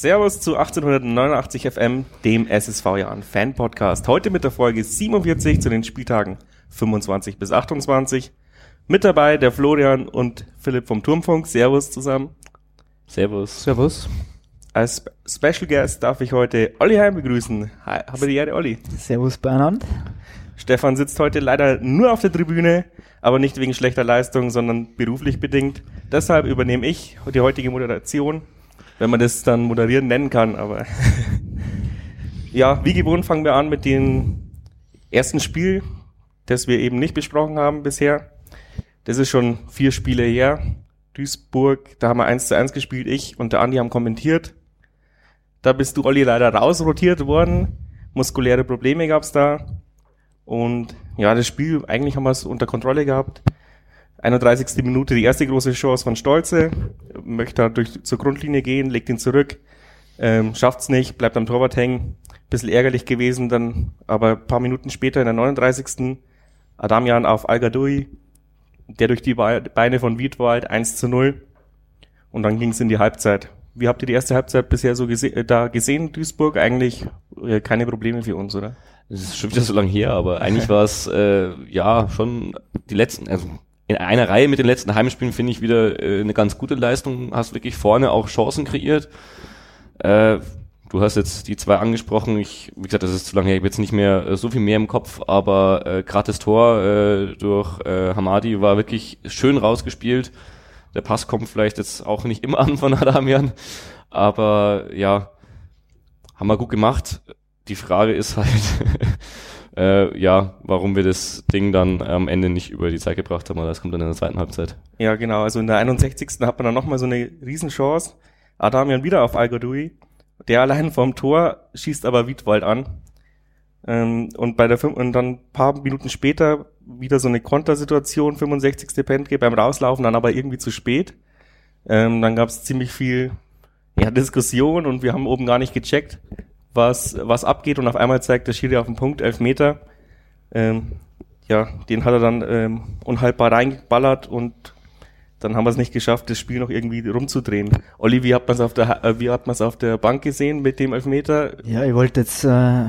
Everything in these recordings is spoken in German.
Servus zu 1889 FM, dem SSV Jahren Fan Podcast. Heute mit der Folge 47 zu den Spieltagen 25 bis 28. Mit dabei der Florian und Philipp vom Turmfunk. Servus zusammen. Servus. Servus. Als Special Guest darf ich heute Olli Heim begrüßen. Hi, habe die Ehre, Olli. Servus Bernhard. Stefan sitzt heute leider nur auf der Tribüne, aber nicht wegen schlechter Leistung, sondern beruflich bedingt. Deshalb übernehme ich die heutige Moderation wenn man das dann moderieren nennen kann, aber ja, wie gewohnt fangen wir an mit dem ersten Spiel, das wir eben nicht besprochen haben bisher. Das ist schon vier Spiele her. Duisburg, da haben wir eins zu eins gespielt, ich und der Andi haben kommentiert. Da bist du, Olli, leider rausrotiert worden. Muskuläre Probleme gab's da. Und ja, das Spiel, eigentlich haben wir es unter Kontrolle gehabt. 31. Minute die erste große Chance von Stolze, möchte da durch, zur Grundlinie gehen, legt ihn zurück, ähm, schafft's nicht, bleibt am Torwart hängen. Bisschen ärgerlich gewesen, dann aber paar Minuten später in der 39. Adamian auf al der durch die Beine von Wiedwald 1 zu 0 und dann ging's in die Halbzeit. Wie habt ihr die erste Halbzeit bisher so gese äh, da gesehen, Duisburg? Eigentlich äh, keine Probleme für uns, oder? Das ist schon wieder so lange her, aber eigentlich war es äh, ja schon die letzten, also in einer Reihe mit den letzten Heimspielen finde ich wieder äh, eine ganz gute Leistung. Hast wirklich vorne auch Chancen kreiert. Äh, du hast jetzt die zwei angesprochen. Ich, wie gesagt, das ist zu lange her. Ich habe jetzt nicht mehr äh, so viel mehr im Kopf, aber äh, gerade das Tor äh, durch äh, Hamadi war wirklich schön rausgespielt. Der Pass kommt vielleicht jetzt auch nicht immer an von Adamian, aber ja, haben wir gut gemacht. Die Frage ist halt, äh, ja, warum wir das Ding dann am Ende nicht über die Zeit gebracht haben, aber das kommt dann in der zweiten Halbzeit. Ja, genau. Also in der 61. hat man dann nochmal so eine Riesenchance. Adamian wieder auf al Der allein vom Tor schießt aber Wiedwald an. Ähm, und bei der und dann paar Minuten später wieder so eine Kontersituation, 65. Pentke beim Rauslaufen, dann aber irgendwie zu spät. Ähm, dann gab es ziemlich viel ja, Diskussion und wir haben oben gar nicht gecheckt, was, was abgeht und auf einmal zeigt der Schiri auf den Punkt, elf Meter. Ähm, ja, den hat er dann ähm, unhaltbar reingeballert und dann haben wir es nicht geschafft, das Spiel noch irgendwie rumzudrehen. Olli, wie hat man es auf der äh, wie hat man es auf der Bank gesehen mit dem Elfmeter? Ja, ich wollte jetzt äh,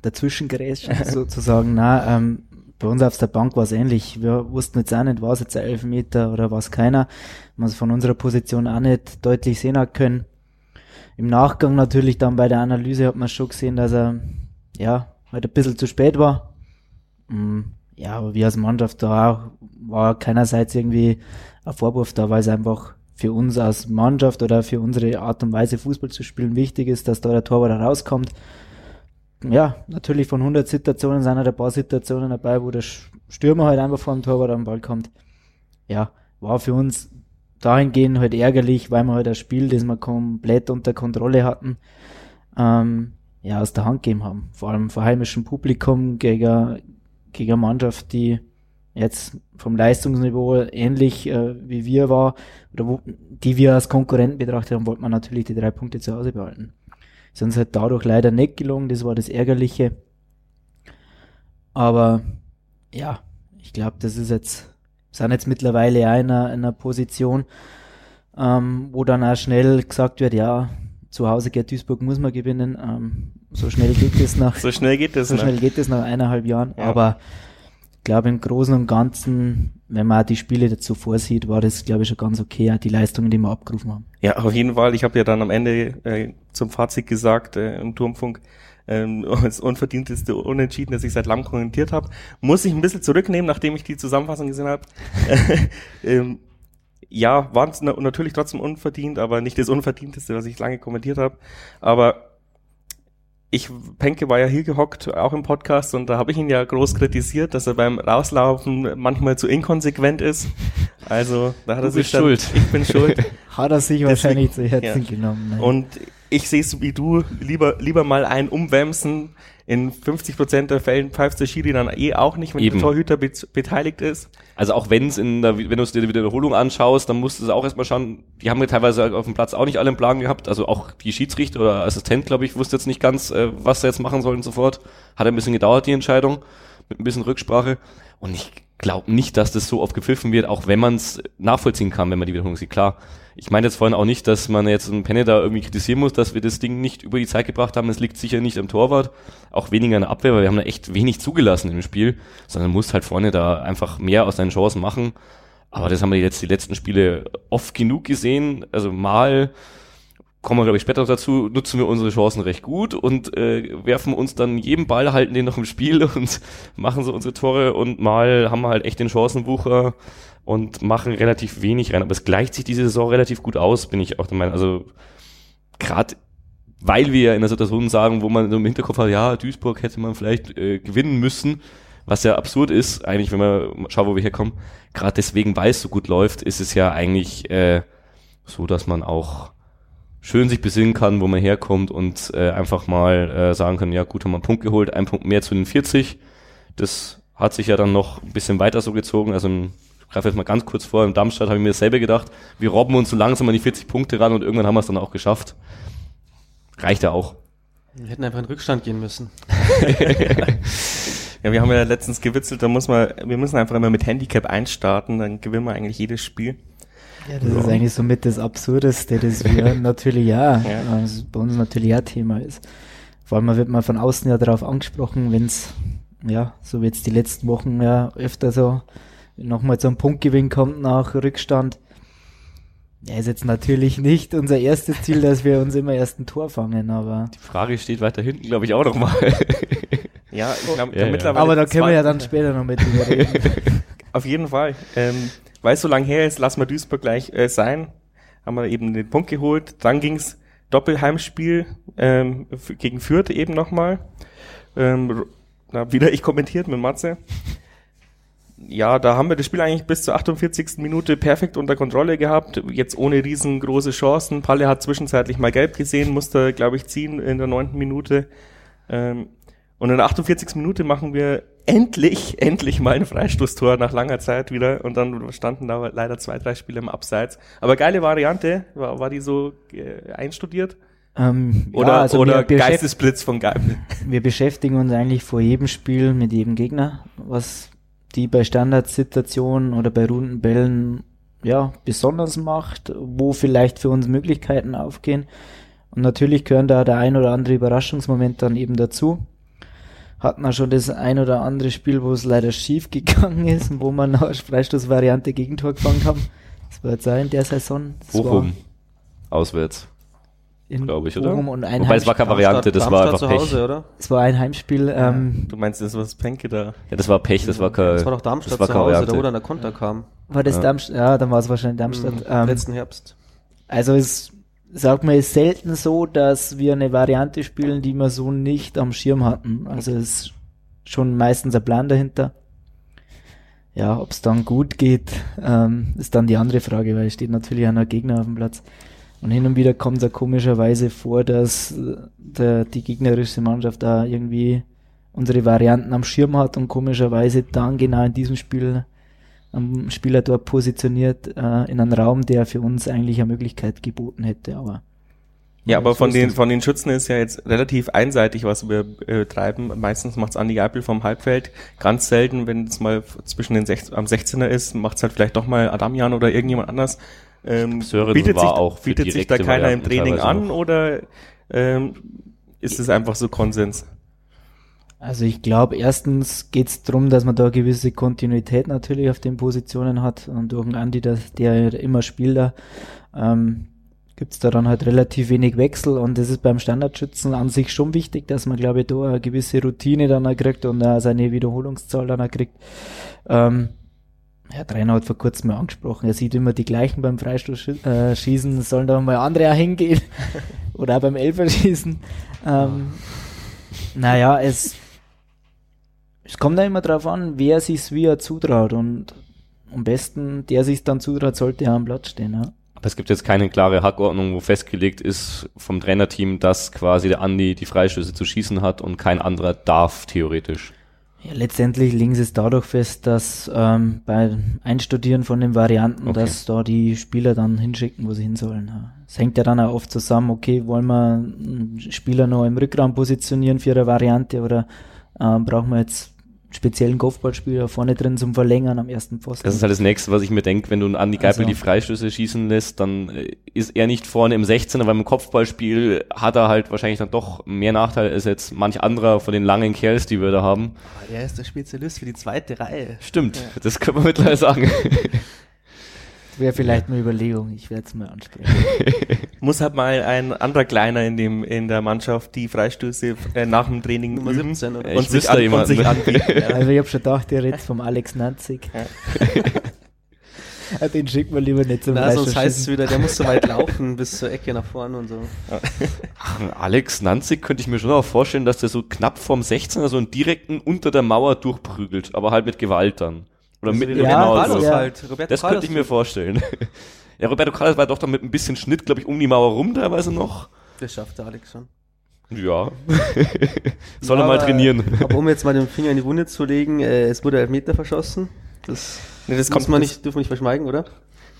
dazwischen gerätschen sozusagen. Na, ähm, bei uns auf der Bank war es ähnlich. Wir wussten jetzt auch nicht, war es jetzt ein Elfmeter oder war es keiner. Man es von unserer Position auch nicht deutlich sehen hat können im Nachgang natürlich dann bei der Analyse hat man schon gesehen, dass er ja halt ein bisschen zu spät war. Mm, ja, aber wir als Mannschaft da war keinerseits irgendwie ein Vorwurf da, weil es einfach für uns als Mannschaft oder für unsere Art und Weise Fußball zu spielen wichtig ist, dass da der Torwart rauskommt. Ja, natürlich von 100 Situationen sind halt ein paar Situationen dabei, wo der Stürmer halt einfach vor dem Torwart am Ball kommt. Ja, war für uns dahingehend halt ärgerlich, weil wir halt das Spiel, das wir komplett unter Kontrolle hatten, ähm, ja, aus der Hand gegeben haben. Vor allem vor heimischem Publikum gegen, gegen eine Mannschaft, die jetzt vom Leistungsniveau ähnlich äh, wie wir war, oder wo, die wir als Konkurrenten betrachtet haben, wollten wir natürlich die drei Punkte zu Hause behalten. Ist uns halt dadurch leider nicht gelungen, das war das Ärgerliche. Aber ja, ich glaube, das ist jetzt sind jetzt mittlerweile auch in einer, in einer Position, ähm, wo dann auch schnell gesagt wird, ja, zu Hause geht Duisburg muss man gewinnen. Ähm, so schnell geht es nach so schnell geht es so schnell geht es nach eineinhalb Jahren. Ja. Aber ich glaube im Großen und Ganzen, wenn man auch die Spiele dazu vorsieht, war das glaube ich schon ganz okay, auch die Leistungen, die wir abgerufen haben. Ja, auf jeden Fall. Ich habe ja dann am Ende äh, zum Fazit gesagt äh, im Turmfunk, ähm, das unverdienteste Unentschieden, das ich seit langem kommentiert habe. Muss ich ein bisschen zurücknehmen, nachdem ich die Zusammenfassung gesehen habe. ähm, ja, waren es natürlich trotzdem unverdient, aber nicht das Unverdienteste, was ich lange kommentiert habe. Aber ich, Penke war ja hier gehockt, auch im Podcast, und da habe ich ihn ja groß kritisiert, dass er beim Rauslaufen manchmal zu inkonsequent ist. Also da hat du er sich dann, schuld. Ich bin schuld. hat er sich wahrscheinlich zu Herzen ja. genommen. Nein. Und ich sehe es wie du, lieber, lieber mal ein Umwämsen. In 50 Prozent der Fällen pfeift der Schiri dann eh auch nicht, wenn Eben. der Torhüter be beteiligt ist. Also auch wenn es in der, wenn du es dir die Wiederholung anschaust, dann musst du es auch erstmal schauen, die haben ja teilweise auf dem Platz auch nicht alle im Plan gehabt, also auch die Schiedsrichter oder Assistent, glaube ich, wusste jetzt nicht ganz, äh, was sie jetzt machen sollen sofort. Hat ein bisschen gedauert, die Entscheidung, mit ein bisschen Rücksprache. Und ich glaube nicht, dass das so oft gepfiffen wird, auch wenn man es nachvollziehen kann, wenn man die Wiederholung sieht. Klar, ich meine jetzt vorhin auch nicht, dass man jetzt einen Penne da irgendwie kritisieren muss, dass wir das Ding nicht über die Zeit gebracht haben. Es liegt sicher nicht am Torwart, auch weniger an der Abwehr, weil wir haben da echt wenig zugelassen im Spiel, sondern muss halt vorne da einfach mehr aus seinen Chancen machen. Aber das haben wir jetzt die letzten Spiele oft genug gesehen. Also mal kommen wir, glaube ich, später dazu, nutzen wir unsere Chancen recht gut und äh, werfen uns dann jeden Ball, halten den noch im Spiel und machen so unsere Tore und mal haben wir halt echt den Chancenbucher und machen relativ wenig rein. Aber es gleicht sich diese Saison relativ gut aus, bin ich auch der Meinung. Also gerade weil wir in der Situation sagen, wo man im Hinterkopf hat, ja, Duisburg hätte man vielleicht äh, gewinnen müssen, was ja absurd ist, eigentlich, wenn man schaut, wo wir herkommen. Gerade deswegen, weil es so gut läuft, ist es ja eigentlich äh, so, dass man auch schön sich besinnen kann, wo man herkommt und äh, einfach mal äh, sagen kann, ja gut, haben wir einen Punkt geholt, ein Punkt mehr zu den 40. Das hat sich ja dann noch ein bisschen weiter so gezogen. Also im greife jetzt mal ganz kurz vor, in Darmstadt habe ich mir dasselbe gedacht, wir robben uns so langsam an die 40 Punkte ran und irgendwann haben wir es dann auch geschafft. Reicht ja auch. Wir hätten einfach in Rückstand gehen müssen. ja, wir haben ja letztens gewitzelt, da muss man, wir müssen einfach immer mit Handicap einstarten, dann gewinnen wir eigentlich jedes Spiel. Ja, das so. ist eigentlich somit das Absurdeste, das wir natürlich ja, ja. Also bei uns natürlich ja Thema ist. Vor allem wird man von außen ja darauf angesprochen, wenn es, ja, so wie jetzt die letzten Wochen ja öfter so nochmal zum Punktgewinn kommt nach Rückstand. Ja, ist jetzt natürlich nicht unser erstes Ziel, dass wir uns immer erst ein Tor fangen, aber. Die Frage steht weiter hinten, glaube ich, auch nochmal. ja, ich glaub, ja, ja. aber da können wir ja dann später noch mit drüber reden. Auf jeden Fall. Ähm, weil es so lange her ist, lassen wir Duisburg gleich äh, sein. Haben wir eben den Punkt geholt. Dann ging's Doppelheimspiel ähm, gegen Fürth eben nochmal. Ähm, na, wieder ich kommentiert mit Matze ja, da haben wir das Spiel eigentlich bis zur 48. Minute perfekt unter Kontrolle gehabt. Jetzt ohne riesengroße Chancen. Palle hat zwischenzeitlich mal gelb gesehen, musste, glaube ich, ziehen in der neunten Minute. Ähm, und in der 48. Minute machen wir endlich, endlich mal ein Freistoßtor nach langer Zeit wieder. Und dann standen da leider zwei, drei Spiele im Abseits. Aber geile Variante. War, war die so äh, einstudiert? Ähm, oder ja, also oder Geistesblitz von Geibel. Wir beschäftigen uns eigentlich vor jedem Spiel mit jedem Gegner, was die bei Standardsituationen oder bei runden Bällen ja, besonders macht, wo vielleicht für uns Möglichkeiten aufgehen. Und natürlich gehören da der ein oder andere Überraschungsmoment dann eben dazu. Hatten wir schon das ein oder andere Spiel, wo es leider schief gegangen ist und wo man eine Freistoßvariante Gegentor gefangen haben. Das war jetzt auch in der Saison. Das Bochum. Auswärts glaube ich, oder? Und ein Wobei es war keine Variante, das war einfach Pech. Hause, oder? Es war ein Heimspiel. Ähm, du meinst, das war das Penke da? Ja, das war Pech, das war kein. Das war doch Darmstadt das war zu Hause, da wo dann der Konter kam. War das ja. Darmstadt? Ja, dann war es wahrscheinlich Darmstadt. Mhm, ähm, letzten Herbst. Also es sagt man, ist selten so, dass wir eine Variante spielen, die wir so nicht am Schirm hatten. Also es ist schon meistens ein Plan dahinter. Ja, ob es dann gut geht, ähm, ist dann die andere Frage, weil es steht natürlich einer Gegner auf dem Platz. Und hin und wieder kommt es komischerweise vor, dass äh, der, die gegnerische Mannschaft da irgendwie unsere Varianten am Schirm hat und komischerweise dann genau in diesem Spiel am Spieler dort positioniert äh, in einen Raum, der für uns eigentlich eine Möglichkeit geboten hätte. Aber ja, aber von den von den Schützen ist ja jetzt relativ einseitig, was wir äh, treiben. Meistens macht's Andi Geipel vom Halbfeld. Ganz selten, wenn es mal zwischen den 16, am 16er ist, macht's halt vielleicht doch mal Adamian oder irgendjemand anders. Ähm, Sören bietet sich, auch bietet sich da keiner im Training an oder ähm, ist es einfach so Konsens? Also ich glaube, erstens geht es darum, dass man da gewisse Kontinuität natürlich auf den Positionen hat und durch den Andi, dass der immer spielt da, ähm, gibt es da dann halt relativ wenig Wechsel und das ist beim Standardschützen an sich schon wichtig, dass man glaube ich da eine gewisse Routine dann auch kriegt und auch seine Wiederholungszahl dann auch kriegt. Ähm, Herr Trainer hat vor kurzem mal angesprochen, er sieht immer die gleichen beim Freistoßschießen, äh, sollen da mal andere auch hingehen. Oder auch beim Elferschießen. Ähm, naja, es, es kommt da immer drauf an, wer sich's wie er zutraut und am besten, der sich's dann zutraut, sollte ja am Platz stehen. Ja. Aber es gibt jetzt keine klare Hackordnung, wo festgelegt ist vom Trainerteam, dass quasi der Andi die Freistöße zu schießen hat und kein anderer darf theoretisch. Ja, letztendlich legen sie es dadurch fest, dass ähm, bei Einstudieren von den Varianten, okay. dass da die Spieler dann hinschicken, wo sie hin sollen. Es hängt ja dann auch oft zusammen, okay, wollen wir einen Spieler noch im Rückraum positionieren für eine Variante oder ähm, brauchen wir jetzt speziellen Kopfballspieler vorne drin zum Verlängern am ersten Pfosten. Das ist halt das nächste, was ich mir denke, wenn du an Andi Geipel also. die Freistöße schießen lässt, dann äh, ist er nicht vorne im 16er, weil im Kopfballspiel hat er halt wahrscheinlich dann doch mehr Nachteile als jetzt manch anderer von den langen Kerls, die wir da haben. Aber er ist der Spezialist für die zweite Reihe. Stimmt, ja. das können wir mittlerweile sagen. Wäre vielleicht eine Überlegung, ich werde es mal ansprechen. Muss halt mal ein anderer Kleiner in dem in der Mannschaft die Freistöße äh, nach dem Training Nummer üben 17, oder? und, sich an, und sich anbieten. Ja. Also ich habe schon gedacht, ihr redet vom Alex Nanzig. Ja. Den schickt man lieber nicht zum Na, sonst heißt es wieder, der muss so weit laufen bis zur Ecke nach vorne und so. Ach, Alex Nanzig könnte ich mir schon auch vorstellen, dass der so knapp vom 16er so einen direkten unter der Mauer durchprügelt, aber halt mit Gewalt dann. Oder mit ja, genau Carlos ja. halt. Roberto das Carlos könnte ich mir vorstellen. ja, Roberto Carlos war doch dann mit ein bisschen Schnitt, glaube ich, um die Mauer rum teilweise noch. Das schafft der Alex schon. Ja. Soll ja, er mal trainieren. Aber um jetzt mal den Finger in die Wunde zu legen, äh, es wurde Elfmeter verschossen. Das, nee, das muss man nicht, dürfen wir nicht verschweigen, oder?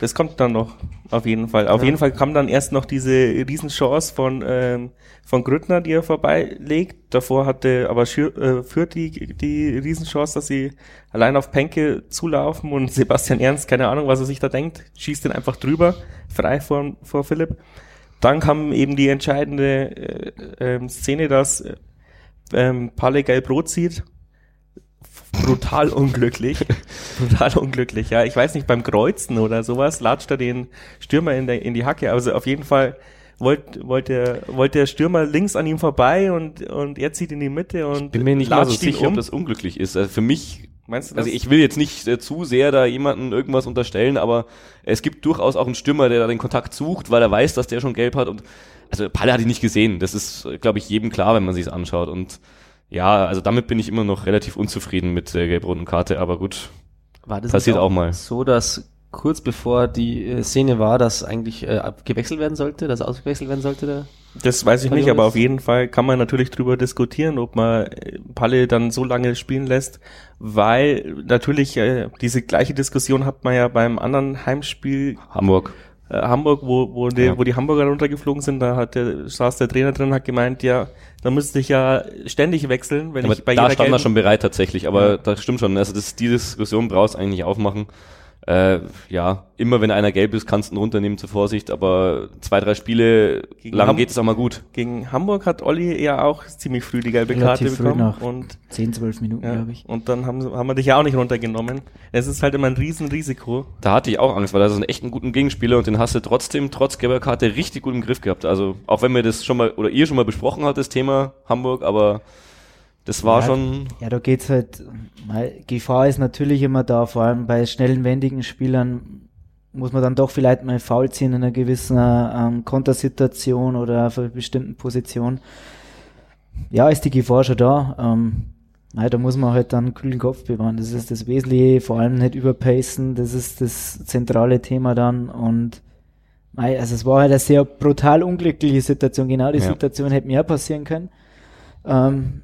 Das kommt dann noch, auf jeden Fall. Auf ja. jeden Fall kam dann erst noch diese Riesenchance von, ähm, von Grüttner, die er vorbeilegt. Davor hatte aber Schür, äh, führt die, die Riesenchance, dass sie allein auf Penke zulaufen und Sebastian Ernst, keine Ahnung, was er sich da denkt, schießt den einfach drüber, frei vor, vor Philipp. Dann kam eben die entscheidende äh, äh, Szene, dass äh, ähm, Palle gelb-rot zieht brutal unglücklich. brutal unglücklich, ja. Ich weiß nicht, beim Kreuzen oder sowas latscht er den Stürmer in, der, in die Hacke. Also auf jeden Fall wollte wollt der, wollt der Stürmer links an ihm vorbei und, und er zieht in die Mitte und ich bin mir nicht mal so sicher, um. ob das unglücklich ist. Also für mich Meinst du das? Also ich will jetzt nicht äh, zu sehr da jemanden irgendwas unterstellen, aber es gibt durchaus auch einen Stürmer, der da den Kontakt sucht, weil er weiß, dass der schon gelb hat und also Palle hat ihn nicht gesehen. Das ist, glaube ich, jedem klar, wenn man sich anschaut und ja, also damit bin ich immer noch relativ unzufrieden mit der gelb-roten Karte, aber gut. War das passiert auch, auch, mal. So, dass kurz bevor die äh, Szene war, dass eigentlich äh, gewechselt werden sollte, dass ausgewechselt werden sollte der das weiß ich nicht, aber auf jeden Fall kann man natürlich drüber diskutieren, ob man äh, Palle dann so lange spielen lässt, weil natürlich äh, diese gleiche Diskussion hat man ja beim anderen Heimspiel Hamburg äh, Hamburg, wo, wo, die, ja. wo die Hamburger runtergeflogen sind, da hat der, saß der Trainer drin, hat gemeint, ja, da müsste ich ja ständig wechseln, wenn aber ich bei da stand er schon bereit tatsächlich, aber ja. das stimmt schon. Also das, die Diskussion brauchst eigentlich aufmachen. Äh, ja, immer wenn einer gelb ist, kannst du ihn runternehmen zur Vorsicht, aber zwei, drei Spiele gegen lang Ham geht es auch mal gut. Gegen Hamburg hat Olli ja auch ziemlich früh die gelbe Karte bekommen. Nach und 10, 12 Minuten, ja, glaube ich. Und dann haben, haben wir dich ja auch nicht runtergenommen. Es ist halt immer ein Riesenrisiko. Da hatte ich auch Angst, weil er ist ein echt einen guten Gegenspieler und den hast du trotzdem trotz gelber Karte richtig gut im Griff gehabt. Also auch wenn wir das schon mal oder ihr schon mal besprochen habt, das Thema Hamburg, aber das war ja, schon. Ja, da geht's halt. Gefahr ist natürlich immer da, vor allem bei schnellen, wendigen Spielern muss man dann doch vielleicht mal faul ziehen in einer gewissen ähm, Kontersituation oder auf einer bestimmten Position. Ja, ist die Gefahr schon da. Ähm, nein, da muss man halt dann einen kühlen Kopf bewahren. Das ist das Wesentliche, vor allem nicht überpacen. Das ist das zentrale Thema dann. Und also es war halt eine sehr brutal unglückliche Situation. Genau die ja. Situation hätte mir passieren können. Ähm,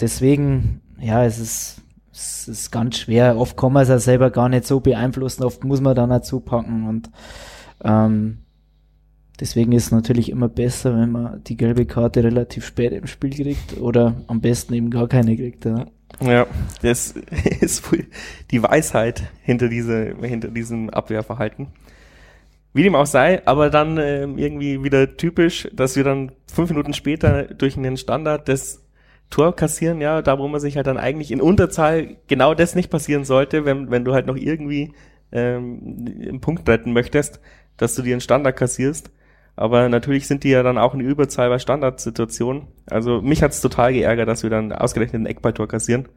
deswegen, ja, es ist, es ist ganz schwer. Oft kann man es ja selber gar nicht so beeinflussen, oft muss man dann auch zupacken und ähm, deswegen ist es natürlich immer besser, wenn man die gelbe Karte relativ spät im Spiel kriegt oder am besten eben gar keine kriegt. Ja. Ja, das ist die Weisheit hinter, diese, hinter diesem Abwehrverhalten. Wie dem auch sei, aber dann äh, irgendwie wieder typisch, dass wir dann fünf Minuten später durch einen Standard das Tor kassieren, ja, da wo man sich halt dann eigentlich in Unterzahl genau das nicht passieren sollte, wenn, wenn du halt noch irgendwie ähm, einen Punkt retten möchtest, dass du dir einen Standard kassierst. Aber natürlich sind die ja dann auch in Überzahl bei Standardsituationen. Also mich hat's total geärgert, dass wir dann ausgerechnet ein Eckballtor kassieren.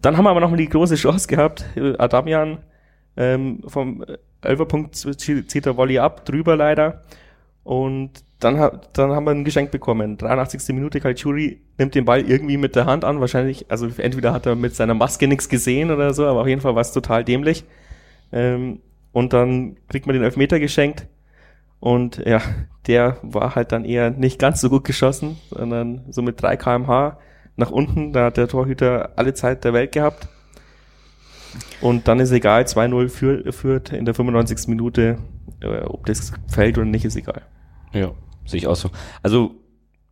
Dann haben wir aber noch mal die große Chance gehabt. Adamian ähm, vom Elferpunkt zieht der Volley ab, drüber leider. Und dann, dann haben wir ein Geschenk bekommen. 83. Minute, Kalchuri nimmt den Ball irgendwie mit der Hand an. Wahrscheinlich, also entweder hat er mit seiner Maske nichts gesehen oder so, aber auf jeden Fall war es total dämlich. Ähm, und dann kriegt man den Elfmeter geschenkt. Und ja, der war halt dann eher nicht ganz so gut geschossen, sondern so mit 3 kmh nach unten. Da hat der Torhüter alle Zeit der Welt gehabt. Und dann ist egal, 2-0 für, führt in der 95. Minute. Äh, ob das fällt oder nicht, ist egal. Ja. Sehe ich auch so. Also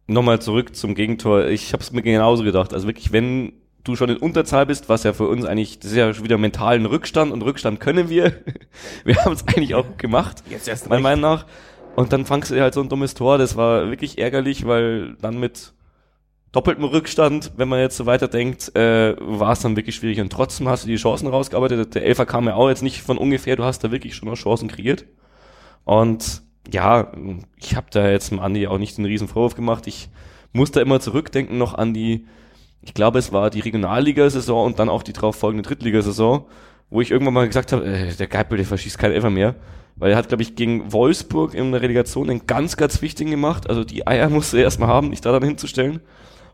nochmal zurück zum Gegentor. Ich habe es mir genauso gedacht. Also wirklich, wenn du schon in Unterzahl bist, was ja für uns eigentlich, das ist ja schon wieder mentalen Rückstand und Rückstand können wir. Wir haben es eigentlich auch gemacht, Jetzt erst meiner. Meinung nach. Und dann fangst du halt so ein dummes Tor, das war wirklich ärgerlich, weil dann mit doppeltem Rückstand, wenn man jetzt so weiterdenkt, äh, war es dann wirklich schwierig. Und trotzdem hast du die Chancen rausgearbeitet. Der Elfer kam ja auch jetzt nicht von ungefähr, du hast da wirklich schon noch Chancen kreiert. Und ja, ich habe da jetzt dem Andi auch nicht den riesen Vorwurf gemacht. Ich muss da immer zurückdenken noch an die, ich glaube, es war die Regionalligasaison und dann auch die darauf folgende Drittligasaison, wo ich irgendwann mal gesagt habe, äh, der Geipel, der verschießt kein Elfer mehr. Weil er hat, glaube ich, gegen Wolfsburg in der Relegation einen ganz, ganz wichtigen gemacht. Also die Eier musste er erstmal haben, dich da dann hinzustellen.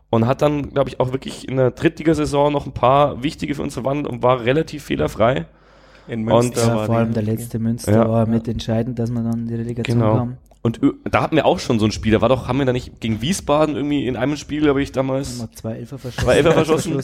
Und hat dann, glaube ich, auch wirklich in der Drittligasaison noch ein paar wichtige für uns verwandelt und war relativ fehlerfrei. In Und- Münster Ja, war vor allem der letzte Münster Ja. war mitentscheidend, dass man dann in die Relegation Genau. kam. Und da hatten wir auch schon so ein Spiel. Da war doch, haben wir da nicht gegen Wiesbaden irgendwie in einem Spiel, glaube ich, damals. Haben wir zwei Elfer verschossen. Zwei Elfer verschossen.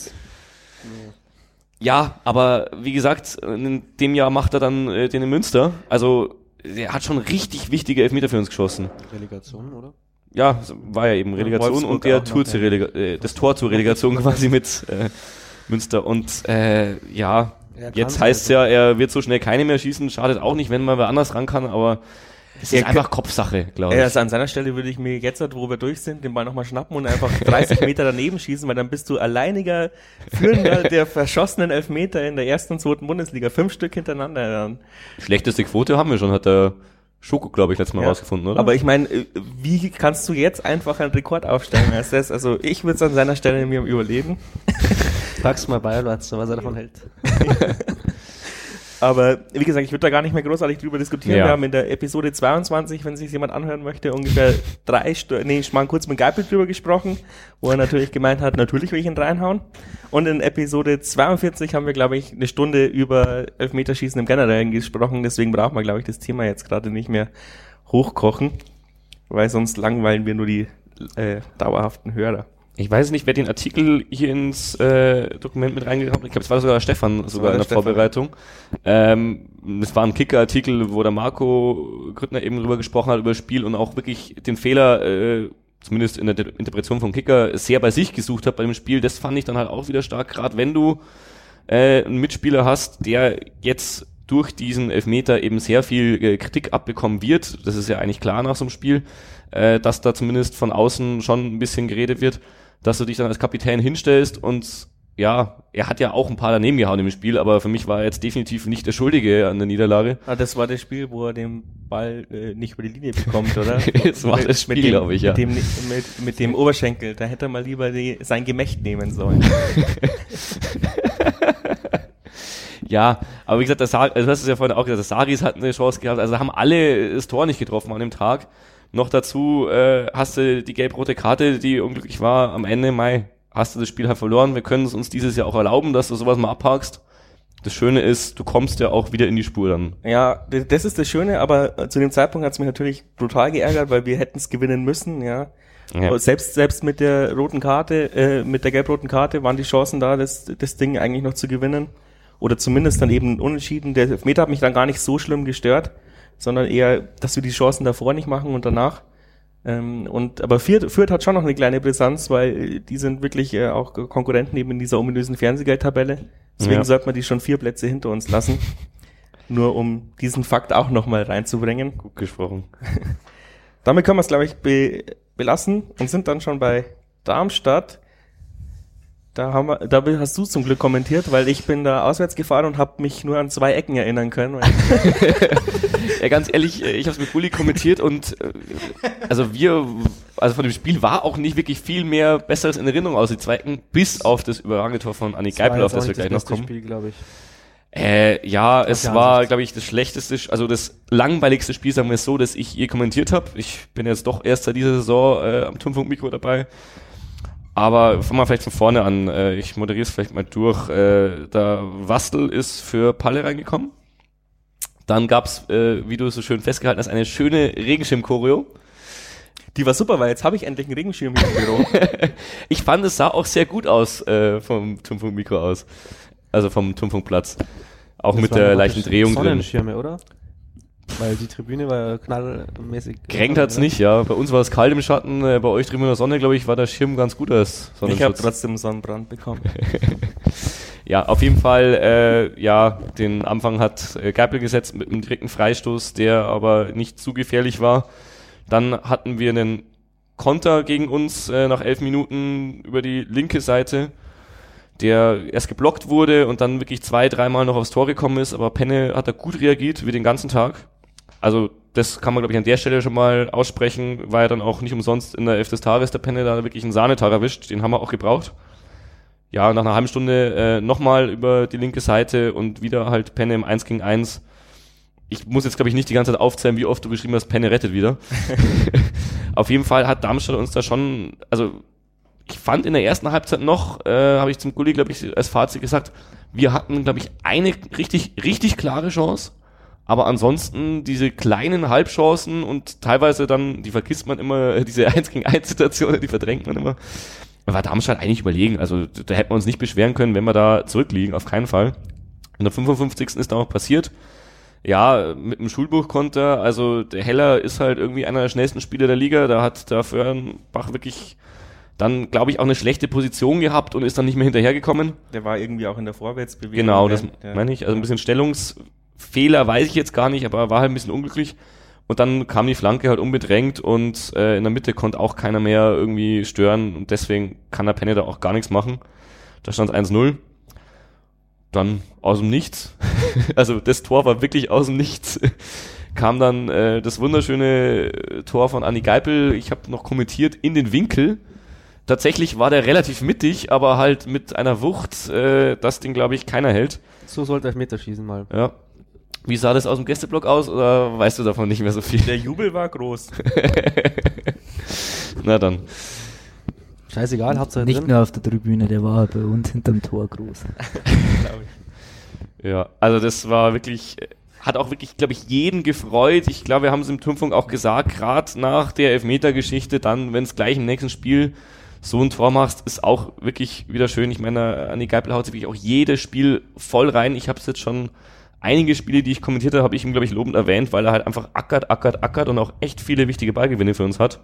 Ja, aber wie gesagt, in dem Jahr macht er dann äh, den in Münster. Also er hat schon richtig wichtige Elfmeter für uns geschossen. Relegation, oder? Ja, so war ja eben Relegation und der Tour zur ja. Relega äh, das Tor zur Relegation quasi mit äh, Münster. Und äh, ja, jetzt heißt also. ja, er wird so schnell keine mehr schießen. Schadet auch nicht, wenn man wer anders ran kann, aber es ist einfach Kopfsache, glaube ich. Also an seiner Stelle würde ich mir jetzt, wo wir durch sind, den Ball nochmal schnappen und einfach 30 Meter daneben schießen, weil dann bist du alleiniger Führender der verschossenen Elfmeter in der ersten und zweiten Bundesliga. Fünf Stück hintereinander. Dann. Schlechteste Quote haben wir schon, hat der Schoko, glaube ich, letztes Mal Ja. rausgefunden, oder? Aber ich meine, äh, wie kannst du jetzt einfach einen Rekord aufstellen als das? Also ich würde es an seiner Stelle mir überleben. Fragst mal Bayerlatz, was er davon hält. Aber wie gesagt, ich würde da gar nicht mehr großartig drüber diskutieren. Ja. Wir haben in der Episode 22, wenn sich jemand anhören möchte, ungefähr drei Stunden, nee, ich mal kurz mit Geipel drüber gesprochen, wo er natürlich gemeint hat, natürlich will ich ihn reinhauen. Und in Episode 42 haben wir, glaube ich, eine Stunde über Elfmeterschießen im Generellen gesprochen. Deswegen brauchen wir, glaube ich, das Thema jetzt gerade nicht mehr hochkochen, weil sonst langweilen wir nur die äh, dauerhaften Hörer. Ich weiß nicht, wer den Artikel hier ins äh, Dokument mit reingehauen hat. Ich glaube, es war sogar Stefan, sogar in der der Stefan. Vorbereitung. Ähm, es war ein Kicker-Artikel, wo der Marco Grüttner eben drüber gesprochen hat, über das Spiel und auch wirklich den Fehler, äh, zumindest in der De- Interpretation vom Kicker, sehr bei sich gesucht hat bei dem Spiel. Das fand ich dann halt auch wieder stark, gerade wenn du äh, einen Mitspieler hast, der jetzt durch diesen Elfmeter eben sehr viel äh, Kritik abbekommen wird. Das ist ja eigentlich klar nach so einem Spiel, äh, dass da zumindest von außen schon ein bisschen geredet wird, dass du dich dann als Kapitän hinstellst und ja, er hat ja auch ein paar daneben gehauen im Spiel, aber für mich war er jetzt definitiv nicht der Schuldige an der Niederlage. Ah, das war das Spiel, wo er den Ball äh, nicht über die Linie bekommt, oder? Das war das Spiel, mit dem, glaub ich, ja. Mit dem, mit, mit dem Oberschenkel. Da hätte er mal lieber die, sein Gemächt nehmen sollen. Ja, aber wie gesagt, Sar also du hast es ja vorhin auch gesagt, der Saris hat eine Chance gehabt, also haben alle das Tor nicht getroffen an dem Tag. Noch dazu äh, hast du die gelb-rote Karte, die unglücklich war, am Ende Mai hast du das Spiel halt verloren. Wir können es uns dieses Jahr auch erlauben, dass du sowas mal abhakst. Das Schöne ist, du kommst ja auch wieder in die Spur dann. Ja, das ist das Schöne, aber äh, zu dem Zeitpunkt hat es mich natürlich brutal geärgert, weil wir hätten es gewinnen müssen, ja. Ja. Selbst, selbst mit der roten Karte, äh, mit der gelb-roten Karte waren die Chancen da, das, das Ding eigentlich noch zu gewinnen. Oder zumindest dann eben unentschieden. Der Elfmeter hat mich dann gar nicht so schlimm gestört, sondern eher, dass wir die Chancen davor nicht machen und danach. Ähm, und aber Fürth, Fürth hat schon noch eine kleine Brisanz, weil die sind wirklich äh, auch Konkurrenten eben in dieser ominösen Fernsehgeldtabelle. Deswegen Ja. sollte man die schon vier Plätze hinter uns lassen. Nur um diesen Fakt auch nochmal reinzubringen. Gut gesprochen. Damit können wir es, glaube ich, be belassen und sind dann schon bei Darmstadt. Da, haben wir, da hast du zum Glück kommentiert, weil ich bin da auswärts gefahren und habe mich nur an zwei Ecken erinnern können. Ja, ganz ehrlich, äh, ich habe es mit Bulli kommentiert und äh, also wir, also von dem Spiel war auch nicht wirklich viel mehr Besseres in Erinnerung aus die Zweiten, bis auf das überragende Tor von Anni Geipel, auf das wir gleich noch kommen. Spiel, glaube ich. Äh, ja, es war, glaube ich, das schlechteste, also das langweiligste Spiel, sagen wir es so, dass ich je kommentiert habe. Ich bin jetzt doch erst seit dieser Saison äh, am Turmfunkmikro dabei. Aber fangen wir vielleicht von vorne an. Äh, ich moderiere es vielleicht mal durch. Äh, da Wastel ist für Palle reingekommen. Dann gab's, äh, wie du es so schön festgehalten hast, eine schöne Regenschirm-Choreo. die war super, weil jetzt habe ich endlich einen Regenschirm hier im Büro. Ich fand, es sah auch sehr gut aus äh, vom Turmfunkmikro aus. Also vom Turmfunkplatz. Auch mit der leichten Drehung drin. Sonnenschirme, oder? Weil die Tribüne war ja knallmäßig. Geregnet hat's nicht, ja. Bei uns war es kalt im Schatten, äh, bei euch drüben in der Sonne, glaube ich, war der Schirm ganz gut als Ich habe trotzdem Sonnenbrand bekommen. ja, auf jeden Fall, äh, ja, den Anfang hat äh, Geipel gesetzt mit einem direkten Freistoß, der aber nicht zu gefährlich war. Dann hatten wir einen Konter gegen uns äh, nach elf Minuten über die linke Seite der erst geblockt wurde und dann wirklich zwei, dreimal noch aufs Tor gekommen ist, aber Penne hat da gut reagiert wie den ganzen Tag. Also das kann man, glaube ich, an der Stelle schon mal aussprechen, war ja dann auch nicht umsonst in der Elf des Tages der Penne da wirklich einen Sahnetag erwischt, den haben wir auch gebraucht. Ja, nach einer halben Stunde äh, nochmal über die linke Seite und wieder halt Penne im 1 gegen 1. Ich muss jetzt, glaube ich, nicht die ganze Zeit aufzählen, wie oft du geschrieben hast, Penne rettet wieder. Auf jeden Fall hat Darmstadt uns da schon, also ich fand in der ersten Halbzeit noch, äh, habe ich zum Gulli, glaube ich, als Fazit gesagt, wir hatten, glaube ich, eine richtig, richtig klare Chance. Aber ansonsten diese kleinen Halbchancen und teilweise dann, die vergisst man immer, diese 1 gegen 1 Situationen, die verdrängt man immer. War Darmstadt eigentlich überlegen. Also da hätten wir uns nicht beschweren können, wenn wir da zurückliegen, auf keinen Fall. In der 55. ist da auch passiert. Ja, mit dem Schulbuchkonter, also der Heller ist halt irgendwie einer der schnellsten Spieler der Liga. Da hat der Föhrenbach wirklich dann, glaube ich, auch eine schlechte Position gehabt und ist dann nicht mehr hinterhergekommen. Der war irgendwie auch in der Vorwärtsbewegung. Genau, das ja. meine ich. Also ein bisschen Stellungsfehler weiß ich jetzt gar nicht, aber war halt ein bisschen unglücklich. Und dann kam die Flanke halt unbedrängt und äh, in der Mitte konnte auch keiner mehr irgendwie stören und deswegen kann der Penne da auch gar nichts machen. Da stand 1-0. Dann aus dem Nichts, also das Tor war wirklich aus dem Nichts, kam dann äh, das wunderschöne Tor von Anni Geipel, ich habe noch kommentiert, in den Winkel Tatsächlich war der relativ mittig, aber halt mit einer Wucht, äh, das Ding, glaube ich, keiner hält. So sollte schießen mal. Ja. Wie sah das aus dem Gästeblock aus oder weißt du davon nicht mehr so viel? Der Jubel war groß. Na dann. Scheißegal, Hauptsache Nicht drin. nur auf der Tribüne, der war bei uns hinterm Tor groß. ja, also das war wirklich, hat auch wirklich, glaube ich, jeden gefreut. Ich glaube, wir haben es im Turmfunk auch gesagt, gerade nach der Elfmeter-Geschichte, dann, wenn es gleich im nächsten Spiel so ein Tor machst, ist auch wirklich wieder schön. Ich meine, Anni Geipel haut sich wirklich auch jedes Spiel voll rein. Ich habe es jetzt schon einige Spiele, die ich kommentiert habe, habe ich ihm, glaube ich, lobend erwähnt, weil er halt einfach ackert, ackert, ackert und auch echt viele wichtige Ballgewinne für uns hat.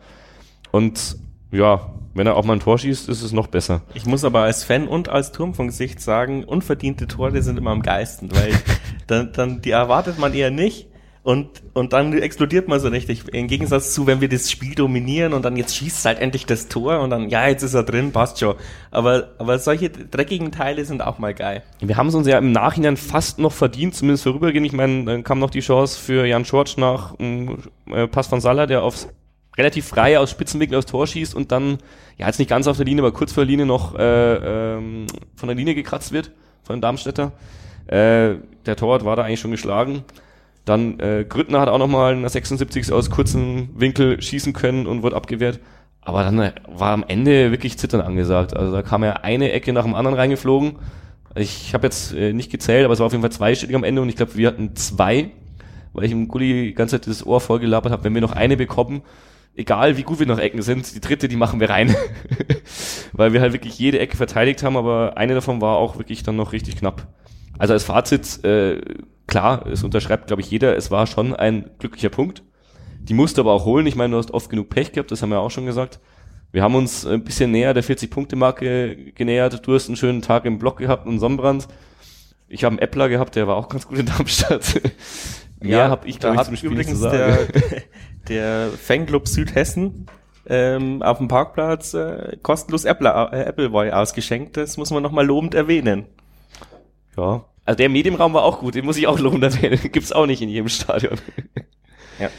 Und ja, wenn er auch mal ein Tor schießt, ist es noch besser. Ich muss aber als Fan und als Turmfunksicht sagen, unverdiente Tore sind immer am geisten, weil dann, dann die erwartet man eher nicht und, und dann explodiert man so richtig. Im Gegensatz zu, wenn wir das Spiel dominieren und dann jetzt schießt halt endlich das Tor und dann, ja, jetzt ist er drin, passt schon. Aber, aber solche dreckigen Teile sind auch mal geil. Wir haben es uns ja im Nachhinein fast noch verdient, zumindest vorübergehend. Ich meine, dann kam noch die Chance für Jan Schorsch nach um, äh, Pass von Salah, der aufs relativ frei aus Spitzenwinkel aufs Tor schießt und dann, ja, jetzt nicht ganz auf der Linie, aber kurz vor der Linie noch äh, ähm, von der Linie gekratzt wird, von dem Darmstädter. Äh, der Torwart war da eigentlich schon geschlagen. Dann äh, Grüttner hat auch nochmal in der 76 aus kurzem Winkel schießen können und wurde abgewehrt. Aber dann äh, war am Ende wirklich Zittern angesagt. Also da kam ja eine Ecke nach dem anderen reingeflogen. Ich habe jetzt äh, nicht gezählt, aber es war auf jeden Fall zweistellig am Ende und ich glaube, wir hatten zwei, weil ich im Gulli die ganze Zeit das Ohr vollgelabert habe, wenn wir noch eine bekommen, egal wie gut wir noch Ecken sind, die dritte, die machen wir rein. weil wir halt wirklich jede Ecke verteidigt haben, aber eine davon war auch wirklich dann noch richtig knapp. Also als Fazit, äh, klar, es unterschreibt, glaube ich, jeder, es war schon ein glücklicher Punkt. Die musst du aber auch holen. Ich meine, du hast oft genug Pech gehabt, das haben wir auch schon gesagt. Wir haben uns ein bisschen näher der 40-Punkte-Marke genähert. Du hast einen schönen Tag im Block gehabt und Sonnenbrand. Ich habe einen Äppler gehabt, der war auch ganz gut in Darmstadt. Mehr ja, habe ich, glaube ich, zum Spiel übrigens zu sagen. Der, der Fanclub Südhessen ähm, auf dem Parkplatz äh, kostenlos Apple, äh, Appleboy ausgeschenkt. Das muss man nochmal lobend erwähnen. Ja, also der Medienraum war auch gut, den muss ich auch loben, das gibt's auch nicht in jedem Stadion. Ja.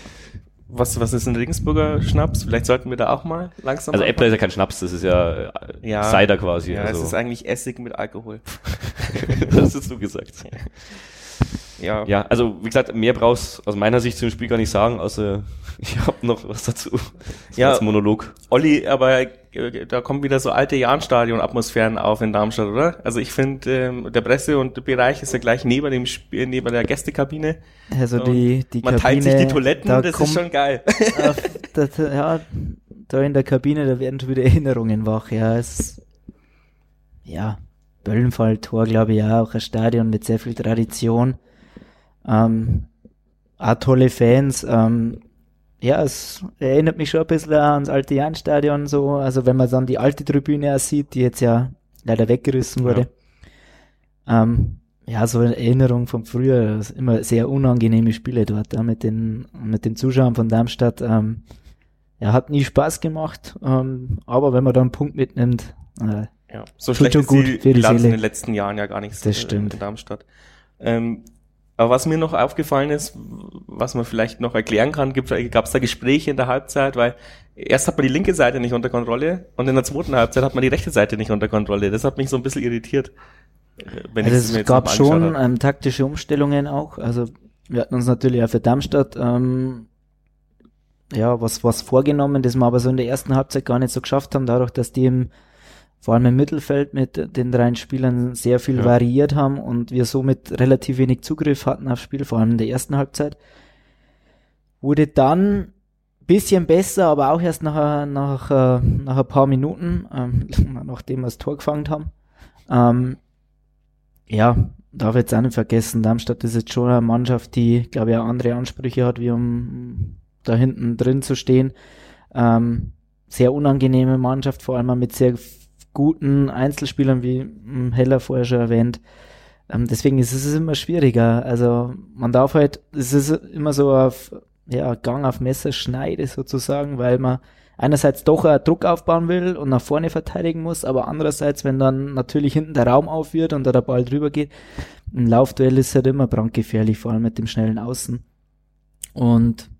Was, was ist ein Regensburger Schnaps? Vielleicht sollten wir da auch mal langsam. Also Äppler ist ja kein Schnaps, das ist ja, äh, ja Cider quasi. Ja, also. es ist eigentlich Essig mit Alkohol. das hast du gesagt. Ja. Ja, also wie gesagt, mehr brauchst aus meiner Sicht zum Spiel gar nicht sagen, außer ich habe noch was dazu. Das ja, als Monolog. Olli, aber da kommen wieder so alte Jahnstadion-Atmosphären auf in Darmstadt, oder? Also ich finde, ähm, der Presse- und der Bereich ist ja gleich neben dem Spiel, neben der Gästekabine. Also die, die Man Kabine, teilt sich die Toiletten, da das ist schon geil. Auf, das, ja, da in der Kabine, da werden schon wieder Erinnerungen wach, ja. Es, ja, Böllenfall-Tor, glaube ich, ja, auch ein Stadion mit sehr viel Tradition. Ähm, auch tolle Fans. Ähm, ja, es erinnert mich schon ein bisschen ans alte Jahnstadion so. Also wenn man dann die alte Tribüne auch sieht, die jetzt ja leider weggerissen wurde. Ja, ähm, ja so eine Erinnerung von früher. Immer sehr unangenehme Spiele dort ja, mit den mit den Zuschauern von Darmstadt. Ähm, ja, hat nie Spaß gemacht. Ähm, aber wenn man da einen Punkt mitnimmt, äh, ja, so schlecht ist gut die Bilanz in den letzten Jahren ja gar nichts das stimmt. in Darmstadt. Ähm, aber was mir noch aufgefallen ist, was man vielleicht noch erklären kann, gab es da Gespräche in der Halbzeit, weil erst hat man die linke Seite nicht unter Kontrolle und in der zweiten Halbzeit hat man die rechte Seite nicht unter Kontrolle. Das hat mich so ein bisschen irritiert. Äh, wenn also es gab schon ähm, taktische Umstellungen auch. Also wir hatten uns natürlich auch für Darmstadt ähm, ja was was vorgenommen, das wir aber so in der ersten Halbzeit gar nicht so geschafft haben, dadurch, dass die im vor allem im Mittelfeld mit den drei Spielern sehr viel ja. variiert haben und wir somit relativ wenig Zugriff hatten aufs Spiel, vor allem in der ersten Halbzeit. Wurde dann bisschen besser, aber auch erst nach, nach, äh, nach ein paar Minuten, ähm, nachdem wir das Tor gefangen haben. Ähm, ja, darf jetzt auch nicht vergessen, Darmstadt ist jetzt schon eine Mannschaft, die, glaube ich, auch andere Ansprüche hat, wie um da hinten drin zu stehen. Ähm, sehr unangenehme Mannschaft, vor allem mit sehr guten Einzelspielern, wie hm, Heller vorher schon erwähnt. Ähm, deswegen ist es immer schwieriger. Also man darf halt, es ist immer so auf ja, Gang auf Messerschneide sozusagen, weil man einerseits doch Druck aufbauen will und nach vorne verteidigen muss, aber andererseits, wenn dann natürlich hinten der Raum auf und da der Ball drüber geht, ein Laufduell ist halt immer brandgefährlich, vor allem mit dem schnellen Außen. Und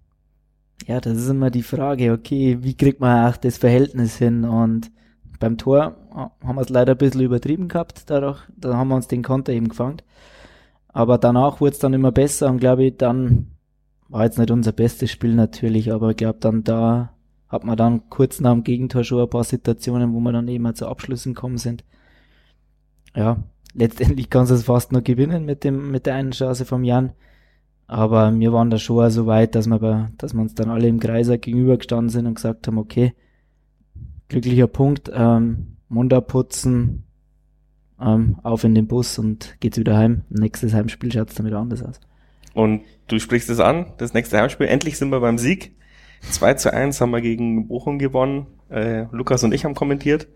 ja, das ist immer die Frage, okay, wie kriegt man auch das Verhältnis hin? Und beim Tor haben wir es leider ein bisschen übertrieben gehabt, dadurch, da haben wir uns den Konter eben gefangen. Aber danach wurde es dann immer besser und glaube ich, dann war jetzt nicht unser bestes Spiel natürlich, aber ich glaube dann da hat man dann kurz nach dem Gegentor schon ein paar Situationen, wo wir dann eben zu Abschlüssen gekommen sind. Ja, letztendlich kannst du es fast nur gewinnen mit dem, mit der einen Chance vom Jan. Aber wir waren da schon so weit, dass wir, dass wir uns dann alle im Kreiser gegenübergestanden sind und gesagt haben, okay, glücklicher Punkt, ähm, Mund abputzen, ähm, auf in den Bus und geht's wieder heim. Nächstes Heimspiel schaut's dann wieder anders aus. Und du sprichst es an, das nächste Heimspiel. Endlich sind wir beim Sieg. 2 zu 1 haben wir gegen Bochum gewonnen. Äh, Lukas und ich haben kommentiert.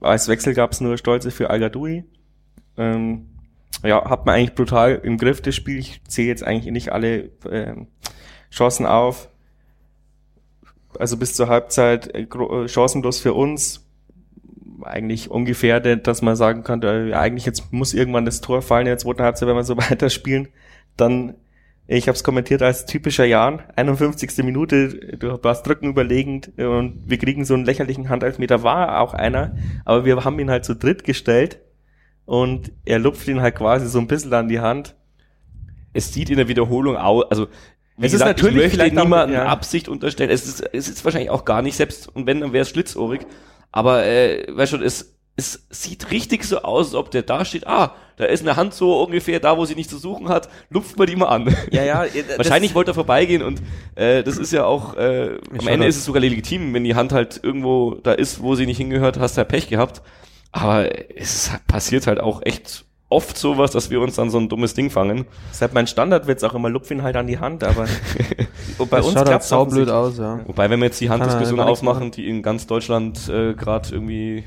Als Wechsel gab's nur Stolze für al ähm, ja, hat man eigentlich brutal im Griff das Spiel. Ich zähle jetzt eigentlich nicht alle äh, Chancen auf also bis zur Halbzeit äh, äh, chancenlos für uns. Eigentlich ungefähr, dass man sagen kann, ja, eigentlich jetzt muss irgendwann das Tor fallen in der zweiten Halbzeit, wenn wir so weiterspielen. Dann, ich habe es kommentiert als typischer Jan, 51. Minute, du warst drücken überlegend und wir kriegen so einen lächerlichen Handelfmeter, war auch einer, aber wir haben ihn halt zu dritt gestellt und er lupft ihn halt quasi so ein bisschen an die Hand. Es sieht in der Wiederholung aus, also wie es gesagt, ist natürlich ich möchte niemandem ja. Absicht unterstellen. Es ist, es ist wahrscheinlich auch gar nicht, selbst und wenn, dann wäre es schlitzohrig. Aber äh, weißt du, es, es sieht richtig so aus, als ob der da steht, ah, da ist eine Hand so ungefähr da, wo sie nicht zu suchen hat, lupft man die mal an. Ja, ja. Wahrscheinlich wollte er vorbeigehen und äh, das ist ja auch, äh, am Ende ist es sogar legitim, wenn die Hand halt irgendwo da ist, wo sie nicht hingehört, hast du ja Pech gehabt. Aber es passiert halt auch echt oft sowas, dass wir uns dann so ein dummes Ding fangen. Deshalb mein Standardwitz auch immer, lupfen halt an die Hand, aber bei uns klappt es halt blöd aus, ja. Wobei, wenn wir jetzt die Handdiskussion aufmachen, die in ganz Deutschland äh, gerade irgendwie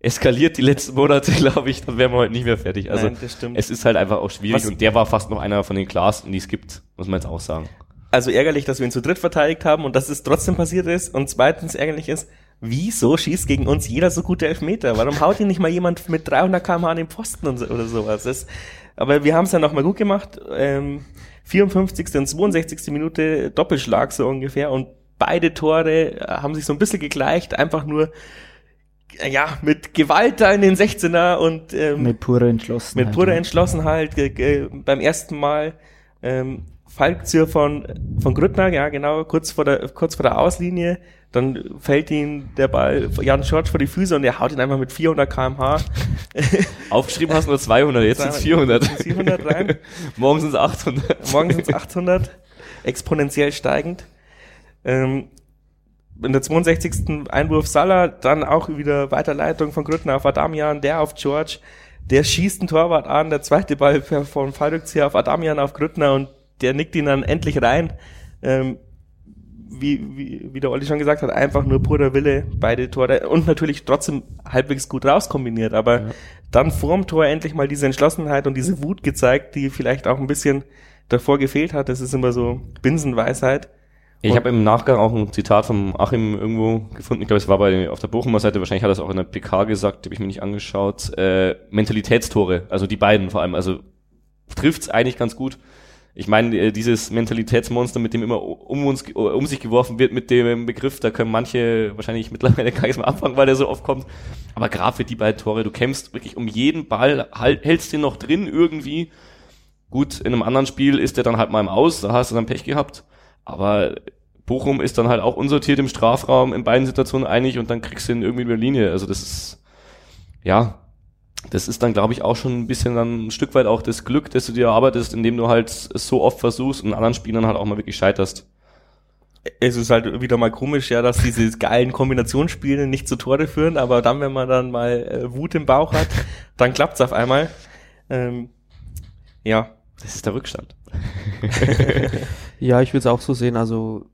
eskaliert die letzten Monate, glaube ich, dann wären wir heute nicht mehr fertig. Also Nein, es ist halt einfach auch schwierig Was? und der war fast noch einer von den klarsten, die es gibt, muss man jetzt auch sagen. Also ärgerlich, dass wir ihn zu dritt verteidigt haben und dass es trotzdem passiert ist und zweitens ärgerlich ist, wieso schießt gegen uns jeder so gute Elfmeter? Warum haut ihn nicht mal jemand mit 300 km an den Pfosten und so, oder sowas? Das, aber wir haben es ja nochmal gut gemacht. Ähm, 54. und 62. Minute Doppelschlag so ungefähr und beide Tore haben sich so ein bisschen gegleicht, einfach nur ja, mit Gewalt da in den 16er und ähm, mit purer Entschlossenheit. Mit purer Entschlossenheit beim ersten Mal ähm, Fallzür von von Grüttner, ja genau, kurz vor der kurz vor der Auslinie dann fällt ihm der Ball Jan George vor die Füße und er haut ihn einfach mit 400 kmh. Aufgeschrieben hast du nur 200, jetzt sind es 400. 400 rein. Morgen sind es 800. Morgen sind es 800. Exponentiell steigend. Ähm, in der 62. Einwurf Salah, dann auch wieder Weiterleitung von Grüttner auf Adamian, der auf George. Der schießt einen Torwart an, der zweite Ball von Fallrückzieher auf Adamian auf Grüttner und der nickt ihn dann endlich rein. Ähm, wie, wie, wie der Olli schon gesagt hat, einfach nur purer Wille, beide Tore und natürlich trotzdem halbwegs gut rauskombiniert, aber ja. dann vorm Tor endlich mal diese Entschlossenheit und diese Wut gezeigt, die vielleicht auch ein bisschen davor gefehlt hat. Das ist immer so Binsenweisheit. Ich habe im Nachgang auch ein Zitat vom Achim irgendwo gefunden. Ich glaube, es war bei auf der Bochumer Seite. Wahrscheinlich hat er es auch in der PK gesagt. Habe ich mir nicht angeschaut. Äh, Mentalitätstore, also die beiden vor allem. Also trifft's eigentlich ganz gut. Ich meine, äh, dieses Mentalitätsmonster, mit dem immer um uns um sich geworfen wird mit dem Begriff, da können manche wahrscheinlich mittlerweile gar nichts mehr anfangen, weil der so oft kommt. Aber gerade für die beiden Tore, du kämpfst wirklich um jeden Ball, halt, hältst den noch drin irgendwie. Gut, in einem anderen Spiel ist der dann halt mal im Aus, da hast du dann Pech gehabt. Aber Bochum ist dann halt auch unsortiert im Strafraum in beiden Situationen einig und dann kriegst du ihn irgendwie über Linie. Also das ist, ja, das ist dann, glaube ich, auch schon ein bisschen dann ein Stück weit auch das Glück, dass du dir erarbeitest, indem du halt so oft versuchst und anderen Spielern halt auch mal wirklich scheiterst. Es ist halt wieder mal komisch, ja, dass diese geilen Kombinationsspiele nicht zu Tore führen, aber dann, wenn man dann mal äh, Wut im Bauch hat, dann klappt's auf einmal. Ähm, ja. Das ist der Rückstand. ja, ich würde es auch so sehen. Also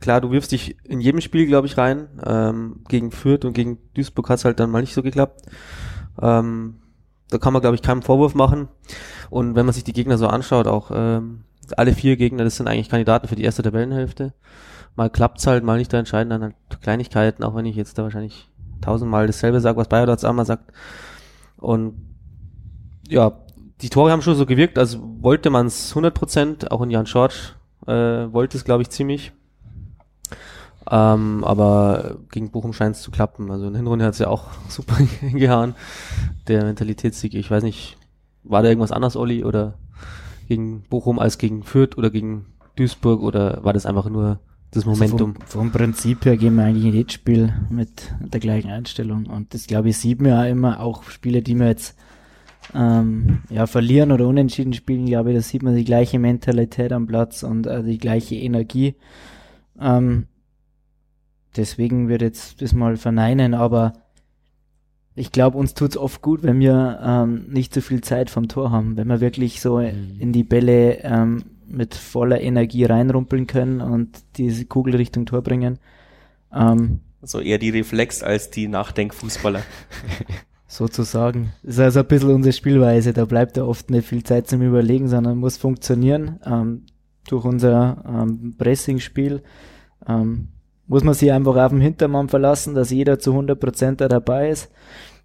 klar, du wirfst dich in jedem Spiel, glaube ich, rein. Ähm, gegen Fürth und gegen Duisburg hat's halt dann mal nicht so geklappt. Ähm, da kann man, glaube ich, keinen Vorwurf machen. Und wenn man sich die Gegner so anschaut, auch ähm, alle vier Gegner, das sind eigentlich Kandidaten für die erste Tabellenhälfte. Mal klappt's halt, mal nicht da entscheiden, dann halt Kleinigkeiten, auch wenn ich jetzt da wahrscheinlich tausendmal dasselbe sage, was Bayer auch mal sagt. Und ja, die Tore haben schon so gewirkt, also wollte man es 100 Prozent, auch in Jan Schorsch äh, wollte es, glaube ich, ziemlich. Ähm, aber gegen Bochum scheint es zu klappen. Also in der Hinrunde hat es ja auch super hingehauen. Der Mentalitätssieg, ich weiß nicht, war da irgendwas anders, Olli, oder gegen Bochum als gegen Fürth oder gegen Duisburg oder war das einfach nur das Momentum? Also vom, vom, Prinzip her gehen wir eigentlich in jedes Spiel mit der gleichen Einstellung und das glaube ich sieht man ja immer, auch Spiele, die wir jetzt ähm, ja, verlieren oder unentschieden spielen, glaube ich, da sieht man die gleiche Mentalität am Platz und äh, die gleiche Energie. Ähm, deswegen würde jetzt das mal verneinen, aber ich glaube, uns tut's oft gut, wenn wir ähm, nicht so viel Zeit vom Tor haben, wenn wir wirklich so mhm. in die Bälle ähm, mit voller Energie reinrumpeln können und diese Kugel Richtung Tor bringen. Ähm, also eher die Reflex als die Nachdenkfußballer. sozusagen. Das ist also ein bisschen unsere Spielweise. Da bleibt ja oft nicht viel Zeit zum Überlegen, sondern muss funktionieren. Ähm, durch unser ähm, Pressing-Spiel ähm, muss man sich einfach auf den Hintermann verlassen, dass jeder zu 100% da dabei ist.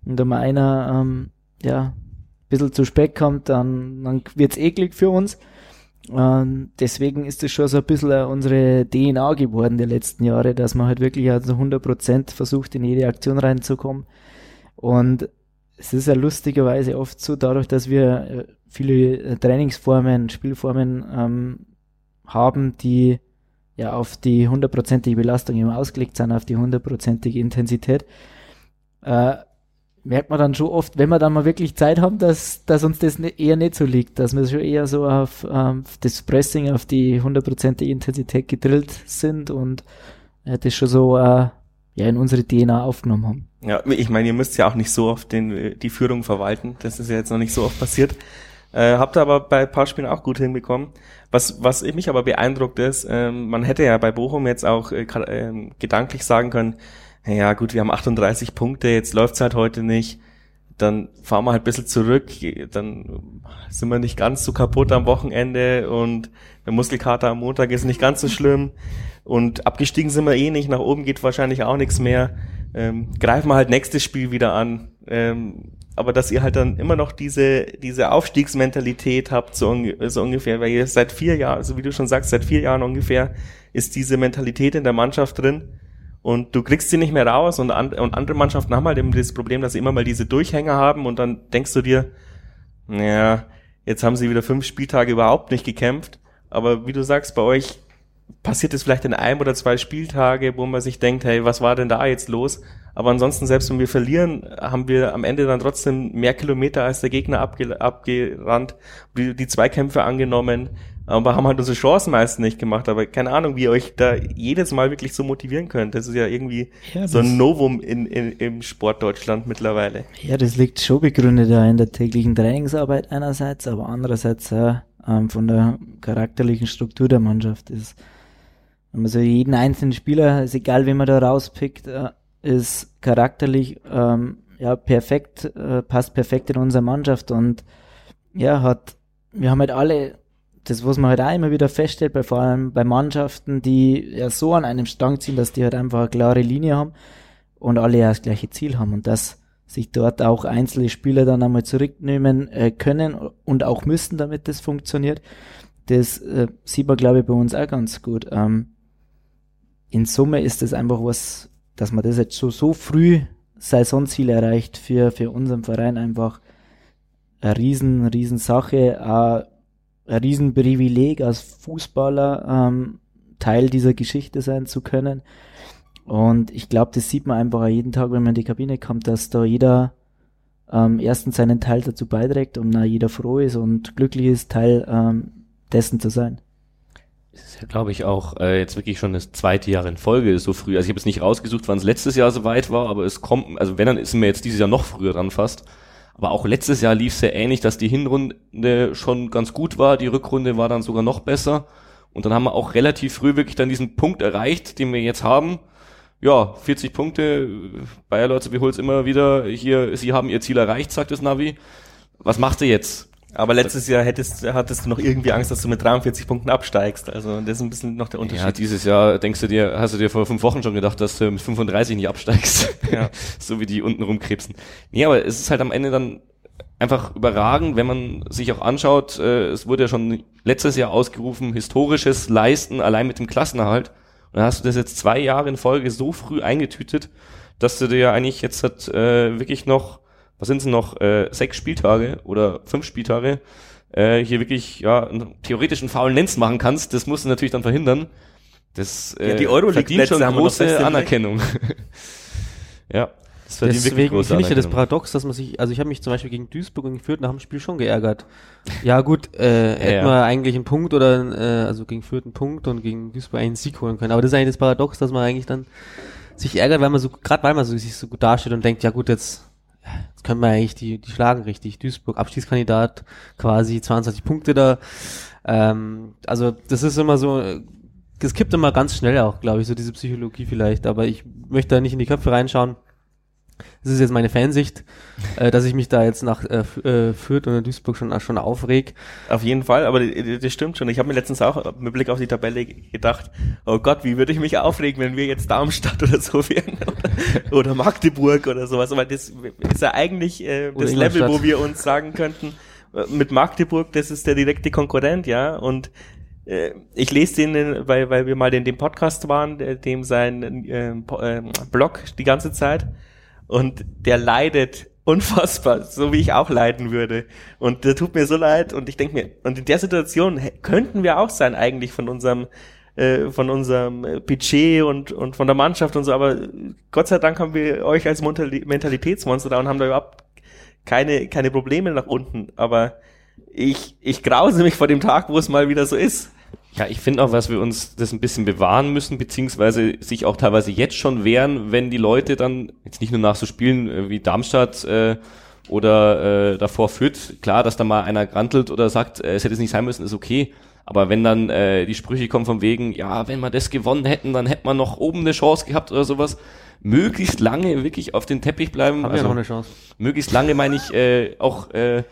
Und wenn einer ähm, ja, ein bisschen zu spät kommt, dann, dann wird's eklig für uns. Und deswegen ist es schon so ein bisschen unsere DNA geworden die letzten Jahre, dass man halt wirklich also 100% versucht, in jede Aktion reinzukommen. Und es ist ja lustigerweise oft so, dadurch, dass wir äh, viele äh, Trainingsformen, Spielformen ähm, haben, die ja auf die hundertprozentige Belastung immer ausgelegt sind, auf die hundertprozentige Intensität, äh, merkt man dann schon oft, wenn wir dann mal wirklich Zeit haben, dass, dass uns das ne, eher nicht so liegt, dass wir schon eher so auf ähm, das Pressing, auf die hundertprozentige Intensität gedrillt sind und äh, das schon so äh, ja in unsere DNA aufgenommen haben. Ja, ich meine, ihr müsst ja auch nicht so oft den, die Führung verwalten. Das ist ja jetzt noch nicht so oft passiert. Äh, habt ihr aber bei ein paar Spielen auch gut hinbekommen. Was, was mich aber beeindruckt ist, ähm, man hätte ja bei Bochum jetzt auch äh, äh, gedanklich sagen können, ja gut, wir haben 38 Punkte, jetzt läuft's halt heute nicht. Dann fahren wir halt ein bisschen zurück, dann sind wir nicht ganz so kaputt am Wochenende und der Muskelkater am Montag ist nicht ganz so schlimm. Und abgestiegen sind wir eh nicht, nach oben geht wahrscheinlich auch nichts mehr. Ähm, greifen wir halt nächstes Spiel wieder an. Ähm, aber dass ihr halt dann immer noch diese, diese Aufstiegsmentalität habt, so, so ungefähr, weil ihr seit vier Jahren, also wie du schon sagst, seit vier Jahren ungefähr ist diese Mentalität in der Mannschaft drin und du kriegst sie nicht mehr raus und, an, und andere Mannschaften haben halt eben das Problem, dass sie immer mal diese Durchhänger haben und dann denkst du dir, naja, jetzt haben sie wieder fünf Spieltage überhaupt nicht gekämpft, aber wie du sagst, bei euch passiert es vielleicht in einem oder zwei Spieltage, wo man sich denkt, hey, was war denn da jetzt los? Aber ansonsten, selbst wenn wir verlieren, haben wir am Ende dann trotzdem mehr Kilometer als der Gegner abge abgerannt, die, die Zweikämpfe angenommen, aber haben halt unsere Chancen meistens nicht gemacht. Aber keine Ahnung, wie ihr euch da jedes Mal wirklich so motivieren könnt. Das ist ja irgendwie ja, so ein Novum in, in, im Sport Deutschland mittlerweile. Ja, das liegt schon begründet ja in der täglichen Trainingsarbeit einerseits, aber andererseits äh, ähm, von der charakterlichen Struktur der Mannschaft ist. Wenn man so jeden einzelnen Spieler, ist egal, wie man da rauspickt, äh, ist charakterlich ähm, ja perfekt, äh, passt perfekt in unsere Mannschaft und ja, hat, wir haben halt alle, das was man halt auch immer wieder feststellt, bei vor allem bei Mannschaften, die ja so an einem Strang ziehen, dass die halt einfach eine klare Linie haben und alle ja das gleiche Ziel haben und dass sich dort auch einzelne Spieler dann einmal zurücknehmen äh, können und auch müssen, damit das funktioniert. Das äh, sieht man, glaube ich, bei uns auch ganz gut. Ähm, in Summe ist es einfach was, dass man das jetzt so, so früh Saisonziel erreicht für, für unseren Verein einfach eine riesen, riesen Sache, ein riesen Privileg als Fußballer ähm, Teil dieser Geschichte sein zu können. Und ich glaube, das sieht man einfach jeden Tag, wenn man in die Kabine kommt, dass da jeder ähm, erstens seinen Teil dazu beiträgt und na, jeder froh ist und glücklich ist, Teil ähm, dessen zu sein. Das ist ja, glaube ich, auch äh, jetzt wirklich schon das zweite Jahr in Folge so früh. Also ich habe es nicht rausgesucht, wann es letztes Jahr so weit war, aber es kommt, also wenn, dann ist mir jetzt dieses Jahr noch früher dran fast. Aber auch letztes Jahr lief es sehr ähnlich, dass die Hinrunde schon ganz gut war, die Rückrunde war dann sogar noch besser. Und dann haben wir auch relativ früh wirklich dann diesen Punkt erreicht, den wir jetzt haben. Ja, 40 Punkte, Bayer Leute, wir holen es immer wieder. Hier, sie haben ihr Ziel erreicht, sagt das Navi. Was macht ihr jetzt? Aber letztes Jahr hättest, hattest du noch irgendwie Angst, dass du mit 43 Punkten absteigst. Also das ist ein bisschen noch der Unterschied. Ja, dieses Jahr denkst du dir, hast du dir vor fünf Wochen schon gedacht, dass du mit 35 nicht absteigst. Ja. so wie die unten rumkrebsen. Nee, aber es ist halt am Ende dann einfach überragend, wenn man sich auch anschaut, äh, es wurde ja schon letztes Jahr ausgerufen, historisches Leisten allein mit dem Klassenerhalt. Und dann hast du das jetzt zwei Jahre in Folge so früh eingetütet, dass du dir ja eigentlich jetzt hat, äh, wirklich noch was sind es noch, äh, sechs Spieltage oder fünf Spieltage, äh, hier wirklich ja einen theoretischen faulen Lenz machen kannst, das musst du natürlich dann verhindern. Das äh, ja, die verdient schon große Anerkennung. ja. Das Deswegen finde ich ja das Paradox, dass man sich, also ich habe mich zum Beispiel gegen Duisburg und Fürth nach dem Spiel schon geärgert. Ja gut, äh, ja, hätten wir eigentlich einen Punkt oder äh, also gegen Fürth einen Punkt und gegen Duisburg einen Sieg holen können. Aber das ist eigentlich das Paradox, dass man eigentlich dann sich ärgert, weil man so, gerade weil man so, sich so gut dasteht und denkt, ja gut, jetzt Jetzt können wir eigentlich die, die schlagen richtig. Duisburg, Abstiegskandidat, quasi 22 Punkte da. Ähm, also das ist immer so, es kippt immer ganz schnell auch, glaube ich, so diese Psychologie vielleicht. Aber ich möchte da nicht in die Köpfe reinschauen das ist jetzt meine Fansicht, äh, dass ich mich da jetzt nach äh, äh Fürth und Duisburg schon, schon aufreg. Auf jeden Fall, aber das stimmt schon. Ich habe mir letztens auch mit Blick auf die Tabelle gedacht, oh Gott, wie würde ich mich aufregen, wenn wir jetzt Darmstadt oder so wären oder, oder Magdeburg oder sowas. Aber das ist ja eigentlich äh, das Level, wo wir uns sagen könnten, äh, mit Magdeburg, das ist der direkte Konkurrent, ja, und äh, ich lese den, weil, weil wir mal in dem Podcast waren, dem sein äh, Blog die ganze Zeit und der leidet unfassbar, so wie ich auch leiden würde. Und der tut mir so leid und ich denke mir, und in der Situation könnten wir auch sein eigentlich von unserem äh, von unserem Budget und, und von der Mannschaft und so, aber Gott sei Dank haben wir euch als Mentalitätsmonster da und haben da überhaupt keine, keine Probleme nach unten. Aber ich, ich grause mich vor dem Tag, wo es mal wieder so ist. Ja, ich finde auch, dass wir uns das ein bisschen bewahren müssen, beziehungsweise sich auch teilweise jetzt schon wehren, wenn die Leute dann jetzt nicht nur nach so Spielen äh, wie Darmstadt äh, oder äh, davor führt, klar, dass da mal einer grantelt oder sagt, äh, es hätte es nicht sein müssen, ist okay. Aber wenn dann äh, die Sprüche kommen von wegen, ja, wenn wir das gewonnen hätten, dann hätte man noch oben eine Chance gehabt oder sowas, möglichst lange wirklich auf den Teppich bleiben. Haben also, wir noch eine Chance. Möglichst lange meine ich äh, auch äh,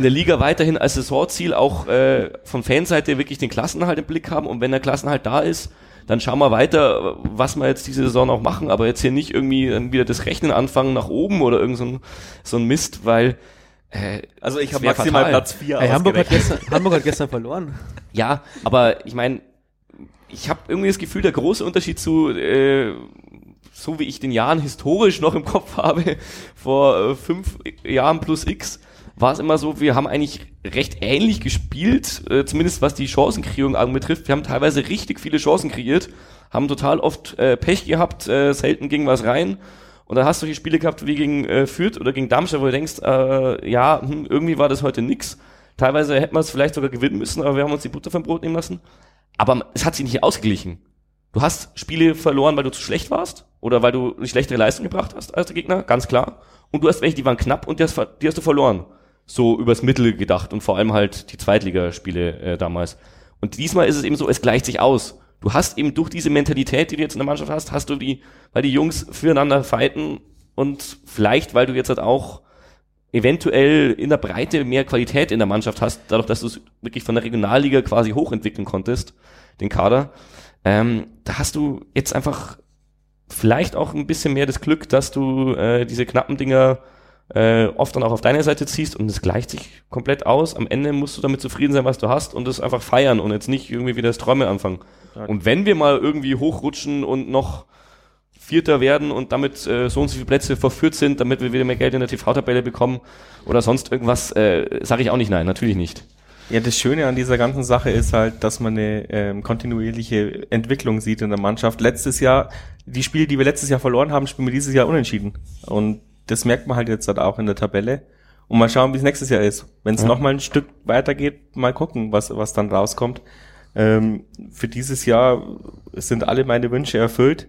in der Liga weiterhin als Saisonziel auch äh, von Fanseite wirklich den Klassenhalt im Blick haben und wenn der Klassenhalt da ist, dann schauen wir weiter, was wir jetzt diese Saison auch machen, aber jetzt hier nicht irgendwie dann wieder das Rechnen anfangen nach oben oder irgend so ein, so ein Mist, weil äh, also ich habe maximal fatal. Platz 4 hey, Hamburg, hat gestern, Hamburg hat gestern verloren. Ja, aber ich meine, ich habe irgendwie das Gefühl, der große Unterschied zu äh, so wie ich den Jahren historisch noch im Kopf habe, vor äh, fünf Jahren plus X, war es immer so, wir haben eigentlich recht ähnlich gespielt, äh, zumindest was die Chancenkreierung anbetrifft. Wir haben teilweise richtig viele Chancen kreiert, haben total oft äh, Pech gehabt, äh, selten ging was rein. Und dann hast du solche Spiele gehabt wie gegen äh, Fürth oder gegen Darmstadt, wo du denkst, äh, ja, hm, irgendwie war das heute nix. Teilweise hätten wir es vielleicht sogar gewinnen müssen, aber wir haben uns die Butter vom Brot nehmen lassen. Aber es hat sich nicht ausgeglichen. Du hast Spiele verloren, weil du zu schlecht warst oder weil du eine schlechtere Leistung gebracht hast als der Gegner, ganz klar. Und du hast welche, die waren knapp und die hast, die hast du verloren. So übers Mittel gedacht und vor allem halt die Zweitligaspiele äh, damals. Und diesmal ist es eben so, es gleicht sich aus. Du hast eben durch diese Mentalität, die du jetzt in der Mannschaft hast, hast du die, weil die Jungs füreinander fighten und vielleicht, weil du jetzt halt auch eventuell in der Breite mehr Qualität in der Mannschaft hast, dadurch, dass du es wirklich von der Regionalliga quasi hochentwickeln konntest, den Kader, ähm, da hast du jetzt einfach vielleicht auch ein bisschen mehr das Glück, dass du äh, diese knappen Dinger äh, oft dann auch auf deine Seite ziehst und es gleicht sich komplett aus. Am Ende musst du damit zufrieden sein, was du hast und es einfach feiern und jetzt nicht irgendwie wieder das Träume anfangen. Und wenn wir mal irgendwie hochrutschen und noch Vierter werden und damit äh, so und so viele Plätze verführt sind, damit wir wieder mehr Geld in der TV-Tabelle bekommen oder sonst irgendwas, äh, sage ich auch nicht nein, natürlich nicht. Ja, das Schöne an dieser ganzen Sache ist halt, dass man eine ähm, kontinuierliche Entwicklung sieht in der Mannschaft. Letztes Jahr, die Spiele, die wir letztes Jahr verloren haben, spielen wir dieses Jahr unentschieden. Und das merkt man halt jetzt halt auch in der Tabelle. Und mal schauen, wie es nächstes Jahr ist. Wenn es ja. noch mal ein Stück weitergeht, mal gucken, was, was dann rauskommt. Ähm, für dieses Jahr sind alle meine Wünsche erfüllt.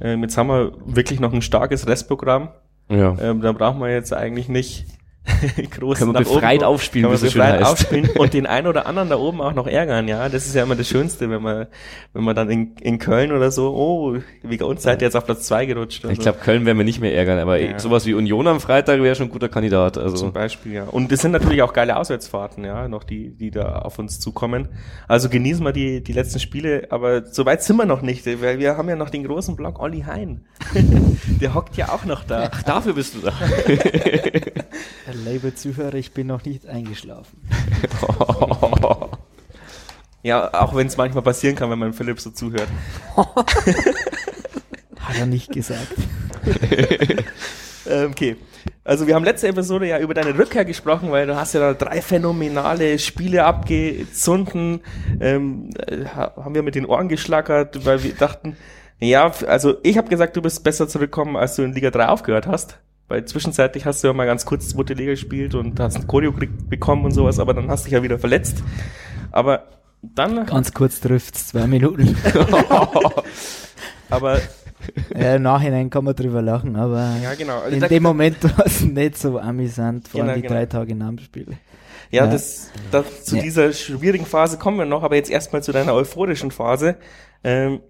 Ähm, jetzt haben wir wirklich noch ein starkes Restprogramm. Ja. Ähm, da brauchen wir jetzt eigentlich nicht groß Können wir befreit oben, aufspielen, wie so schön heißt. aufspielen und den einen oder anderen da oben auch noch ärgern, ja. Das ist ja immer das Schönste, wenn man, wenn man dann in, in Köln oder so, oh, wie uns seid ihr jetzt auf Platz zwei gerutscht. Ich so. glaube, Köln werden wir nicht mehr ärgern, aber ja. sowas wie Union am Freitag wäre schon ein guter Kandidat. Also. Zum Beispiel, ja. Und das sind natürlich auch geile Auswärtsfahrten, ja, noch die, die da auf uns zukommen. Also genießen wir die, die letzten Spiele, aber so weit sind wir noch nicht, weil wir haben ja noch den großen Block Olli Hein. Der hockt ja auch noch da. Ach, dafür bist du da. Liebe Zuhörer, ich bin noch nicht eingeschlafen. ja, auch wenn es manchmal passieren kann, wenn man Philipp so zuhört. Hat er nicht gesagt. Okay. Also wir haben letzte Episode ja über deine Rückkehr gesprochen, weil du hast ja da drei phänomenale Spiele abgezunden. Ähm, äh, haben wir mit den Ohren geschlackert, weil wir dachten, ja, also ich habe gesagt, du bist besser zurückgekommen, als du in Liga 3 aufgehört hast. Weil zwischenzeitlich hast du ja mal ganz kurz zweite Liga gespielt und hast ein Choreo bekommen und sowas, aber dann hast du dich ja wieder verletzt. Aber dann. Ganz kurz trifft's, zwei Minuten. aber. Ja, Im Nachhinein kann man drüber lachen, aber ja, genau. Also in dem Moment war es nicht so amüsant, vor allem genau, die genau. drei Tage Spiel. Ja, ja. Das, das, zu ja. dieser schwierigen Phase kommen wir noch, aber jetzt erstmal zu deiner euphorischen Phase. Ähm,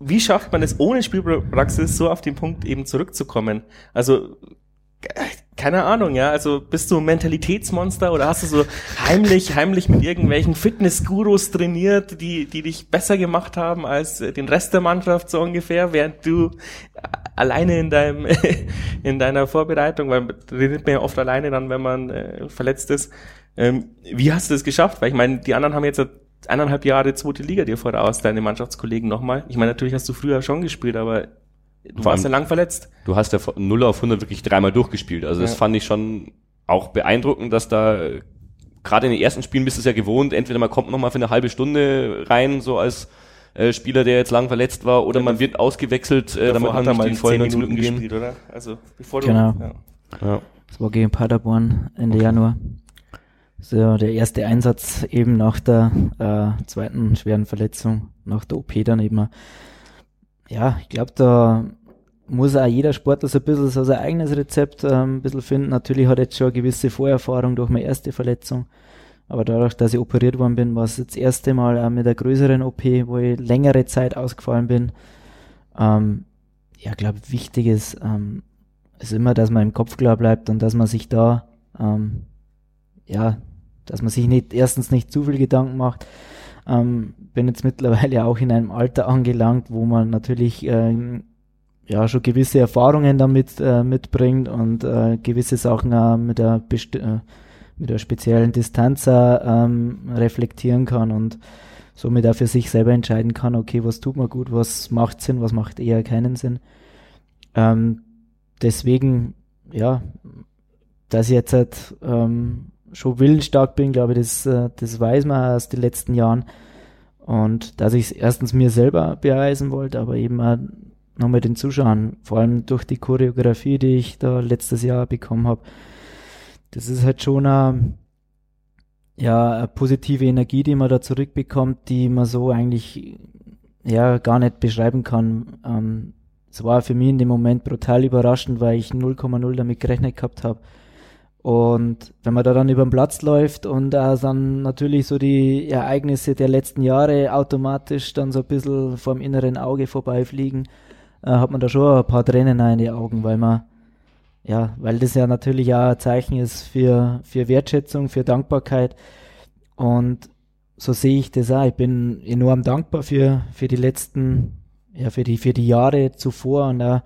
wie schafft man es ohne Spielpraxis so auf den Punkt eben zurückzukommen? Also keine Ahnung, ja. Also bist du ein Mentalitätsmonster oder hast du so heimlich, heimlich mit irgendwelchen Fitnessgurus trainiert, die, die dich besser gemacht haben als den Rest der Mannschaft so ungefähr, während du alleine in deinem, in deiner Vorbereitung, weil redet man ja oft alleine dann, wenn man äh, verletzt ist. Ähm, wie hast du das geschafft? Weil ich meine, die anderen haben jetzt eineinhalb Jahre zweite Liga dir voraus, deine Mannschaftskollegen nochmal. Ich meine, natürlich hast du früher schon gespielt, aber du warst ja lang verletzt. Du hast ja von 0 auf 100 wirklich dreimal durchgespielt. Also das ja. fand ich schon auch beeindruckend, dass da gerade in den ersten Spielen bist du es ja gewohnt, entweder man kommt nochmal für eine halbe Stunde rein, so als äh, Spieler, der jetzt lang verletzt war, oder ja, man wird ausgewechselt, äh, damit man nicht die vollen 90 Minuten gespielt, oder? Also bevor du genau. Ja. ja. Das war gegen Paderborn Ende okay. Januar. So, der erste Einsatz eben nach der äh, zweiten schweren Verletzung, nach der OP dann eben. Ja, ich glaube, da muss auch jeder Sportler so ein bisschen so sein eigenes Rezept ähm, ein bisschen finden. Natürlich hat jetzt schon eine gewisse Vorerfahrung durch meine erste Verletzung. Aber dadurch, dass ich operiert worden bin, war es jetzt das erste Mal auch mit einer größeren OP, wo ich längere Zeit ausgefallen bin. Ähm, ja, glaube wichtig ist, ähm, ist immer, dass man im Kopf klar bleibt und dass man sich da ähm, ja dass man sich nicht erstens nicht zu viel Gedanken macht. Ähm, bin jetzt mittlerweile auch in einem Alter angelangt, wo man natürlich äh, ja schon gewisse Erfahrungen damit äh, mitbringt und äh, gewisse Sachen äh, mit der äh, mit der speziellen Distanz ähm, reflektieren kann und somit auch für sich selber entscheiden kann, okay, was tut man gut, was macht Sinn, was macht eher keinen Sinn. Ähm, deswegen, ja, dass ich jetzt halt, ähm, schon willensstark bin, glaube ich, das, äh, das weiß man aus den letzten Jahren. Und dass ich es erstens mir selber beweisen wollte, aber eben auch nochmal den Zuschauern, vor allem durch die Choreografie, die ich da letztes Jahr bekommen habe. Das ist halt schon eine, ja, eine positive Energie, die man da zurückbekommt, die man so eigentlich ja gar nicht beschreiben kann. Ähm, es war für mich in dem Moment brutal überraschend, weil ich 0,0 damit gerechnet gehabt habe Und wenn man da dann über den Platz läuft und äh, dann natürlich so die Ereignisse der letzten Jahre automatisch dann so ein bisschen vom inneren Auge vorbeifliegen, äh, hat man da schon ein paar Tränen in die Augen, weil man, ja, weil das ja natürlich auch ein Zeichen ist für, für Wertschätzung, für Dankbarkeit. Und so sehe ich das auch. Ich bin enorm dankbar für, für die letzten, ja, für die, für die Jahre zuvor und auch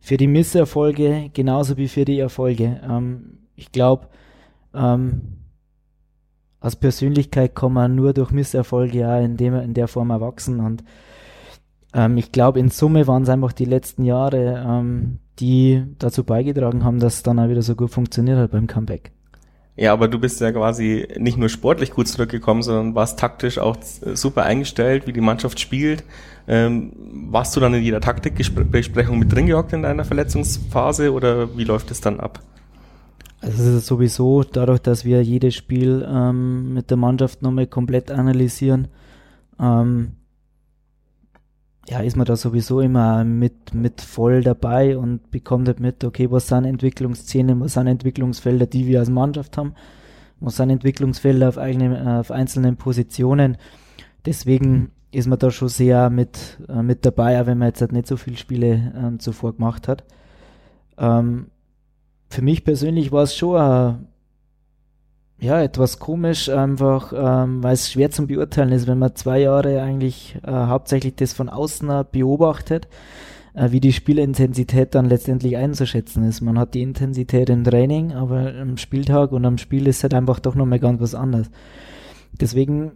für die Misserfolge genauso wie für die Erfolge. Ähm, ich glaube, ähm, als Persönlichkeit kann man nur durch Misserfolge ja in, dem, in der Form erwachsen und ähm, ich glaube, in Summe waren es einfach die letzten Jahre, ähm, die dazu beigetragen haben, dass es dann auch wieder so gut funktioniert hat beim Comeback. Ja, aber du bist ja quasi nicht nur sportlich gut zurückgekommen, sondern warst taktisch auch super eingestellt, wie die Mannschaft spielt. Ähm, warst du dann in jeder Taktikbesprechung mit drin gehockt in deiner Verletzungsphase oder wie läuft es dann ab? Also es ist sowieso dadurch, dass wir jedes Spiel ähm, mit der Mannschaft nochmal komplett analysieren, ähm, ja, ist man da sowieso immer mit, mit voll dabei und bekommt halt mit, okay, was sind Entwicklungsszenen, was sind Entwicklungsfelder, die wir als Mannschaft haben, was sind Entwicklungsfelder auf, eigene, auf einzelnen Positionen. Deswegen ist man da schon sehr mit, äh, mit dabei, auch wenn man jetzt halt nicht so viele Spiele ähm, zuvor gemacht hat. Ähm, für mich persönlich war es schon äh, ja, etwas komisch, einfach, ähm, weil es schwer zum Beurteilen ist, wenn man zwei Jahre eigentlich äh, hauptsächlich das von außen beobachtet, äh, wie die Spielintensität dann letztendlich einzuschätzen ist. Man hat die Intensität im Training, aber am Spieltag und am Spiel ist halt einfach doch nochmal ganz was anderes. Deswegen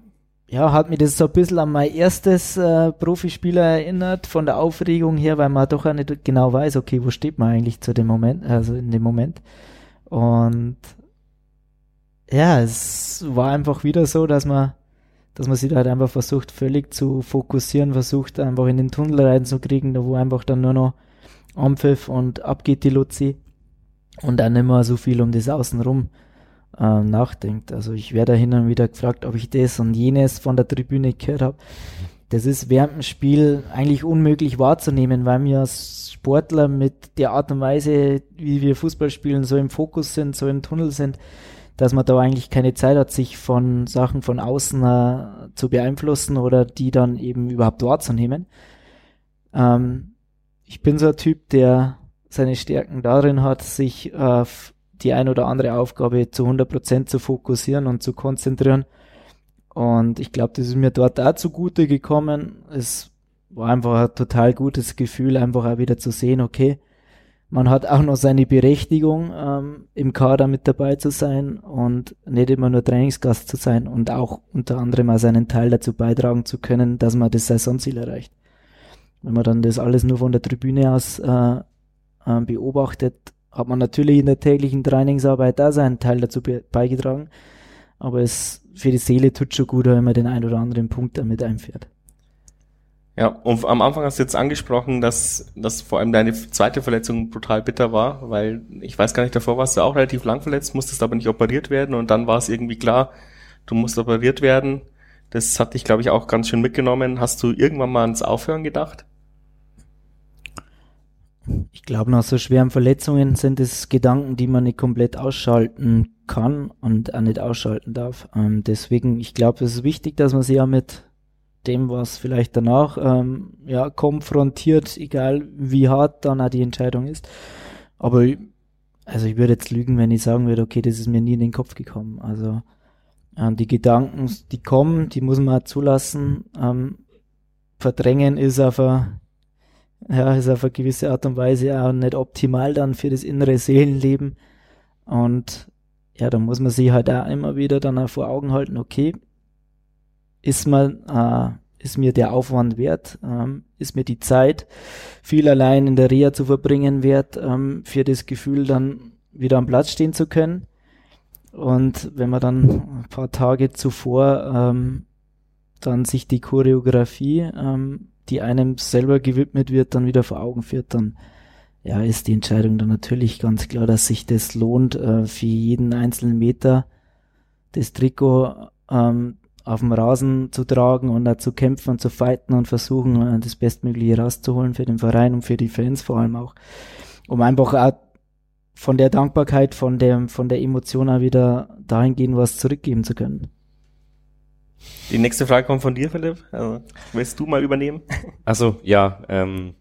ja, hat mich das so ein bisschen an mein erstes äh, Profispieler erinnert, von der Aufregung her, weil man doch auch nicht genau weiß, okay, wo steht man eigentlich zu dem Moment, also in dem Moment. Und ja, es war einfach wieder so, dass man, dass man sich da halt einfach versucht, völlig zu fokussieren, versucht einfach in den Tunnel reinzukriegen, da wo einfach dann nur noch Ampfiff und abgeht die Luzi und dann immer so viel um das Außenrum äh, nachdenkt. Also ich werde hin und wieder gefragt, ob ich das und jenes von der Tribüne gehört habe. Das ist während dem Spiel eigentlich unmöglich wahrzunehmen, weil wir als Sportler mit der Art und Weise, wie wir Fußball spielen, so im Fokus sind, so im Tunnel sind, dass man da eigentlich keine Zeit hat, sich von Sachen von außen äh, zu beeinflussen oder die dann eben überhaupt wahrzunehmen. Ähm, ich bin so ein Typ, der seine Stärken darin hat, sich auf die ein oder andere Aufgabe zu 100% zu fokussieren und zu konzentrieren. Und ich glaube, das ist mir dort auch zugute gekommen. Es war einfach ein total gutes Gefühl, einfach auch wieder zu sehen, okay, man hat auch noch seine Berechtigung, ähm, im Kader mit dabei zu sein und nicht immer nur Trainingsgast zu sein und auch unter anderem auch seinen Teil dazu beitragen zu können, dass man das Saisonziel erreicht. Wenn man dann das alles nur von der Tribüne aus äh, äh, beobachtet, hat man natürlich in der täglichen Trainingsarbeit da seinen Teil dazu beigetragen. Aber es für die Seele tut schon gut, wenn man den ein oder anderen Punkt damit einfährt. Ja, und am Anfang hast du jetzt angesprochen, dass, dass vor allem deine zweite Verletzung brutal bitter war, weil ich weiß gar nicht, davor warst du auch relativ lang verletzt, musstest aber nicht operiert werden und dann war es irgendwie klar, du musst operiert werden. Das hat dich, glaube ich, auch ganz schön mitgenommen. Hast du irgendwann mal ans Aufhören gedacht? Ich glaube, nach so schweren Verletzungen sind es Gedanken, die man nicht komplett ausschalten kann und auch nicht ausschalten darf. Ähm, deswegen, ich glaube, es ist wichtig, dass man sich ja mit dem, was vielleicht danach ähm, ja, konfrontiert, egal wie hart dann auch die Entscheidung ist. Aber also ich würde jetzt lügen, wenn ich sagen würde, okay, das ist mir nie in den Kopf gekommen. Also ähm, die Gedanken, die kommen, die muss man zulassen. Ähm, verdrängen ist eine ja, ist auf eine gewisse Art und Weise auch nicht optimal dann für das innere Seelenleben. Und ja, da muss man sich halt auch immer wieder dann auch vor Augen halten, okay, ist man, äh, ist mir der Aufwand wert, ähm, ist mir die Zeit, viel allein in der Reha zu verbringen wert, ähm, für das Gefühl dann wieder am Platz stehen zu können. Und wenn man dann ein paar Tage zuvor ähm, dann sich die Choreografie ähm, die einem selber gewidmet wird, dann wieder vor Augen führt, dann ja, ist die Entscheidung dann natürlich ganz klar, dass sich das lohnt, äh, für jeden einzelnen Meter das Trikot ähm, auf dem Rasen zu tragen und da zu kämpfen und zu fighten und versuchen, äh, das Bestmögliche rauszuholen für den Verein und für die Fans vor allem auch. Um einfach auch von der Dankbarkeit, von der, von der Emotion auch wieder dahingehend was zurückgeben zu können. Die nächste Frage kommt von dir, Philipp. Also, willst du mal übernehmen? Also ja, ähm,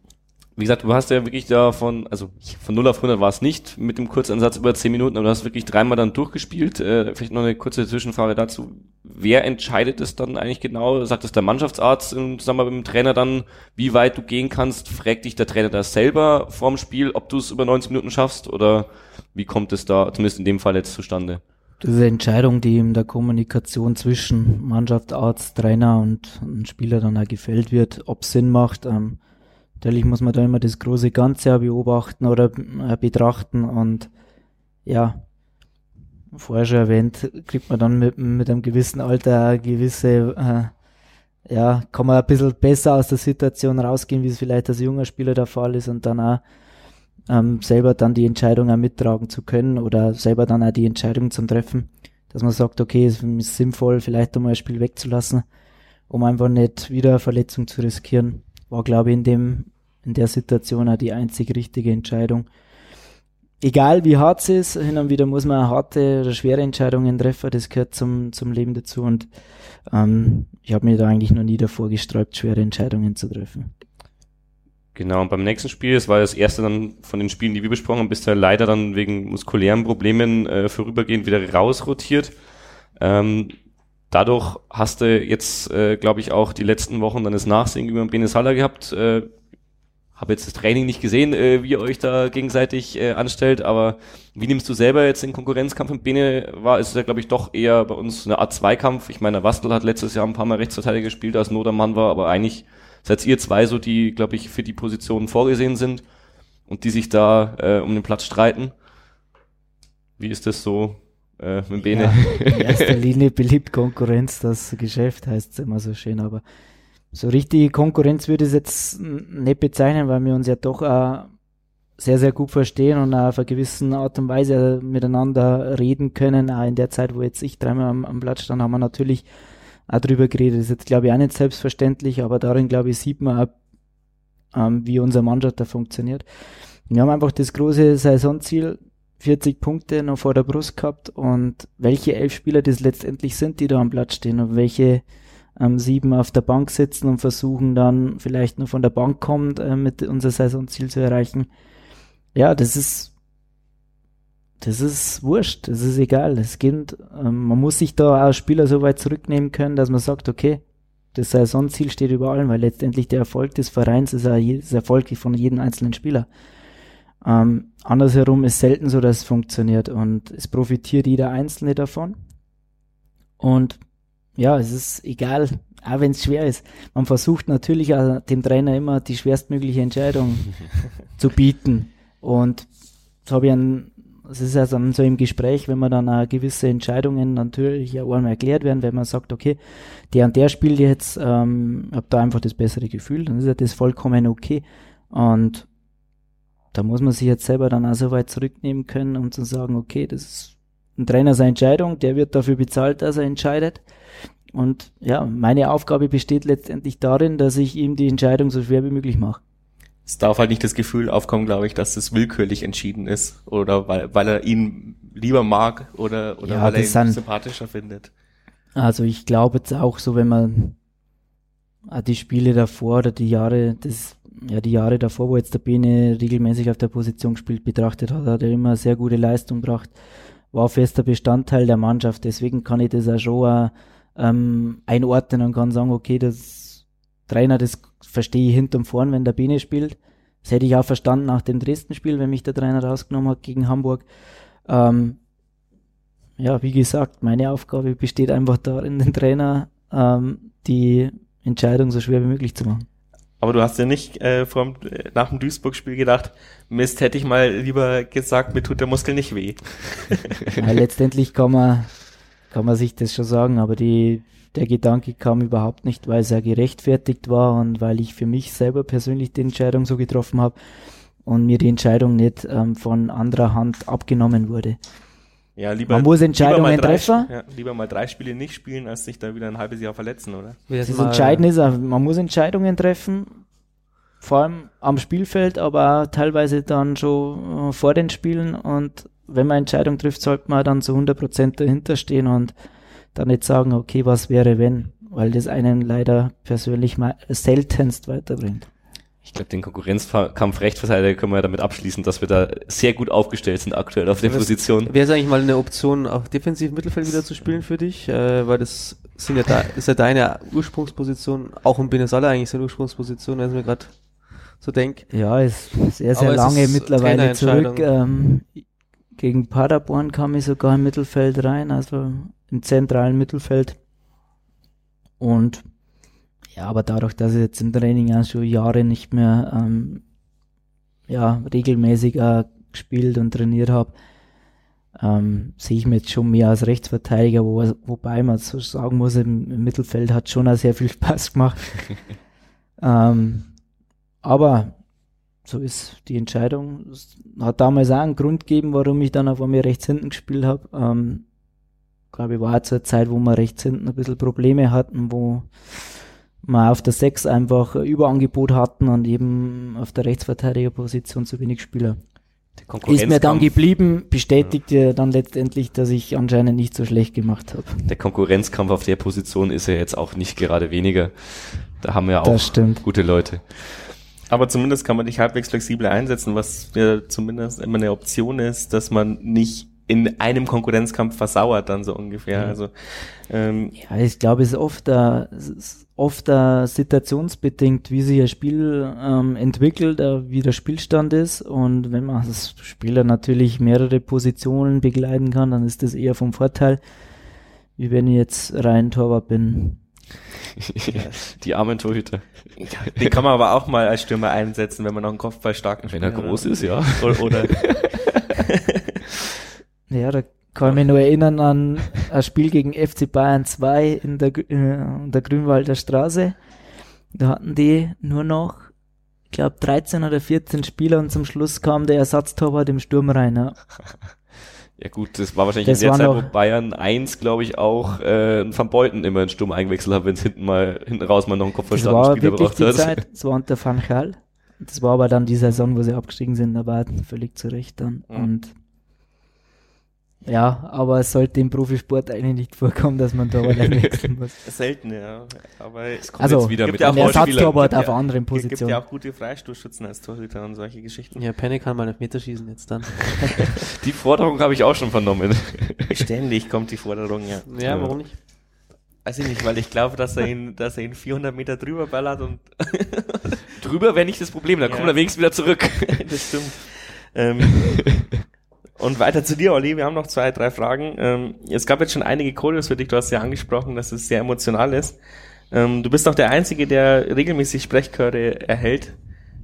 wie gesagt, du hast ja wirklich da von, also von 0 auf 100 war es nicht mit dem Kurzansatz über 10 Minuten, aber du hast wirklich dreimal dann durchgespielt. Äh, vielleicht noch eine kurze Zwischenfrage dazu. Wer entscheidet es dann eigentlich genau? Sagt es der Mannschaftsarzt im Zusammenarbeit mit dem Trainer dann, wie weit du gehen kannst? Fragt dich der Trainer da selber vorm Spiel, ob du es über 90 Minuten schaffst? Oder wie kommt es da, zumindest in dem Fall jetzt zustande? Eine Entscheidung, die in der Kommunikation zwischen Mannschaft, Arzt, Trainer und, und Spieler dann auch gefällt wird, ob es Sinn macht. Ähm, natürlich muss man da immer das große Ganze beobachten oder äh, betrachten und ja, vorher schon erwähnt, kriegt man dann mit, mit einem gewissen Alter eine gewisse, äh, ja, kann man ein bisschen besser aus der Situation rausgehen, wie es vielleicht als junger Spieler der Fall ist und dann auch ähm, selber dann die Entscheidung auch mittragen zu können oder selber dann auch die Entscheidung zum Treffen, dass man sagt, okay, es ist sinnvoll, vielleicht einmal ein Spiel wegzulassen, um einfach nicht wieder eine Verletzung zu riskieren. War, glaube ich, in dem, in der Situation auch die einzig richtige Entscheidung. Egal wie hart es ist, hin und wieder muss man harte oder schwere Entscheidungen treffen, das gehört zum, zum Leben dazu und ähm, ich habe mir da eigentlich noch nie davor gesträubt, schwere Entscheidungen zu treffen. Genau, und beim nächsten Spiel, das war das erste dann von den Spielen, die wir besprochen haben, bist du leider dann wegen muskulären Problemen äh, vorübergehend wieder rausrotiert. Ähm, dadurch hast du jetzt, äh, glaube ich, auch die letzten Wochen dann das Nachsehen über Benesala gehabt. Äh, habe jetzt das Training nicht gesehen, äh, wie ihr euch da gegenseitig äh, anstellt, aber wie nimmst du selber jetzt den Konkurrenzkampf mit Bene war? Ist ja, glaube ich, doch eher bei uns eine Art Zweikampf. Ich meine, Wastel hat letztes Jahr ein paar Mal Rechtsverteidiger gespielt, als Nodermann war, aber eigentlich seid ihr zwei so, die, glaube ich, für die Positionen vorgesehen sind und die sich da äh, um den Platz streiten. Wie ist das so äh, mit Bene? Ja, in erster Linie beliebt Konkurrenz, das Geschäft heißt es immer so schön, aber so richtige Konkurrenz würde ich es jetzt nicht bezeichnen, weil wir uns ja doch auch sehr, sehr gut verstehen und auf eine gewisse Art und Weise miteinander reden können. Auch in der Zeit, wo jetzt ich dreimal am, am Platz stand, haben wir natürlich auch drüber geredet. Das ist jetzt, glaube ich, auch nicht selbstverständlich, aber darin, glaube ich, sieht man auch, ähm, wie unser Mannschaft da funktioniert. Wir haben einfach das große Saisonziel, 40 Punkte noch vor der Brust gehabt und welche elf Spieler das letztendlich sind, die da am Platz stehen und welche ähm, sieben auf der Bank sitzen und versuchen dann vielleicht nur von der Bank kommt, äh, mit unser Saisonziel zu erreichen. Ja, das ist das ist wurscht, das ist egal. Es geht, ähm, man muss sich da als Spieler so weit zurücknehmen können, dass man sagt, okay, das Saisonziel steht über allem, weil letztendlich der Erfolg des Vereins ist ja das Erfolg von jedem einzelnen Spieler. Ähm, andersherum ist selten so, dass es funktioniert und es profitiert jeder Einzelne davon. Und ja, es ist egal, auch wenn es schwer ist. Man versucht natürlich auch dem Trainer immer die schwerstmögliche Entscheidung zu bieten. Und das habe ich an es ist ja dann so im Gespräch, wenn man dann auch gewisse Entscheidungen natürlich auch einmal erklärt werden, wenn man sagt, okay, der und der spielt jetzt, ähm, hab da einfach das bessere Gefühl, dann ist ja das vollkommen okay. Und da muss man sich jetzt selber dann auch so weit zurücknehmen können, um zu sagen, okay, das ist ein Trainer seine Entscheidung, der wird dafür bezahlt, dass er entscheidet. Und ja, meine Aufgabe besteht letztendlich darin, dass ich ihm die Entscheidung so schwer wie möglich mache es darf halt nicht das Gefühl aufkommen, glaube ich, dass es willkürlich entschieden ist oder weil, weil er ihn lieber mag oder, oder Ja, weil er ihn sind- sympathischer findet. Also ich glaube jetzt auch so, wenn man äh, die Spiele davor oder die Jahre, das, ja, die Jahre davor, wo jetzt der Bene regelmäßig auf der Position gespielt betrachtet hat, hat er immer sehr gute Leistung gebracht, war fester Bestandteil der Mannschaft. Deswegen kann ich das auch schon auch, ähm, einordnen und kann sagen, okay, das Trainer, das verstehe ich hinterm vorn, wenn der Bene spielt. Das hätte ich auch verstanden nach dem Dresden-Spiel, wenn mich der Trainer rausgenommen hat gegen Hamburg. Ähm, ja, wie gesagt, meine Aufgabe besteht einfach darin, den Trainer ähm, die Entscheidung so schwer wie möglich zu machen. Aber du hast ja nicht äh, vor, dem- äh, nach dem Duisburg-Spiel gedacht, Mist, hätte ich mal lieber gesagt, mir tut der Muskel nicht weh. Weil letztendlich kann man, kann man sich das schon sagen, aber die, der Gedanke kam überhaupt nicht, weil es ja gerechtfertigt war und weil ich für mich selber persönlich die Entscheidung so getroffen habe und mir die Entscheidung nicht ähm, von anderer Hand abgenommen wurde. Ja, lieber, Man muss lieber Entscheidungen mal drei, treffen. Ja, lieber mal drei Spiele nicht spielen, als sich da wieder ein halbes Jahr verletzen, oder? Das mal- Entscheidende ist, man muss Entscheidungen treffen vor allem am Spielfeld, aber auch teilweise dann schon äh, vor den Spielen und wenn man Entscheidung trifft, sollte man dann zu 100% dahinter stehen und dann nicht sagen, okay, was wäre wenn, weil das einen leider persönlich mal seltenst weiterbringt. Ich glaube, den Konkurrenzkampf Rechtsverteidiger können wir damit abschließen, dass wir da sehr gut aufgestellt sind aktuell auf der Was- Position. Wäre es eigentlich mal eine Option, auch defensiv Mittelfeld wieder zu spielen für dich? Äh, weil das sind ja da, ist ja deine Ursprungsposition, auch im Benesala eigentlich seine Ursprungsposition, wenn ich mir gerade so denke. Ja, ist sehr, sehr Aber lange ist mittlerweile zurück. Ähm, gegen Paderborn kam ich sogar im Mittelfeld rein, also im zentralen Mittelfeld. Und ja, aber dadurch, dass ich jetzt im Training ja schon Jahre nicht mehr ähm, ja, regelmäßig äh, gespielt und trainiert habe, ähm, sehe ich mich jetzt schon mehr als Rechtsverteidiger, wo, wobei man so sagen muss, im, im Mittelfeld hat schon auch sehr viel Spaß gemacht. ähm, aber so ist die Entscheidung. Es hat damals auch einen Grund gegeben, warum ich dann auf einmal rechts hinten gespielt habe. Ähm, glaube ich, war zur Zeit, wo wir rechts hinten ein bisschen Probleme hatten, wo wir auf der 6 einfach ein Überangebot hatten und eben auf der Rechtsverteidigerposition zu wenig Spieler. Der Ist mir dann geblieben, bestätigte dann letztendlich, dass ich anscheinend nicht so schlecht gemacht habe. der Konkurrenzkampf auf der Position ist ja jetzt auch nicht gerade weniger. Da haben wir auch gute Leute. Aber zumindest kann man dich halbwegs flexibel einsetzen, was ja zumindest immer eine Option ist, dass man nicht in einem Konkurrenzkampf versauert dann so ungefähr. Mhm. Also ähm, Ja, ich glaube, es ist oft, äh, oft äh, situationsbedingt, wie sich ein Spiel ähm, entwickelt, äh, wie der Spielstand ist. Und wenn man als Spieler natürlich mehrere Positionen begleiten kann, dann ist das eher vom Vorteil, wie wenn ich jetzt rein Torwart bin. Die armen Torhüter. den kann man aber auch mal als Stürmer einsetzen, wenn man noch einen kopfballstarken Wenn er groß hat. ist, ja. Oder, oder Ja, da kann ich mich nur erinnern an ein Spiel gegen FC Bayern 2 in der, äh, in der Grünwalder Straße. Da hatten die nur noch, ich glaube, 13 oder 14 Spieler und zum Schluss kam der Ersatztorwart im Sturm rein. Ja. Ja gut, das war wahrscheinlich Das in der Zeit, wo Bayern 1, glaube ich, auch äh, Van Beuten immer einen Sturm eingewechselt hat, wenn es hinten mal hinten raus mal noch einen war Spieler braucht die hat. Zeit, das war unter Van Gaal. Das war aber dann die Saison, wo sie abgestiegen sind, aber völlig zu Recht dann. Mhm. Und ja, aber es sollte im Profisport eigentlich nicht vorkommen, dass man da allein wechseln muss. selten, ja. Aber es Kommt Also, jetzt wieder gibt mit ja auch. Ersatztorwart Gibt auf ja- anderen gibt Positionen. ja auch gute Freistoßschützen als Torhüter und solche Geschichten. Ja, Penny kann mal Meter schießen jetzt dann. Die Forderung habe ich auch schon vernommen. Ständig kommt die Forderung, ja. Ja, warum nicht? Weiß ich nicht, weil ich glaube, dass er ihn, dass er ihn 400 Meter drüber ballert und Drüber wäre nicht das Problem, dann Ja. kommt er wenigstens wieder zurück. das stimmt. Ähm, und weiter zu dir, Olli. Wir haben noch zwei, drei Fragen. Ähm, es gab jetzt schon einige Choreos für dich. Du hast ja angesprochen, dass es sehr emotional ist. Ähm, du bist auch der Einzige, der regelmäßig Sprechchöre erhält.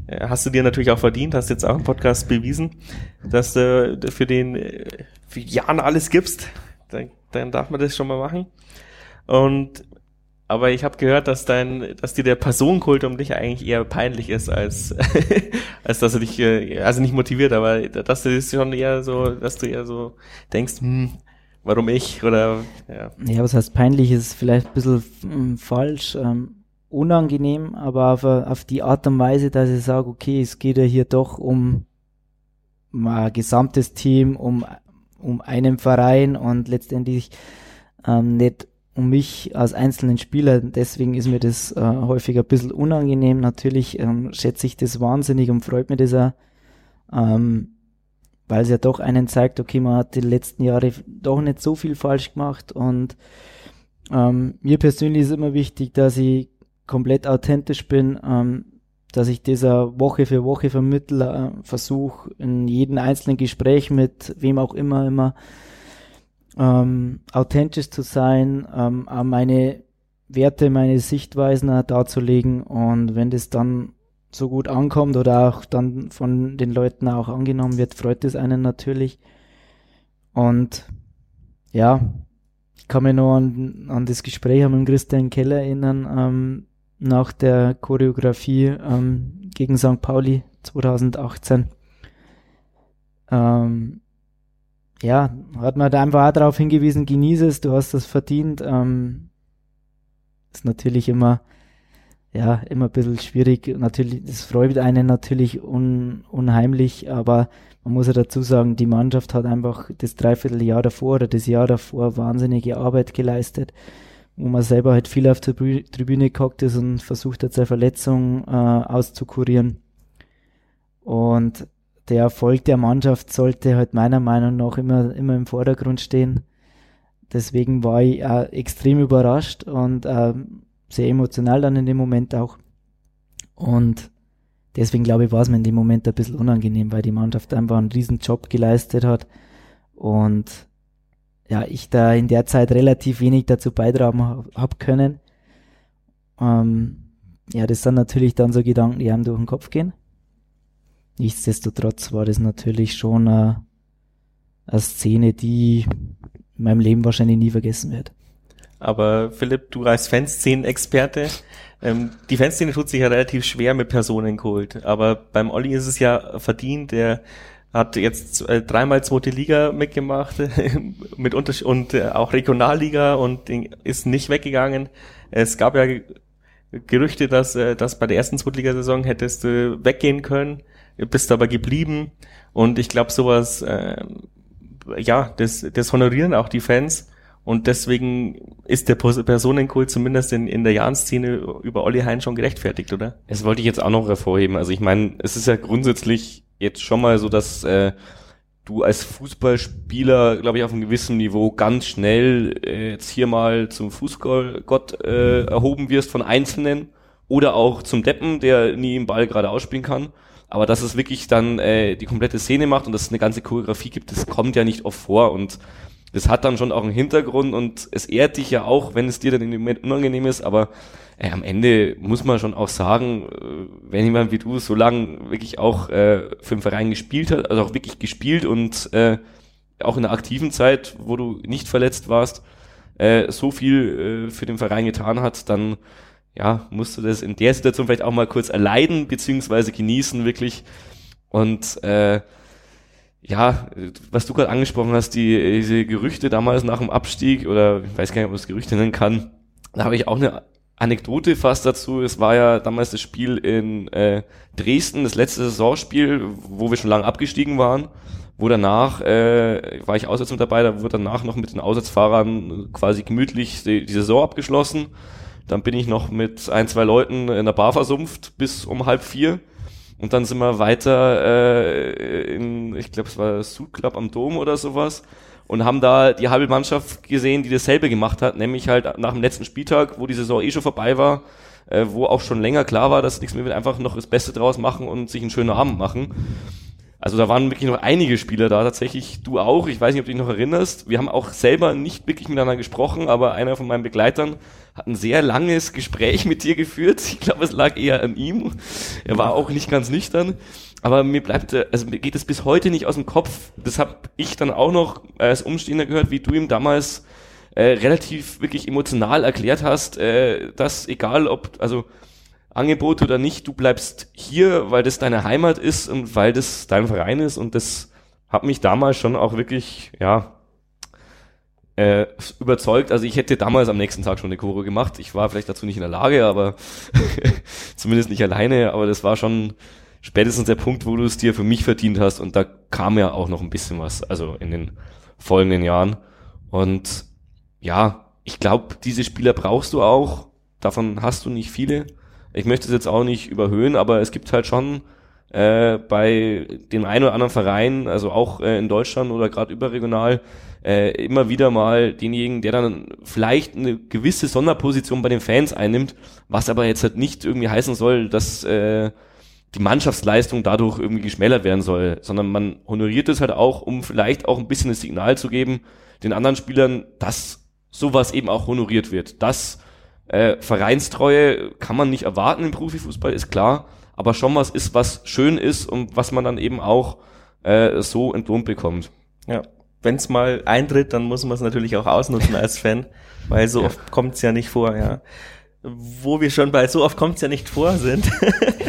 Äh, Hast du dir natürlich auch verdient, hast jetzt auch im Podcast bewiesen, dass du für den äh, für Jan alles gibst. Dann, dann darf man das schon mal machen. Und aber ich habe gehört, dass dein, dass dir der Personenkult um dich eigentlich eher peinlich ist, als als dass er dich, äh, also nicht motiviert, aber dass du das schon eher so, dass du eher so denkst, hm, warum ich oder ja. Ja, was heißt peinlich, ist vielleicht ein bisschen mm, falsch, ähm, unangenehm, aber auf, auf die Art und Weise, dass ich sage, okay, es geht ja hier doch um, um ein gesamtes Team, um, um einen Verein und letztendlich ähm, nicht um mich als einzelnen Spieler. Deswegen ist mir das äh, häufig ein bisschen unangenehm. Natürlich ähm, schätze ich das wahnsinnig und freut mich das auch. Ähm, weil es ja doch einen zeigt, okay, man hat die letzten Jahre doch nicht so viel falsch gemacht und ähm, mir persönlich ist immer wichtig, dass ich komplett authentisch bin, ähm, dass ich dieser Woche für Woche vermittle, äh, versuche in jedem einzelnen Gespräch mit wem auch immer immer ähm, authentisch zu sein, ähm, auch meine Werte, meine Sichtweisen darzulegen und wenn das dann so gut ankommt oder auch dann von den Leuten auch angenommen wird, freut es einen natürlich. Und ja, ich kann mich noch an, an das Gespräch mit Christian Keller erinnern, ähm, nach der Choreografie ähm, gegen St. Pauli 2018. Ähm, ja, hat man da einfach auch darauf hingewiesen, genieße es, du hast das verdient. Ähm, ist natürlich immer ja, immer ein bisschen schwierig. Natürlich, das freut einen natürlich un, unheimlich, aber man muss ja dazu sagen, die Mannschaft hat einfach das Dreivierteljahr davor oder das Jahr davor wahnsinnige Arbeit geleistet, wo man selber halt viel auf der Tribüne gehockt ist und versucht hat, seine Verletzung äh, auszukurieren. Und der Erfolg der Mannschaft sollte halt meiner Meinung nach immer, immer im Vordergrund stehen. Deswegen war ich äh, extrem überrascht und äh, sehr emotional dann in dem Moment auch. Und deswegen glaube ich, war es mir in dem Moment ein bisschen unangenehm, weil die Mannschaft einfach einen riesen Job geleistet hat und ja, ich da in der Zeit relativ wenig dazu beitragen habe hab können. Ähm, ja, das sind natürlich dann so Gedanken, die einem durch den Kopf gehen. Nichtsdestotrotz war das natürlich schon eine, eine Szene, die in meinem Leben wahrscheinlich nie vergessen wird. Aber Philipp, du als Fanszenen-Experte, ähm, die Fanszene tut sich ja relativ schwer mit Personenkult. Aber beim Olli ist es ja verdient, der hat jetzt äh, dreimal zweite Liga mitgemacht mit und äh, auch Regionalliga und ist nicht weggegangen. Es gab ja Gerüchte, dass, äh, dass bei der ersten Zweitligasaison hättest du weggehen können, bist aber geblieben und ich glaube sowas, äh, ja, das, das honorieren auch die Fans und deswegen ist der Personenkult zumindest in, in der Jahn-Szene über Olli Hein schon gerechtfertigt, oder? Das wollte ich jetzt auch noch hervorheben. Also ich meine, es ist ja grundsätzlich jetzt schon mal so, dass äh, du als Fußballspieler, glaube ich, auf einem gewissen Niveau ganz schnell äh, jetzt hier mal zum Fußballgott äh, erhoben wirst von Einzelnen oder auch zum Deppen, der nie im Ball gerade ausspielen kann. Aber dass es wirklich dann äh, die komplette Szene macht und dass es eine ganze Choreografie gibt, das kommt ja nicht oft vor. Und das hat dann schon auch einen Hintergrund und es ehrt dich ja auch, wenn es dir dann in dem Moment unangenehm ist, aber äh, am Ende muss man schon auch sagen, äh, wenn jemand wie du so lang wirklich auch äh, für den Verein gespielt hat, also auch wirklich gespielt und äh, auch in der aktiven Zeit, wo du nicht verletzt warst, äh, so viel äh, für den Verein getan hat, dann ja, musst du das in der Situation vielleicht auch mal kurz erleiden, beziehungsweise genießen wirklich. Und äh, ja, was du gerade angesprochen hast, die diese Gerüchte damals nach dem Abstieg, oder ich weiß gar nicht, ob man das Gerüchte nennen kann, da habe ich auch eine Anekdote fast dazu. Es war ja damals das Spiel in äh, Dresden, das letzte Saisonspiel, wo wir schon lange abgestiegen waren, wo danach, äh, war ich auswärts mit dabei, da wurde danach noch mit den Auswärtsfahrern quasi gemütlich die, die Saison abgeschlossen. Dann bin ich noch mit ein, zwei Leuten in der Bar versumpft bis um halb vier. Und dann sind wir weiter äh, in, ich glaube, es war Sud Club am Dom oder sowas. Und haben da die halbe Mannschaft gesehen, die dasselbe gemacht hat, nämlich halt nach dem letzten Spieltag, wo die Saison eh schon vorbei war, äh, wo auch schon länger klar war, dass nichts mehr wird, einfach noch das Beste draus machen und sich einen schönen Abend machen. Also da waren wirklich noch einige Spieler da, tatsächlich du auch, ich weiß nicht, ob du dich noch erinnerst. Wir haben auch selber nicht wirklich miteinander gesprochen, aber einer von meinen Begleitern hat ein sehr langes Gespräch mit dir geführt. Ich glaube, es lag eher an ihm. Er war auch nicht ganz nüchtern. Aber mir bleibt, also mir geht es bis heute nicht aus dem Kopf. Das habe ich dann auch noch als Umstehender gehört, wie du ihm damals äh, relativ wirklich emotional erklärt hast, äh, dass egal ob, also Angebot oder nicht, du bleibst hier, weil das deine Heimat ist und weil das dein Verein ist und das hat mich damals schon auch wirklich, ja, äh, überzeugt. Also ich hätte damals am nächsten Tag schon eine Choreo gemacht. Ich war vielleicht dazu nicht in der Lage, aber zumindest nicht alleine, aber das war schon spätestens der Punkt, wo du es dir für mich verdient hast und da kam ja auch noch ein bisschen was, also in den folgenden Jahren. Und ja, ich glaube, diese Spieler brauchst du auch. Davon hast du nicht viele ich möchte es jetzt auch nicht überhöhen, aber es gibt halt schon äh, bei dem einen oder anderen Verein, also auch äh, in Deutschland oder gerade überregional, äh, immer wieder mal denjenigen, der dann vielleicht eine gewisse Sonderposition bei den Fans einnimmt, was aber jetzt halt nicht irgendwie heißen soll, dass äh, die Mannschaftsleistung dadurch irgendwie geschmälert werden soll, sondern man honoriert es halt auch, um vielleicht auch ein bisschen das Signal zu geben, den anderen Spielern, dass sowas eben auch honoriert wird, dass äh, Vereinstreue kann man nicht erwarten im Profifußball, ist klar, aber schon was ist, was schön ist und was man dann eben auch äh, so entlohnt bekommt. Ja, wenn es mal eintritt, dann muss man es natürlich auch ausnutzen als Fan, weil so ja. oft kommt es ja nicht vor, ja. Wo wir schon bei so oft kommt es ja nicht vor sind,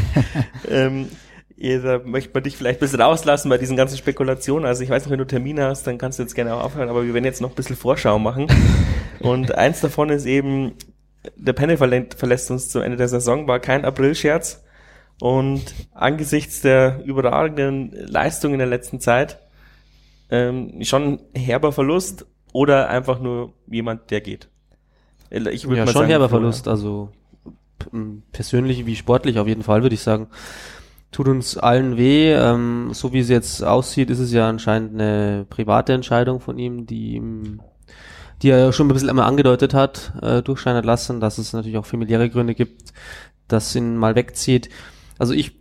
ähm, da möchte man dich vielleicht ein bisschen rauslassen bei diesen ganzen Spekulationen. Also ich weiß nicht, wenn du Termine hast, dann kannst du jetzt gerne auch aufhören, aber wir werden jetzt noch ein bisschen Vorschau machen. Und eins davon ist eben der Penne verlä- verlässt uns zum Ende der Saison, war kein April-Scherz. Und angesichts der überragenden Leistung in der letzten Zeit ähm, schon herber Verlust oder einfach nur jemand, der geht. Ich würd ja, mal schon sagen, herber. Verlust, also persönlich wie sportlich auf jeden Fall, würde ich sagen. Tut uns allen weh. Ähm, so wie es jetzt aussieht, ist es ja anscheinend eine private Entscheidung von ihm, die ihm, die er ja schon ein bisschen einmal angedeutet hat, äh, durchscheinen lassen, dass es natürlich auch familiäre Gründe gibt, dass ihn mal wegzieht. Also ich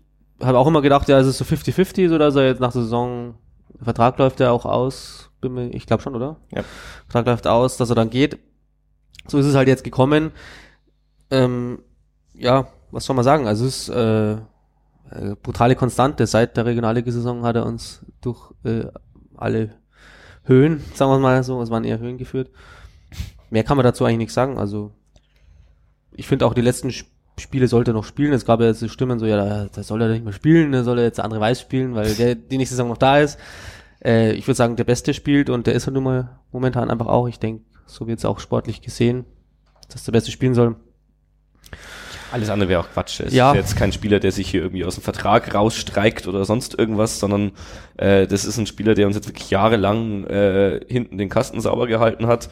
habe auch immer gedacht, ja, es ist so 50-50, so dass er jetzt nach der Saison, der Vertrag läuft ja auch aus, ich glaube schon, oder? Ja. Vertrag läuft aus, dass er dann geht. So ist es halt jetzt gekommen. Ähm, ja, was soll man sagen? Also es ist äh, brutale Konstante. Seit der Regionalliga-Saison hat er uns durch äh, alle Höhen, sagen wir mal so, es waren eher Höhen geführt. Mehr kann man dazu eigentlich nichts sagen. Also ich finde auch die letzten Sp- Spiele sollte er noch spielen. Es gab ja jetzt Stimmen so, ja, da, da soll er nicht mehr spielen, da soll er jetzt der andere Weiß spielen, weil der die nächste Saison noch da ist. Äh, ich würde sagen, der Beste spielt und der ist er nun mal momentan einfach auch. Ich denke, so wird es auch sportlich gesehen, dass der Beste spielen soll. Alles andere wäre auch Quatsch. Es Ja. ist jetzt kein Spieler, der sich hier irgendwie aus dem Vertrag rausstreikt oder sonst irgendwas, sondern äh, das ist ein Spieler, der uns jetzt wirklich jahrelang äh, hinten den Kasten sauber gehalten hat.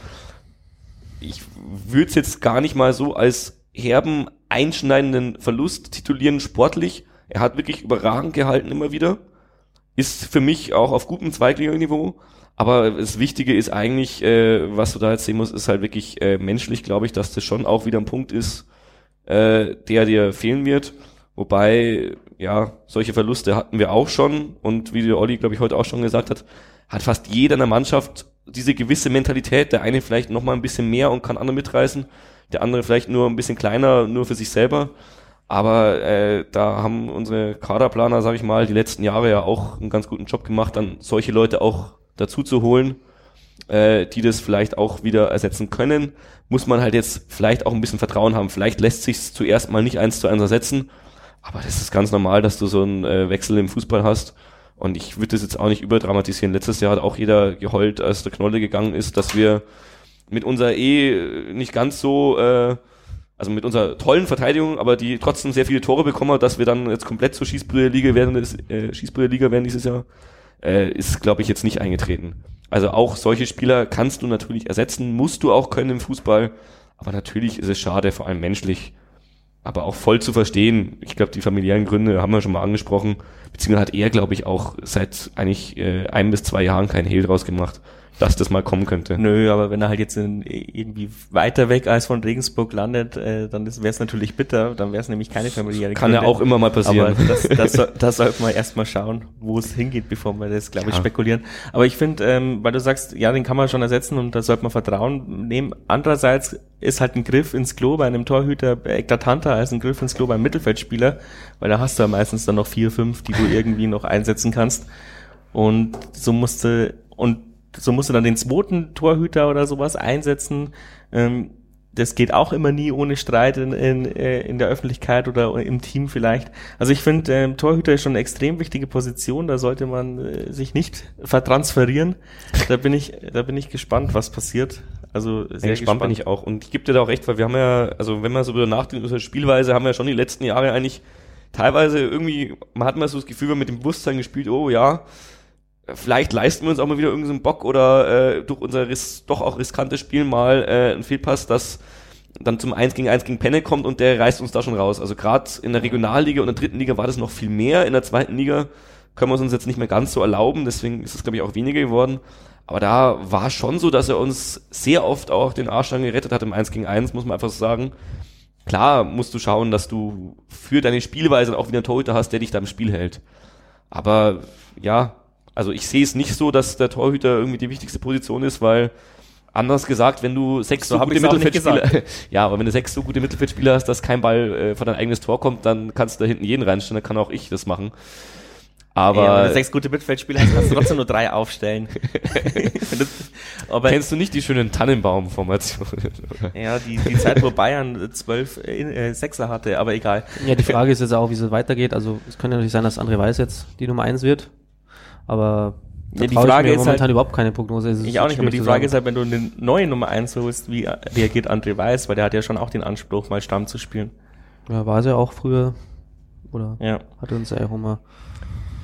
Ich würde es jetzt gar nicht mal so als herben, einschneidenden Verlust titulieren sportlich. Er hat wirklich überragend gehalten immer wieder. Ist für mich auch auf gutem Zweitliganiveau. Aber das Wichtige ist eigentlich, äh, was du da jetzt sehen musst, ist halt wirklich äh, menschlich, glaube ich, dass das schon auch wieder ein Punkt ist, äh, der dir fehlen wird. Wobei, ja, solche Verluste hatten wir auch schon und wie der Olli, glaube ich, heute auch schon gesagt hat, hat fast jeder in der Mannschaft diese gewisse Mentalität. Der eine vielleicht noch mal ein bisschen mehr und kann andere mitreißen, der andere vielleicht nur ein bisschen kleiner, nur für sich selber. Aber äh, da haben unsere Kaderplaner, sage ich mal, die letzten Jahre ja auch einen ganz guten Job gemacht, dann solche Leute auch dazu zu holen, äh, die das vielleicht auch wieder ersetzen können, muss man halt jetzt vielleicht auch ein bisschen Vertrauen haben. Vielleicht lässt sich zuerst mal nicht eins zu eins ersetzen, aber das ist ganz normal, dass du so einen äh, Wechsel im Fußball hast. Und ich würde das jetzt auch nicht überdramatisieren. Letztes Jahr hat auch jeder geheult, als der Knolle gegangen ist, dass wir mit unserer eh nicht ganz so, äh, also mit unserer tollen Verteidigung, aber die trotzdem sehr viele Tore bekommen hat, dass wir dann jetzt komplett zur Schießbrüderliga werden, äh, Schießbrüderliga werden dieses Jahr, äh, ist, glaube ich, jetzt nicht eingetreten. Also auch solche Spieler kannst du natürlich ersetzen, musst du auch können im Fußball, aber natürlich ist es schade, vor allem menschlich, aber auch voll zu verstehen. Ich glaube, die familiären Gründe haben wir schon mal angesprochen, beziehungsweise hat er, glaube ich, auch seit eigentlich äh, ein bis zwei Jahren keinen Hehl draus gemacht, dass das mal kommen könnte. Nö, aber wenn er halt jetzt in, irgendwie weiter weg als von Regensburg landet, äh, dann wäre es natürlich bitter. Dann wäre es nämlich keine familiäre Kann ja Gründe. auch immer mal passieren. Aber das, das, soll- das sollte man erstmal schauen, wo es hingeht, bevor wir das, glaube ich, Ja. spekulieren. Aber ich finde, ähm, weil du sagst, ja, den kann man schon ersetzen und da sollte man Vertrauen nehmen. Andererseits ist halt ein Griff ins Klo bei einem Torhüter eklatanter als ein Griff ins Klo beim Mittelfeldspieler, weil da hast du ja meistens dann noch vier, fünf, die du irgendwie noch einsetzen kannst. Und so musste, und so musst du dann den zweiten Torhüter oder sowas einsetzen. Ähm, das geht auch immer nie ohne Streit in, in, äh, in der Öffentlichkeit oder im Team vielleicht. Also ich finde, ähm, Torhüter ist schon eine extrem wichtige Position, da sollte man äh, sich nicht vertransferieren. Da bin ich, da bin ich gespannt, was passiert. Also sehr Sehr gespannt bin ich auch. Und ich gebe dir da auch recht, weil wir haben ja, also wenn man so über nachdenkt, über Spielweise, haben wir ja schon die letzten Jahre eigentlich teilweise irgendwie, man hat mal so das Gefühl, wir haben mit dem Bewusstsein gespielt, oh ja, vielleicht leisten wir uns auch mal wieder irgendeinen Bock oder äh, durch unser Riss, doch auch riskantes Spiel mal äh, einen Fehlpass, das dann zum 1 gegen 1 gegen Penne kommt und der reißt uns da schon raus. Also gerade in der Regionalliga und der dritten Liga war das noch viel mehr. In der zweiten Liga können wir es uns jetzt nicht mehr ganz so erlauben, deswegen ist es, glaube ich, auch weniger geworden. Aber da war schon so, dass er uns sehr oft auch den Arsch dann gerettet hat im 1 gegen 1, muss man einfach so sagen. Klar musst du schauen, dass du für deine Spielweise auch wieder einen Torhüter hast, der dich da im Spiel hält. Aber ja, also ich sehe es nicht so, dass der Torhüter irgendwie die wichtigste Position ist, weil anders gesagt, wenn du sechs So so, gute Mittelfeldspieler, ja, aber wenn du sechs so gute Mittelfeldspieler hast, dass kein Ball äh, vor dein eigenes Tor kommt, dann kannst du da hinten jeden reinstellen, dann kann auch ich das machen. Aber, ja, sechs gute Mittelfeldspieler hast, kannst du trotzdem nur drei aufstellen. Aber kennst du nicht die schönen Tannenbaum-Formationen? ja, die, die Zeit, wo Bayern zwölf äh, Sechser hatte, aber egal. Ja, die Frage ist jetzt auch, wie es weitergeht. Also es könnte natürlich sein, dass André Weiß jetzt die Nummer eins wird. Aber Ja, die Frage mir ist momentan halt, überhaupt keine Prognose. Es ist ich auch nicht, aber die Frage ist halt, wenn du eine neue Nummer 1 holst, wie reagiert André Weiß, weil der hat ja schon auch den Anspruch, mal Stamm zu spielen. Ja, war sie auch früher. Oder Ja. hat uns ja auch immer.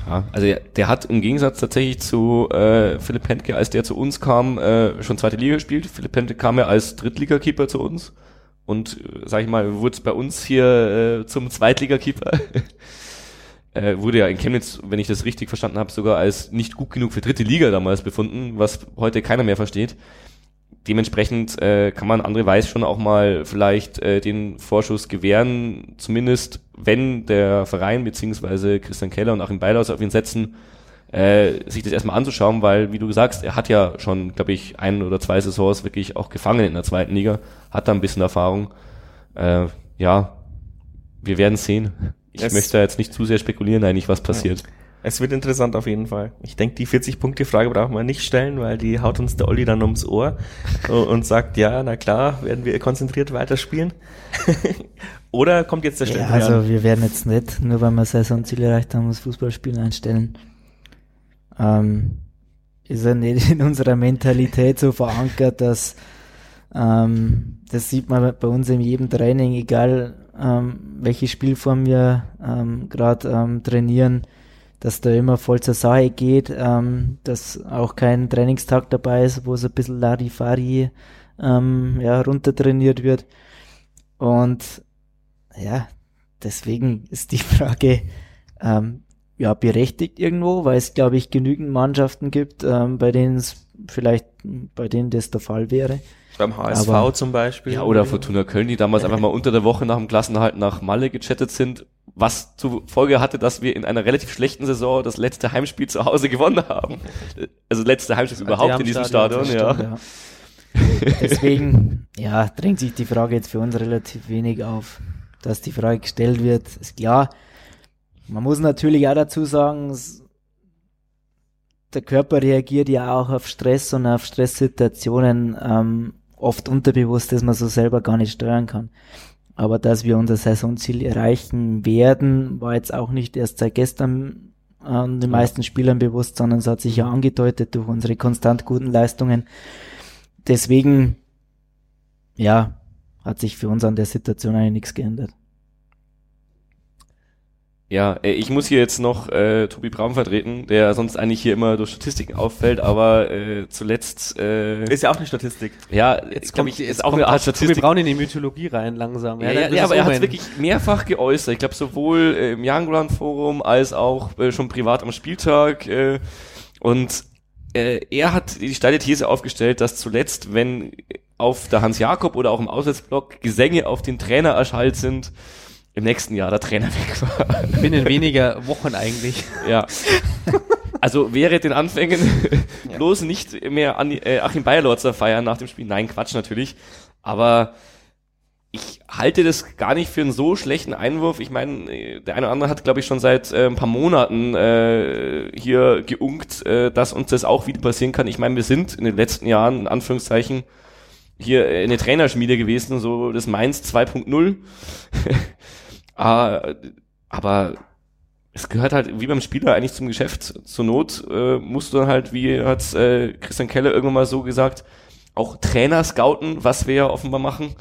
Ja, also der, der hat im Gegensatz tatsächlich zu äh, Philipp Pentke, als der zu uns kam, äh, schon zweite Liga gespielt. Philipp Pentke kam ja als Drittligakeeper zu uns und äh, sag ich mal, wurde bei uns hier äh, zum Zweitligakeeper. Äh, wurde ja in Chemnitz, wenn ich das richtig verstanden habe, sogar als nicht gut genug für dritte Liga damals befunden, was heute keiner mehr versteht. Dementsprechend äh, kann man André Weiß schon auch mal vielleicht äh, den Vorschuss gewähren, zumindest wenn der Verein beziehungsweise Christian Keller und Achim Beilaus auf ihn setzen, äh, sich das erstmal anzuschauen, weil, wie du sagst, er hat ja schon, glaube ich, ein oder zwei Saisons wirklich auch gefangen in der zweiten Liga, hat da ein bisschen Erfahrung. Äh, ja, wir werden sehen. Ich Es- möchte da jetzt nicht zu sehr spekulieren, eigentlich, was passiert. Es wird interessant auf jeden Fall. Ich denke, die 40-Punkte-Frage brauchen wir nicht stellen, weil die haut uns der Olli dann ums Ohr und sagt, ja, na klar, werden wir konzentriert weiterspielen. Oder kommt jetzt der Ja, Stempel also wir werden jetzt nicht, nur weil wir Saisonziel erreicht haben, das Fußballspielen einstellen. Ähm, ist ja nicht in unserer Mentalität so verankert, dass ähm, das sieht man bei uns in jedem Training, egal ähm, welche Spielform wir ähm, gerade ähm, trainieren, dass da immer voll zur Sache geht, ähm, dass auch kein Trainingstag dabei ist, wo es ein bisschen Larifari ähm, ja, runtertrainiert wird. Und ja, deswegen ist die Frage ähm, ja berechtigt irgendwo, weil es glaube ich genügend Mannschaften gibt, bei denen es vielleicht bei denen das der Fall wäre. Beim HSV Aber- zum Beispiel. Ja, oder Fortuna Köln, die damals einfach mal unter der Woche nach dem Klassenhalt nach Malle gechattet sind, was zur Folge hatte, dass wir in einer relativ schlechten Saison das letzte Heimspiel zu Hause gewonnen haben. Also letzte Heimspiel überhaupt in diesem Stadion, Stadion, ja. Ja. Deswegen, ja, drängt sich die Frage jetzt für uns relativ wenig auf. Dass die Frage gestellt wird, ist klar. Man muss natürlich auch dazu sagen, es- der Körper reagiert ja auch auf Stress und auf Stresssituationen ähm, oft unterbewusst, dass man so selber gar nicht steuern kann. Aber dass wir unser Saisonziel erreichen werden, war jetzt auch nicht erst seit gestern ähm, den meisten Spielern bewusst, sondern es hat sich ja angedeutet durch unsere konstant guten Leistungen. Deswegen, ja, hat sich für uns an der Situation eigentlich nichts geändert. Ja, äh, ich muss hier jetzt noch äh, Tobi Braun vertreten, der sonst eigentlich hier immer durch Statistiken auffällt, aber äh, zuletzt äh, Ist ja auch eine Statistik. ja, Jetzt glaub kommt, ich, jetzt ist auch eine Art Tobi Statistik. Braun in die Mythologie rein langsam. Ja, ja, ja es aber er hat wirklich mehrfach geäußert. Ich glaube sowohl äh, im Young Forum als auch äh, schon privat am Spieltag. Äh, und äh, er hat die steile These aufgestellt, dass zuletzt, wenn auf der Hans Jakob oder auch im Auswärtsblock Gesänge auf den Trainer erschallt sind, im nächsten Jahr der Trainer weg war. Binnen weniger Wochen eigentlich. ja. Also wäre den Anfängen bloß nicht mehr an, äh, Achim Bayerlorzer feiern nach dem Spiel. Nein, Quatsch natürlich. Aber ich halte das gar nicht für einen so schlechten Einwurf. Ich meine, der eine oder andere hat, glaube ich, schon seit äh, ein paar Monaten äh, hier geunkt, äh, dass uns das auch wieder passieren kann. Ich meine, wir sind in den letzten Jahren, in Anführungszeichen, hier in der Trainerschmiede gewesen, so das Mainz 2.0. ah, aber es gehört halt wie beim Spieler eigentlich zum Geschäft. Zur Not äh, musst du dann halt, wie hat's äh, Christian Keller irgendwann mal so gesagt, auch Trainer scouten, was wir ja offenbar machen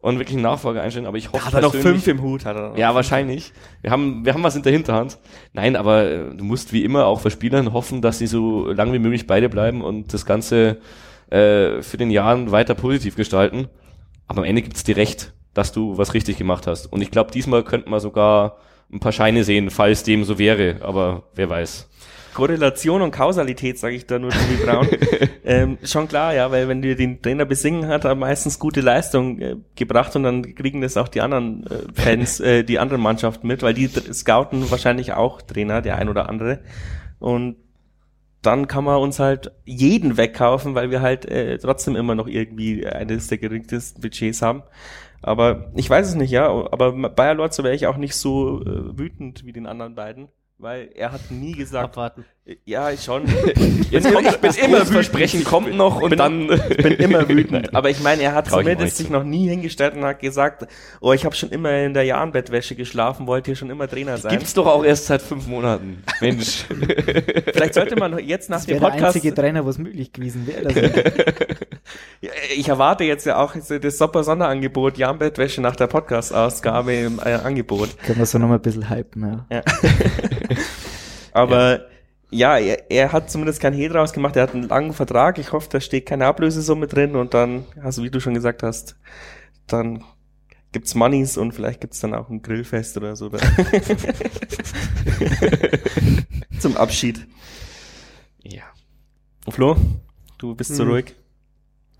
und wirklich einen Nachfolger einstellen. Aber ich hoffe Hat er noch fünf im Hut? Hat er noch. ja, wahrscheinlich. Wir haben, wir haben was in der Hinterhand. Nein, aber äh, du musst wie immer auch bei Spielern hoffen, dass sie so lang wie möglich beide bleiben und das Ganze äh, für den Jahren weiter positiv gestalten. Aber am Ende gibt's dir recht, dass du was richtig gemacht hast. Und ich glaube, diesmal könnten wir sogar ein paar Scheine sehen, falls dem so wäre. Aber wer weiß. Korrelation und Kausalität, sage ich da nur Tobi Braun. ähm, schon klar, ja, weil wenn wir den Trainer besingen, hat er meistens gute Leistung äh, gebracht und dann kriegen das auch die anderen äh, Fans, äh, die anderen Mannschaften mit, weil die scouten wahrscheinlich auch Trainer, der ein oder andere. Und dann kann man uns halt jeden wegkaufen, weil wir halt äh, trotzdem immer noch irgendwie eines der geringsten Budgets haben. Aber ich weiß es nicht, ja. Aber Bayer Lorz wäre ich auch nicht so äh, wütend wie den anderen beiden, weil er hat nie gesagt, Abwarten. Ja, schon. Jetzt kommt, ich bin immer wütend, sprechen kommt noch und bin, dann. Ich bin immer wütend. Aber ich meine, er hat zumindest sich noch nie hingestellt und hat gesagt, oh, ich habe schon immer in der Jahrenbettwäsche geschlafen, wollte hier schon immer Trainer sein. Gibt's doch auch erst seit fünf Monaten. Mensch. Vielleicht sollte man jetzt nach Das dem wäre der Podcast. einzige Trainer, was möglich gewesen wäre. Ich erwarte jetzt ja auch das Super Sonderangebot Jahrenbettwäsche nach der Podcast-Ausgabe im äh, Angebot. können wir so noch mal ein bisschen hypen, ja. Ja. Aber ja, er, er hat zumindest kein Hehl draus gemacht. Er hat einen langen Vertrag. Ich hoffe, da steht keine Ablösesumme drin und dann, also wie du schon gesagt hast, dann gibt's Moneys und vielleicht gibt's dann auch ein Grillfest oder so. Zum Abschied. ja. Flo, du bist so Hm. ruhig.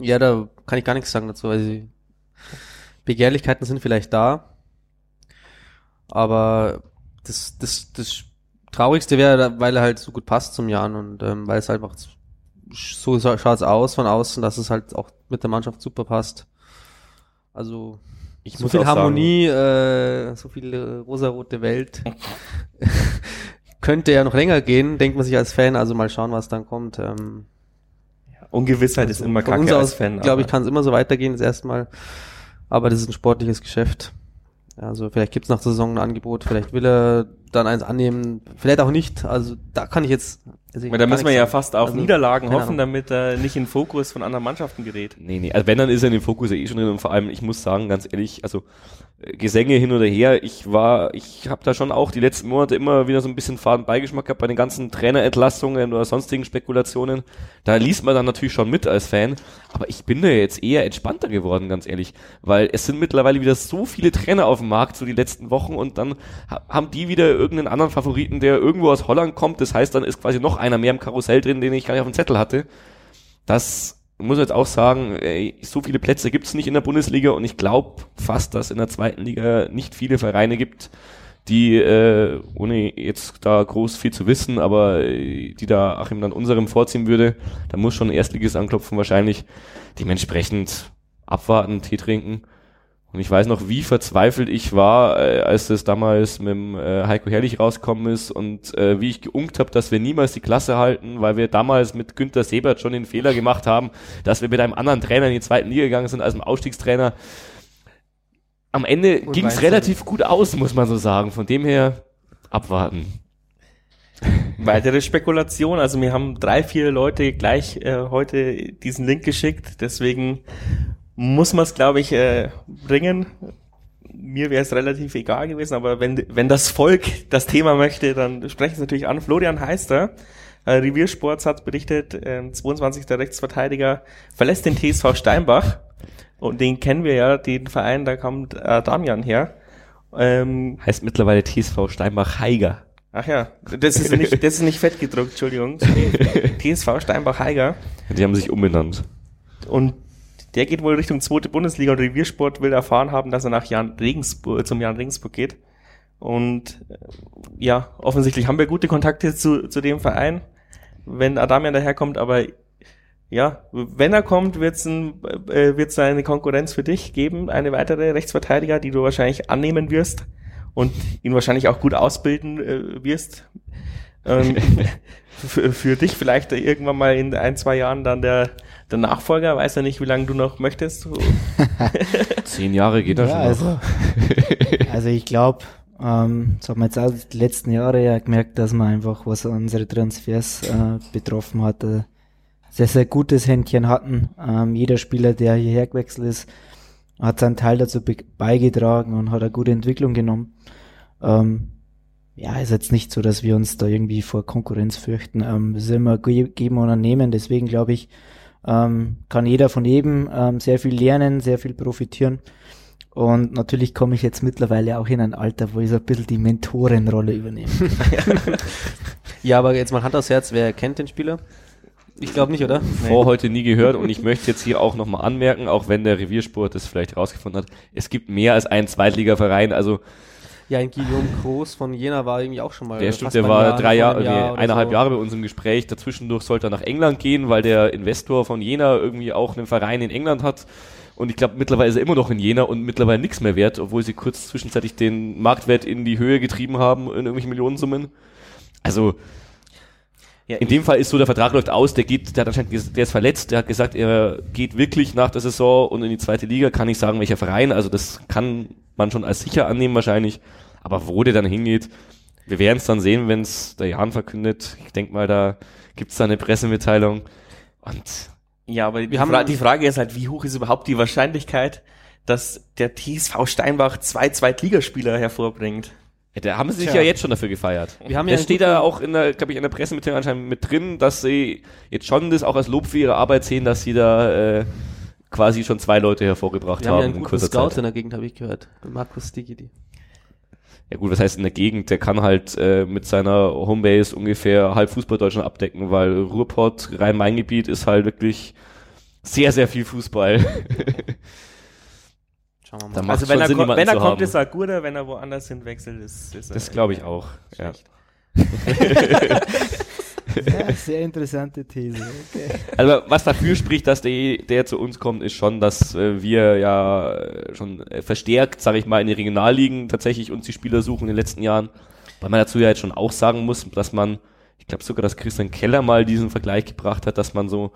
Ja, da kann ich gar nichts sagen dazu. Also die Begehrlichkeiten sind vielleicht da, aber das, das, das Traurigste wäre, weil er halt so gut passt zum Jan und ähm, weil es einfach so scha- schaut's aus von außen, dass es halt auch mit der Mannschaft super passt. Also Ich so muss viel auch sagen- Harmonie, äh, so viel äh, rosarote Welt. Könnte ja noch länger gehen, denkt man sich als Fan, also mal schauen, was dann kommt. Ähm, Ungewissheit ist immer von kacke uns als aus, Fan. glaube ich, kann es immer so weitergehen, das erste Mal. Aber das ist ein sportliches Geschäft. Also vielleicht gibt's nach der Saison ein Angebot, vielleicht will er dann eins annehmen, vielleicht auch nicht. Also da kann ich jetzt. Also ich Weil da müssen wir ja sagen. fast auf Also, Niederlagen hoffen, Ahnung. damit er nicht in den Fokus von anderen Mannschaften gerät. Nee, nee. Also wenn, dann ist er in dem Fokus ja eh schon drin und vor allem, ich muss sagen, ganz ehrlich, also Gesänge hin oder her, ich war, ich habe da schon auch die letzten Monate immer wieder so ein bisschen faden Beigeschmack gehabt bei den ganzen Trainerentlassungen oder sonstigen Spekulationen. Da liest man dann natürlich schon mit als Fan, aber ich bin da jetzt eher entspannter geworden, ganz ehrlich, weil es sind mittlerweile wieder so viele Trainer auf dem Markt, so die letzten Wochen. Und dann ha- haben die wieder irgendeinen anderen Favoriten, der irgendwo aus Holland kommt, das heißt, dann ist quasi noch einer mehr im Karussell drin, den ich gar nicht auf dem Zettel hatte. Das muss jetzt auch sagen, ey, so viele Plätze gibt's nicht in der Bundesliga und ich glaube fast, dass in der zweiten Liga nicht viele Vereine gibt, die, äh, ohne jetzt da groß viel zu wissen, aber äh, die da Achim dann unserem vorziehen würde, da muss schon ein Erstliges anklopfen wahrscheinlich. Dementsprechend abwarten, Tee trinken. Und ich weiß noch, wie verzweifelt ich war, äh, als das damals mit dem äh, Heiko Herrlich rausgekommen ist und äh, wie ich geunkt habe, dass wir niemals die Klasse halten, weil wir damals mit Günter Sebert schon den Fehler gemacht haben, dass wir mit einem anderen Trainer in die zweiten Liga gegangen sind als einem Ausstiegstrainer. Am Ende ging es relativ gut aus, muss man so sagen. Von dem her abwarten. Weitere Spekulation, also mir haben drei, vier Leute gleich äh, heute diesen Link geschickt, deswegen muss man es, glaube ich, äh, bringen. Mir wäre es relativ egal gewesen, aber wenn, wenn das Volk das Thema möchte, dann sprechen Sie natürlich an. Florian Heister, äh, Reviersports hat berichtet, äh, 22. Rechtsverteidiger, verlässt den TSV Steinbach und den kennen wir ja, den Verein, da kommt äh, Damian her. Ähm, Heißt mittlerweile TSV Steinbach-Heiger. Ach ja, das ist nicht, das ist nicht fett gedruckt, Entschuldigung. TSV Steinbach-Heiger. Die haben sich umbenannt. Und der geht wohl Richtung zweite Bundesliga und Reviersport will erfahren haben, dass er nach Jan Regensburg, zum Jan Regensburg geht. Und äh, ja, offensichtlich haben wir gute Kontakte zu, zu dem Verein, wenn Adamian daherkommt, aber ja, wenn er kommt, wird es ein, äh, wird's eine Konkurrenz für dich geben, eine weitere Rechtsverteidiger, die du wahrscheinlich annehmen wirst und ihn wahrscheinlich auch gut ausbilden äh, wirst. Ähm, für, für dich vielleicht irgendwann mal in ein, zwei Jahren dann der, der Nachfolger, weiß ja nicht, wie lange du noch möchtest. Zehn Jahre geht das Ja, schon also, noch. also ich glaube, ähm, das haben wir jetzt auch die letzten Jahre ja gemerkt, dass man einfach, was unsere Transfers äh, betroffen hat, äh, sehr, sehr gutes Händchen hatten. Ähm, jeder Spieler, der hierher gewechselt ist, hat seinen Teil dazu be- beigetragen und hat eine gute Entwicklung genommen. Ähm, ja, ist jetzt nicht so, dass wir uns da irgendwie vor Konkurrenz fürchten. Ähm, es ist immer ge- geben und nehmen. Deswegen glaube ich, ähm, kann jeder von jedem ähm, sehr viel lernen, sehr viel profitieren. Und natürlich komme ich jetzt mittlerweile auch in ein Alter, wo ich so ein bisschen die Mentorenrolle übernehme. Ja, aber jetzt mal Hand aufs Herz, wer kennt den Spieler? Ich glaube nicht, oder? Vor heute nie gehört und ich möchte jetzt hier auch nochmal anmerken, auch wenn der Reviersport das vielleicht herausgefunden hat, es gibt mehr als einen Zweitligaverein, also Ja, in Guillaume Groß von Jena war irgendwie auch schon mal. der fast stimmt, der war ein Jahr, drei Jahre, Jahr nee, eineinhalb so. Jahre bei uns im Gespräch, dazwischendurch sollte er nach England gehen, weil der Investor von Jena irgendwie auch einen Verein in England hat und ich glaube mittlerweile ist er immer noch in Jena und mittlerweile nichts mehr wert, obwohl sie kurz zwischenzeitlich den Marktwert in die Höhe getrieben haben in irgendwelchen Millionensummen. Also Ja, In dem Fall ist so, der Vertrag läuft aus, der geht, der hat anscheinend, der ist verletzt, der hat gesagt, er geht wirklich nach der Saison und in die zweite Liga, kann nicht sagen, welcher Verein, also das kann man schon als sicher annehmen wahrscheinlich, aber wo der dann hingeht, wir werden es dann sehen, wenn es der Jan verkündet. Ich denke mal, da gibt es da eine Pressemitteilung und Ja, aber die, Wir haben- Fra die Frage ist halt, wie hoch ist überhaupt die Wahrscheinlichkeit, dass der TSV Steinbach zwei Zweitligaspieler hervorbringt? Da haben sie sich Tja. ja jetzt schon dafür gefeiert. Wir haben das ja steht da auch in der, glaube ich, in der Pressemitteilung anscheinend mit drin, dass sie jetzt schon das auch als Lob für ihre Arbeit sehen, dass sie da äh, quasi schon zwei Leute hervorgebracht Wir haben haben, ja einen in guten Scout Zeit. in der Gegend, habe ich gehört. Markus Digidi. Ja gut, was heißt in der Gegend? Der kann halt äh, mit seiner Homebase ungefähr halb Fußball-Deutschland abdecken, weil Ruhrpott, Rhein-Main-Gebiet ist halt wirklich sehr, sehr viel Fußball. Schauen wir mal. Da Also wenn er, Sinn, ko- wenn er kommt, haben. ist er gut, wenn er woanders hinwechselt, ist, ist er Das glaube ich auch. Ja. schlecht. Ja, sehr interessante These. Okay. Also was dafür spricht, dass der, der zu uns kommt, ist schon, dass äh, wir ja schon äh, verstärkt, sage ich mal, in den Regionalligen tatsächlich uns die Spieler suchen in den letzten Jahren. Weil man dazu ja jetzt schon auch sagen muss, dass man, ich glaube sogar, dass Christian Keller mal diesen Vergleich gebracht hat, dass man so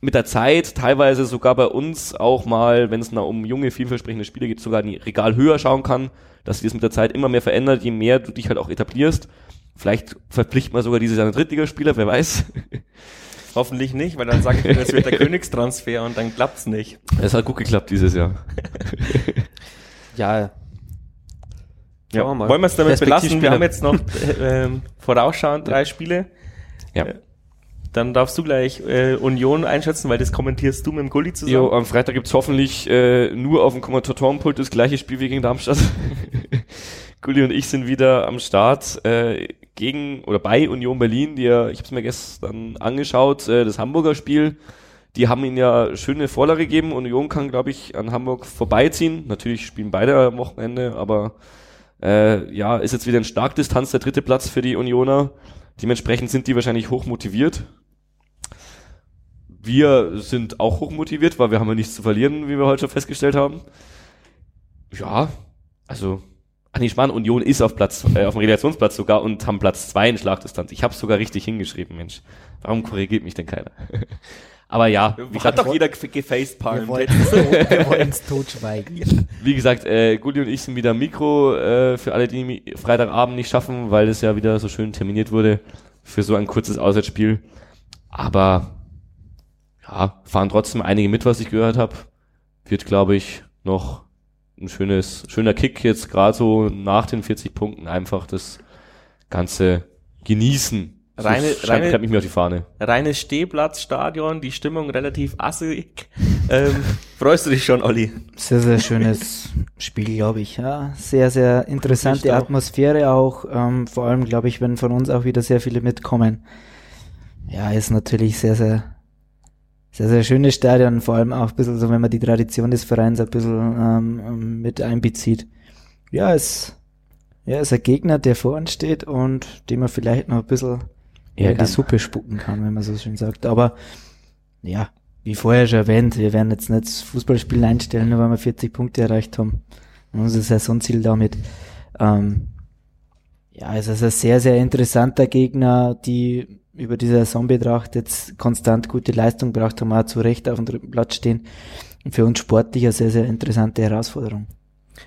mit der Zeit teilweise sogar bei uns auch mal, wenn es da um junge, vielversprechende Spieler geht, sogar in die Regal höher schauen kann, dass sich das mit der Zeit immer mehr verändert, je mehr du dich halt auch etablierst. Vielleicht verpflichtet man sogar dieses Jahr einen Drittligaspieler, wer weiß. Hoffentlich nicht, weil dann sage ich mir, es wird der Königstransfer und dann klappt's nicht. Es hat gut geklappt dieses Jahr. Ja, Ja, Schauen wir mal. wollen wir es damit belassen? Wir haben jetzt noch äh, ähm, vorausschauend drei Spiele. Ja. Äh, Dann darfst du gleich äh, Union einschätzen, weil das kommentierst du mit dem Gulli zusammen. Jo, am Freitag gibt's hoffentlich äh, nur auf dem Kommentatorenpult das gleiche Spiel wie gegen Darmstadt. Gulli und ich sind wieder am Start äh, gegen oder bei Union Berlin, die ja, ich habe es mir gestern angeschaut, äh, das Hamburger Spiel. Die haben ihnen ja schöne Vorlage gegeben. Union kann, glaube ich, an Hamburg vorbeiziehen. Natürlich spielen beide am Wochenende, aber äh, ja, ist jetzt wieder in Starkdistanz der dritte Platz für die Unioner. Dementsprechend sind die wahrscheinlich hoch motiviert. Wir sind auch hoch motiviert, weil wir haben ja nichts zu verlieren, wie wir heute schon festgestellt haben. Ja, also, ach nee, Spahn, Union ist auf Platz, äh, auf dem Relegationsplatz sogar und haben Platz zwei in Schlagdistanz. Ich habe sogar richtig hingeschrieben, Mensch. Warum korrigiert mich denn keiner? Aber ja, wie Hat gesagt, doch jeder ge- Wir wollen wir wollen's totschweigen. wie gesagt äh, Gulli und ich sind wieder Mikro äh, für alle, die Freitagabend nicht schaffen, weil es ja wieder so schön terminiert wurde für so ein kurzes Auswärtsspiel. Aber ja, fahren trotzdem einige mit, was ich gehört habe. Wird, glaube ich, noch ein schönes, schöner Kick jetzt gerade so nach den 40 Punkten einfach das Ganze genießen. Reine- schreibt, reine- mich mir auf die Fahne. Reines Stehplatzstadion, die Stimmung relativ assig. Ähm, freust du dich schon, Olli? Sehr, sehr schönes Spiel, glaube ich. Ja, sehr, sehr interessante. Atmosphäre auch. Ähm, vor allem, glaube ich, wenn von uns auch wieder sehr viele mitkommen. Ja, ist natürlich sehr, sehr, sehr, sehr schönes Stadion. Vor allem auch ein bisschen so, wenn man die Tradition des Vereins ein bisschen ähm, mit einbezieht. Ja, ist, ja, ist ein Gegner, der vor uns steht und dem man vielleicht noch ein bisschen ja, in die. Suppe spucken kann, wenn man so schön sagt. Aber ja, wie vorher schon erwähnt, wir werden jetzt nicht das Fußballspiel einstellen, nur weil wir 40 Punkte erreicht haben. Unser Saisonziel damit. Ähm, ja, es ist ein sehr, sehr interessanter Gegner, die über die Saison betrachtet konstant gute Leistung braucht, haben auch zu Recht auf dem dritten Platz stehen. Und für uns sportlich eine sehr, sehr interessante Herausforderung.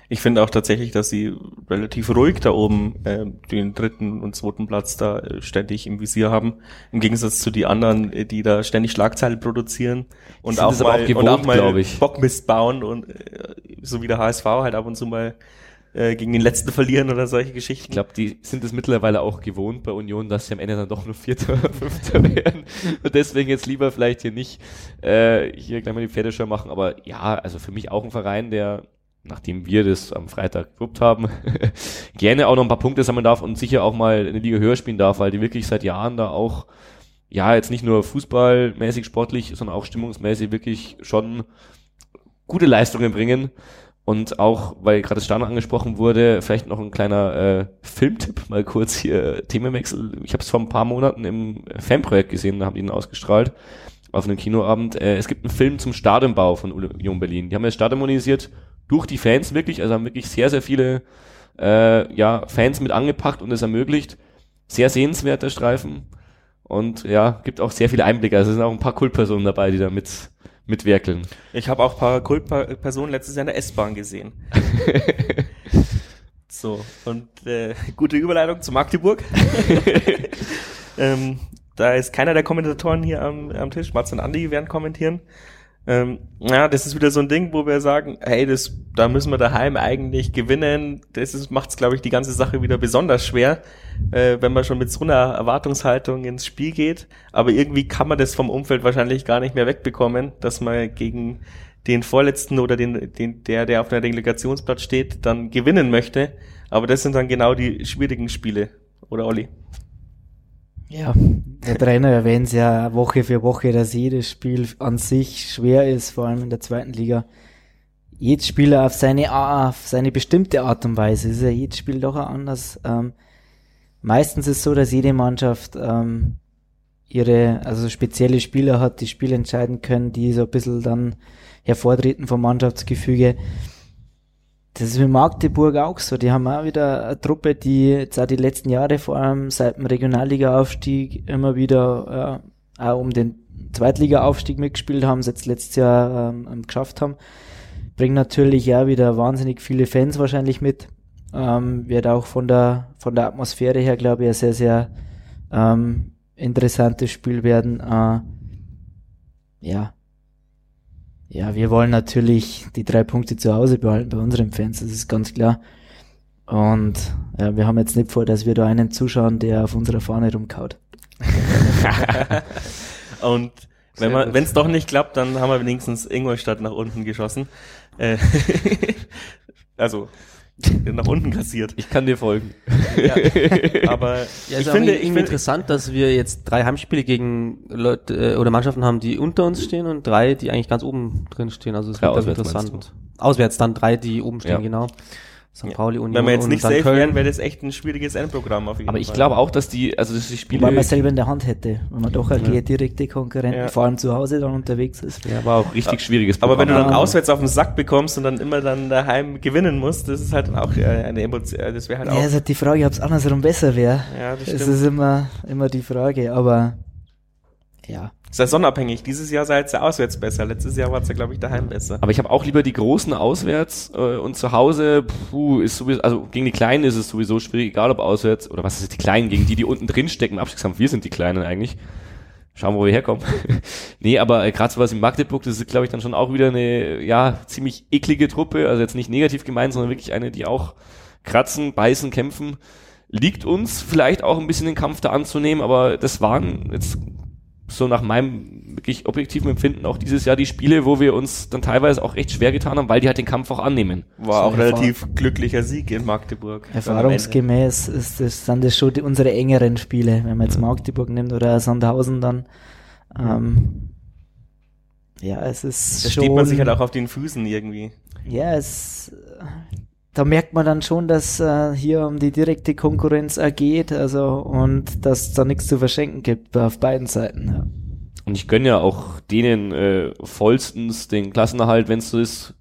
Ich finde auch tatsächlich, dass sie relativ ruhig da oben äh, den dritten und zweiten Platz da äh, ständig im Visier haben. Im Gegensatz zu die anderen, äh, die da ständig Schlagzeilen produzieren und auch mal, auch und gewohnt, auch mal. Bockmist bauen und äh, so wie der HSV halt ab und zu mal äh, gegen den letzten verlieren oder solche Geschichten. Ich glaube, die sind es mittlerweile auch gewohnt bei Union, dass sie am Ende dann doch nur Vierter oder Fünfter werden. Und deswegen jetzt lieber vielleicht hier nicht äh, hier gleich mal die Pferdeschau machen. Aber ja, also für mich auch ein Verein, der, nachdem wir das am Freitag gewuppt haben, gerne auch noch ein paar Punkte sammeln darf und sicher auch mal eine Liga höher spielen darf, weil die wirklich seit Jahren da auch, ja, jetzt nicht nur fußballmäßig, sportlich, sondern auch stimmungsmäßig wirklich schon gute Leistungen bringen. Und auch, weil gerade das Stadion angesprochen wurde, vielleicht noch ein kleiner äh, Filmtipp, mal kurz hier Themenwechsel. Ich habe es vor ein paar Monaten im Fanprojekt gesehen, da haben die ihn ausgestrahlt auf einem Kinoabend. Äh, es gibt einen Film zum Stadionbau von Union Berlin. Die haben das Stadion modernisiert durch die Fans wirklich, also haben wirklich sehr, sehr viele äh, ja, Fans mit angepackt und es ermöglicht. Sehr sehenswerter Streifen. Und ja, gibt auch sehr viele Einblicke. Also es sind auch ein paar Kultpersonen dabei, die da mit, mitwerkeln. Ich habe auch ein paar Kultpersonen letztes Jahr in der S-Bahn gesehen. so, und äh, gute Überleitung zu Magdeburg. ähm, da ist keiner der Kommentatoren hier am, am Tisch. Mats und Andi werden kommentieren. Ähm, ja, das ist wieder so ein Ding, wo wir sagen, hey, das, da müssen wir daheim eigentlich gewinnen. Das macht es, glaube ich, die ganze Sache wieder besonders schwer, äh, wenn man schon mit so einer Erwartungshaltung ins Spiel geht. Aber irgendwie kann man das vom Umfeld wahrscheinlich gar nicht mehr wegbekommen, dass man gegen den Vorletzten oder den, den, der, der auf der Delegationsplatz steht, dann gewinnen möchte. Aber das sind dann genau die schwierigen Spiele, oder Olli? Ja, der Trainer erwähnt es ja Woche für Woche, dass jedes Spiel an sich schwer ist, vor allem in der zweiten Liga. Jedes Spieler auf seine, auf seine bestimmte Art und Weise. ist ja jedes Spiel doch anders. Ähm, meistens ist es so, dass jede Mannschaft ähm, ihre, also spezielle Spieler hat, die Spiele entscheiden können, die so ein bisschen dann hervortreten vom Mannschaftsgefüge. Das ist mit Magdeburg auch so. Die haben auch wieder eine Truppe, die jetzt auch die letzten Jahre, vor allem seit dem Regionalliga-Aufstieg, immer wieder äh, auch um den Zweitliga-Aufstieg mitgespielt haben, jetzt letztes Jahr ähm, geschafft haben. Bringen natürlich auch wieder wahnsinnig viele Fans wahrscheinlich mit. Ähm, wird auch von der, von der Atmosphäre her, glaube ich, ein sehr, sehr ähm, interessantes Spiel werden. Äh, ja, ja, wir wollen natürlich die drei Punkte zu Hause behalten bei unseren Fans, das ist ganz klar. Und ja, wir haben jetzt nicht vor, dass wir da einen zuschauen, der auf unserer Fahne rumkaut. Und wenn es doch nicht klappt, dann haben wir wenigstens Ingolstadt nach unten geschossen. Äh, also nach unten kassiert. Ich kann dir folgen. Ja, aber Ja, ich ist finde, irgendwie ich finde, interessant, dass wir jetzt drei Heimspiele gegen Leute äh, oder Mannschaften haben, die unter uns stehen und drei, die eigentlich ganz oben drin stehen. Also es Ja, wird ganz auswärts interessant. Auswärts dann drei, die oben stehen, Ja. genau. St. Ja. Pauli, Union wenn wir jetzt nicht safe Köln. wären, wäre das echt ein schwieriges Endprogramm auf jeden Aber Fall. ich glaube auch, dass die, also dass die Spiele. Weil man selber in der Hand hätte, wenn man doch halt gegen direkte Konkurrenten, Ja. vor allem zu Hause dann unterwegs ist. ja, war auch richtig schwieriges Aber wenn du dann auswärts auf den Sack bekommst und dann immer dann daheim gewinnen musst, das ist halt dann auch äh, eine Emotion, äh, das wäre halt Ja, auch. ist halt die Frage, ob es andersrum besser wäre. Ja, das stimmt. ist immer, immer die Frage, aber ja. Saisonabhängig. Dieses Jahr sei es ja auswärts besser. Letztes Jahr war es ja, glaube ich, daheim besser. Aber ich habe auch lieber die großen auswärts äh, und zu Hause, puh, ist sowieso, also gegen die Kleinen ist es sowieso schwierig, egal ob auswärts oder was ist die Kleinen, gegen die, die unten drin stecken im Abstiegskampf. Wir sind die Kleinen eigentlich. Schauen, wo wir herkommen. nee, aber äh, gerade sowas in Magdeburg, das ist, glaube ich, dann schon auch wieder eine, ja, ziemlich eklige Truppe. Also jetzt nicht negativ gemeint, sondern wirklich eine, die auch kratzen, beißen, kämpfen. Liegt uns vielleicht auch ein bisschen den Kampf da anzunehmen, aber das waren jetzt so nach meinem wirklich objektiven Empfinden auch dieses Jahr die Spiele, wo wir uns dann teilweise auch recht schwer getan haben, weil die halt den Kampf auch annehmen. War auch relativ glücklicher Sieg in Magdeburg. Erfahrungsgemäß ist das, sind das schon die, unsere engeren Spiele. Wenn man jetzt Magdeburg nimmt oder Sandhausen, dann ähm, ja, es ist Da schon. steht man sich halt auch auf den Füßen irgendwie. Ja, es da merkt man dann schon, dass äh, hier um die direkte Konkurrenz äh, geht, also und dass da nichts zu verschenken gibt auf beiden Seiten. Ja. Und ich gönne ja auch denen äh, vollstens den Klassenerhalt, wenn es so ist,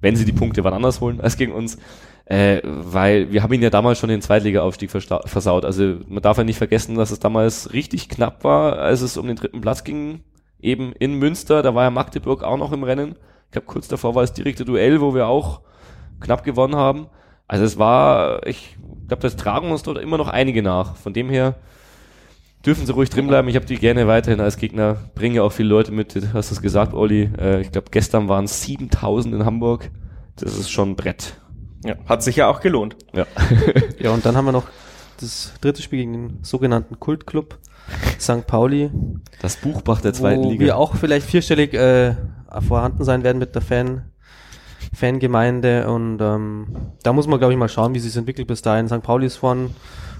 wenn sie die Punkte wann anders holen als gegen uns. Äh, weil wir haben ihn ja damals schon den Zweitliga-Aufstieg versaut. Also man darf ja nicht vergessen, dass es damals richtig knapp war, als es um den dritten Platz ging. Eben in Münster, da war ja Magdeburg auch noch im Rennen. Ich glaube, kurz davor war es direkte Duell, wo wir auch knapp gewonnen haben. Also es war, ich glaube, das tragen uns dort immer noch einige nach. Von dem her dürfen sie ruhig drin bleiben. Ich habe die gerne weiterhin als Gegner. Bringe auch viele Leute mit. Du hast es gesagt, Olli. Äh, ich glaube, gestern waren es 7000 in Hamburg. Das ist schon ein Brett. Ja, hat sich ja auch gelohnt. Ja. Ja, und dann haben wir noch das dritte Spiel gegen den sogenannten Kultclub St. Pauli, Das Buchbach der zweiten wo Liga. wir auch vielleicht vierstellig äh, vorhanden sein werden mit der Fan Fangemeinde und ähm, da muss man glaube ich mal schauen, wie sich entwickelt bis dahin. St. Pauli ist vorne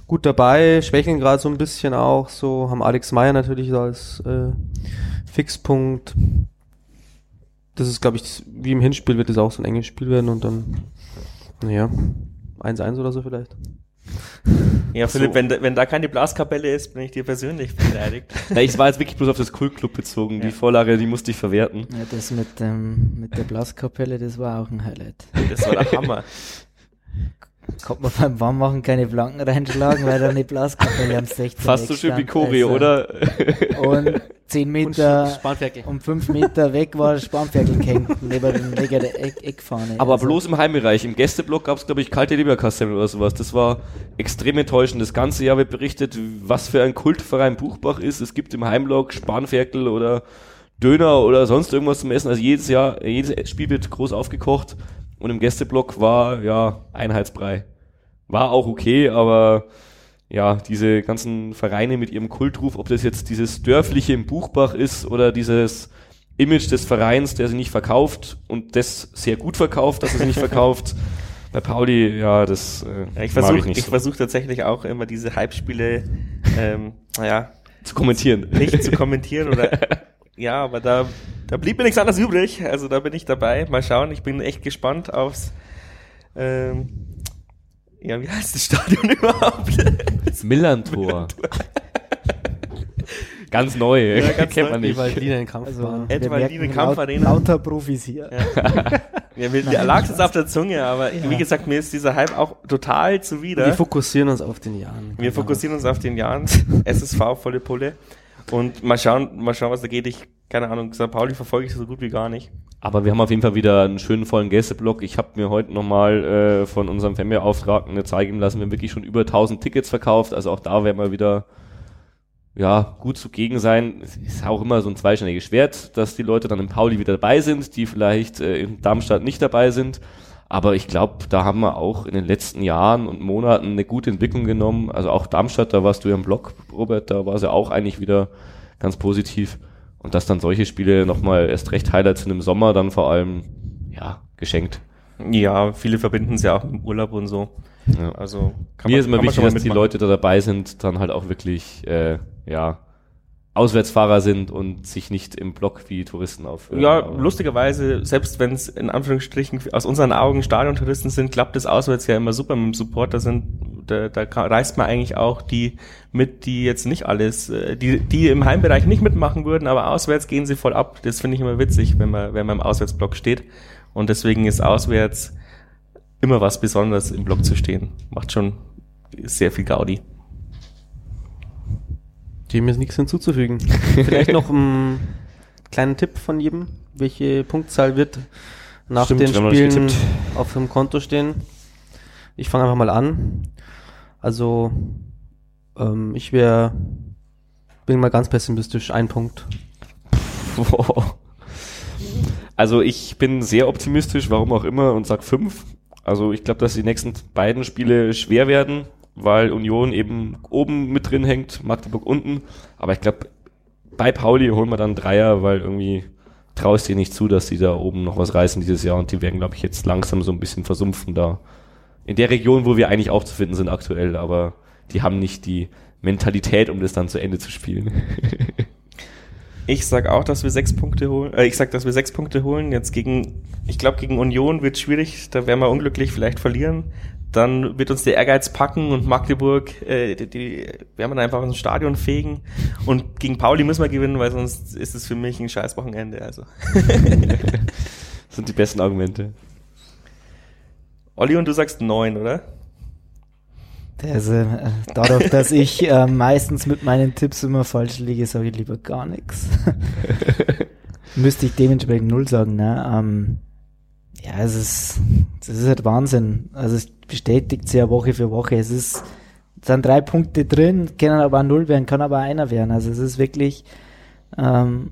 gut dabei, schwächeln gerade so ein bisschen auch, so haben Alex Meyer natürlich als äh, Fixpunkt. Das ist glaube ich wie im Hinspiel wird es auch so ein enges Spiel werden und dann naja, 1-1 oder so vielleicht. Ja, Philipp, wenn, da- wenn da keine Blaskapelle ist, bin ich dir persönlich beleidigt. Ja, ich war jetzt wirklich bloß auf das Kultclub bezogen. Die Ja. Vorlage, die musste ich verwerten. Ja, das mit dem mit der Blaskapelle, das war auch ein Highlight. Das war der Hammer. Kommt man beim Warmmachen keine Flanken reinschlagen, weil da eine Blaskapelle am 16. Fast so schön wie. Choreo, Also, oder? Und 10 Meter und 5 Meter weg war der Spanferkel gehängt, neben dem neben der Eck Eckfahne. Aber Also, bloß im Heimbereich. Im Gästeblock gab es, glaube ich, kalte Leberkassemmel oder sowas. Das war extrem enttäuschend. Das ganze Jahr wird berichtet, was für ein Kultverein Buchbach ist. Es gibt im Heimblock Spanferkel oder Döner oder sonst irgendwas zum Essen. Also jedes Jahr, jedes Spiel wird groß aufgekocht. Und im Gästeblock war, ja, Einheitsbrei. War auch okay, aber ja, diese ganzen Vereine mit ihrem Kultruf, ob das jetzt dieses dörfliche im Buchbach ist oder dieses Image des Vereins, der sie nicht verkauft und das sehr gut verkauft, dass er sie nicht verkauft. Bei Pauli, ja, das äh, ich mag versuche ich nicht ich so. versuch tatsächlich auch immer diese Hype-Spiele, ähm, naja, zu kommentieren. nicht zu kommentieren oder ja, aber da, da blieb mir nichts anderes übrig. Also da bin ich dabei. Mal schauen. Ich bin echt gespannt aufs ähm, ja, wie heißt das Stadion überhaupt? Millantor. ganz neu, Ja, ganz kennt neu. man nicht. Etwa merken die laut, Kampfarena. lauter Profis hier. Ja, mir Nein, lag es auf der Zunge, aber Ja. wie gesagt, mir ist dieser Hype auch total zuwider. Wir fokussieren uns auf den Jahren. Wir fokussieren uns auf den Jahren. SSV, volle Pulle. Und mal schauen, mal schauen, was da geht. Ich, keine Ahnung, St. Pauli verfolge ich so gut wie gar nicht. Aber wir haben auf jeden Fall wieder einen schönen vollen Gästeblock. Ich habe mir heute nochmal äh, von unserem Fanbeauftragten eine geben lassen. Wir haben wirklich schon über 1000 Tickets verkauft. Also auch da werden wir wieder ja, gut zugegen sein. Ist auch immer so ein zweischneidiges Schwert, dass die Leute dann in Pauli wieder dabei sind, die vielleicht äh, in Darmstadt nicht dabei sind. Aber ich glaube, da haben wir auch in den letzten Jahren und Monaten eine gute Entwicklung genommen. Also auch Darmstadt, da warst du ja im Blog, Robert, da war es ja auch eigentlich wieder ganz positiv. Und dass dann solche Spiele nochmal erst recht Highlights in dem Sommer dann vor allem, ja, geschenkt. Ja, viele verbinden es ja auch mit dem Urlaub und so. Ja. Also kann Mir man- ist immer wichtig, dass die. Leute da dabei sind, dann halt auch wirklich, äh, ja, Auswärtsfahrer sind und sich nicht im Block wie Touristen aufführen. Ja, Aber- lustigerweise, selbst wenn es in Anführungsstrichen aus unseren Augen Stadiontouristen sind, klappt das auswärts ja immer super mit dem Support. Da sind, da, da reist man eigentlich auch die mit, die jetzt nicht alles, äh, die, die im Heimbereich nicht mitmachen würden, aber auswärts gehen sie voll ab. Das finde ich immer witzig, wenn man, wenn man im Auswärtsblock steht. Und deswegen ist auswärts immer was Besonderes im Block zu stehen. Macht schon sehr viel Gaudi. Dem ist nichts hinzuzufügen. Vielleicht noch einen kleinen Tipp von jedem. Welche Punktzahl wird nach Stimmt, den Spielen auf dem Konto stehen? Ich fange einfach mal an. Also, ähm, ich wäre, bin mal ganz pessimistisch, ein Punkt. Also ich bin sehr optimistisch, warum auch immer, und sag fünf. Also ich glaube, dass die nächsten beiden Spiele schwer werden, weil Union eben oben mit drin hängt, Magdeburg unten. Aber ich glaube, bei Pauli holen wir dann Dreier, weil irgendwie traust dir nicht zu, dass die da oben noch was reißen dieses Jahr und die werden, glaube ich, jetzt langsam so ein bisschen versumpfen da. In der Region, wo wir eigentlich auch zu finden sind aktuell, aber die haben nicht die Mentalität, um das dann zu Ende zu spielen. Ich sag auch, dass wir sechs Punkte holen. Äh, ich sag, dass wir sechs Punkte holen. Jetzt gegen, ich glaube, gegen Union wird schwierig. Da werden wir unglücklich vielleicht verlieren. Dann wird uns der Ehrgeiz packen und Magdeburg, äh, die, die werden wir dann einfach ins Stadion fegen. Und gegen Pauli müssen wir gewinnen, weil sonst ist es für mich ein scheiß Wochenende. Also. Das sind die besten Argumente. Olli, und du sagst neun, oder? Also, äh, dadurch, dass ich äh, meistens mit meinen Tipps immer falsch liege, sage ich lieber gar nichts. Müsste ich dementsprechend null sagen, ne? Ähm, ja, es ist, das ist halt Wahnsinn. Also es bestätigt sich ja Woche für Woche. Es ist, es sind drei Punkte drin, können aber null werden, kann aber einer werden. Also es ist wirklich, ähm,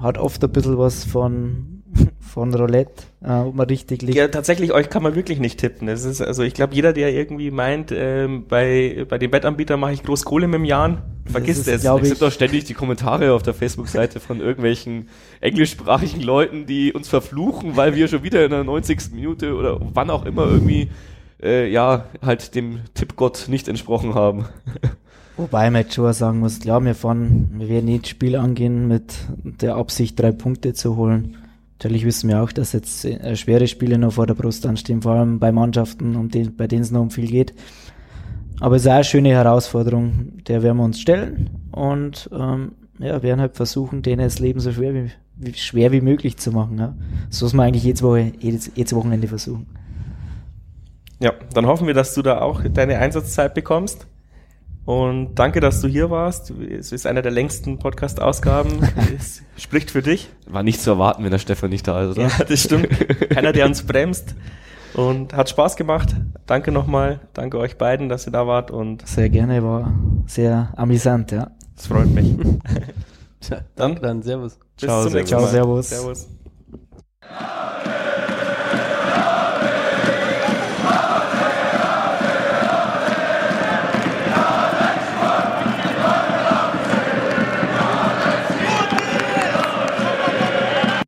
hat oft ein bisschen was von, von Roulette, äh, ob man richtig liegt. Ja, tatsächlich, euch kann man wirklich nicht tippen. Das ist, also ich glaube, jeder, der irgendwie meint, ähm, bei, bei dem Wettanbieter mache ich groß Kohle mit dem Jahren, vergisst ist, es. Es ich- sind doch ständig die Kommentare auf der Facebook-Seite von irgendwelchen englischsprachigen Leuten, die uns verfluchen, weil wir schon wieder in der 90. Minute oder wann auch immer irgendwie äh, ja halt dem Tippgott nicht entsprochen haben. Wobei man jetzt schon sagen muss, klar, wir fahren, wir werden das Spiel angehen mit der Absicht, drei Punkte zu holen. Natürlich wissen wir auch, dass jetzt äh, schwere Spiele noch vor der Brust anstehen, vor allem bei Mannschaften, um die, bei denen es noch um viel geht. Aber es ist auch eine schöne Herausforderung, der werden wir uns stellen und ähm, ja, werden halt versuchen, denen das Leben so schwer wie, wie, schwer wie möglich zu machen. Ja. So muss man eigentlich jedes, Woche, jedes, jedes Wochenende versuchen. Ja, dann hoffen wir, dass du da auch deine Einsatzzeit bekommst. Und danke, dass du hier warst. Es ist einer der längsten Podcast-Ausgaben. es spricht für dich. War nicht zu erwarten, wenn der Stefan nicht da ist, oder? Ja, das stimmt. Keiner, der uns bremst. Und hat Spaß gemacht. Danke nochmal. Danke euch beiden, dass ihr da wart. Und Sehr gerne, war sehr amüsant, ja. es freut mich. Dann- danke dann, servus. Bis Ciao, zum servus. nächsten Ciao, Mal. servus. servus.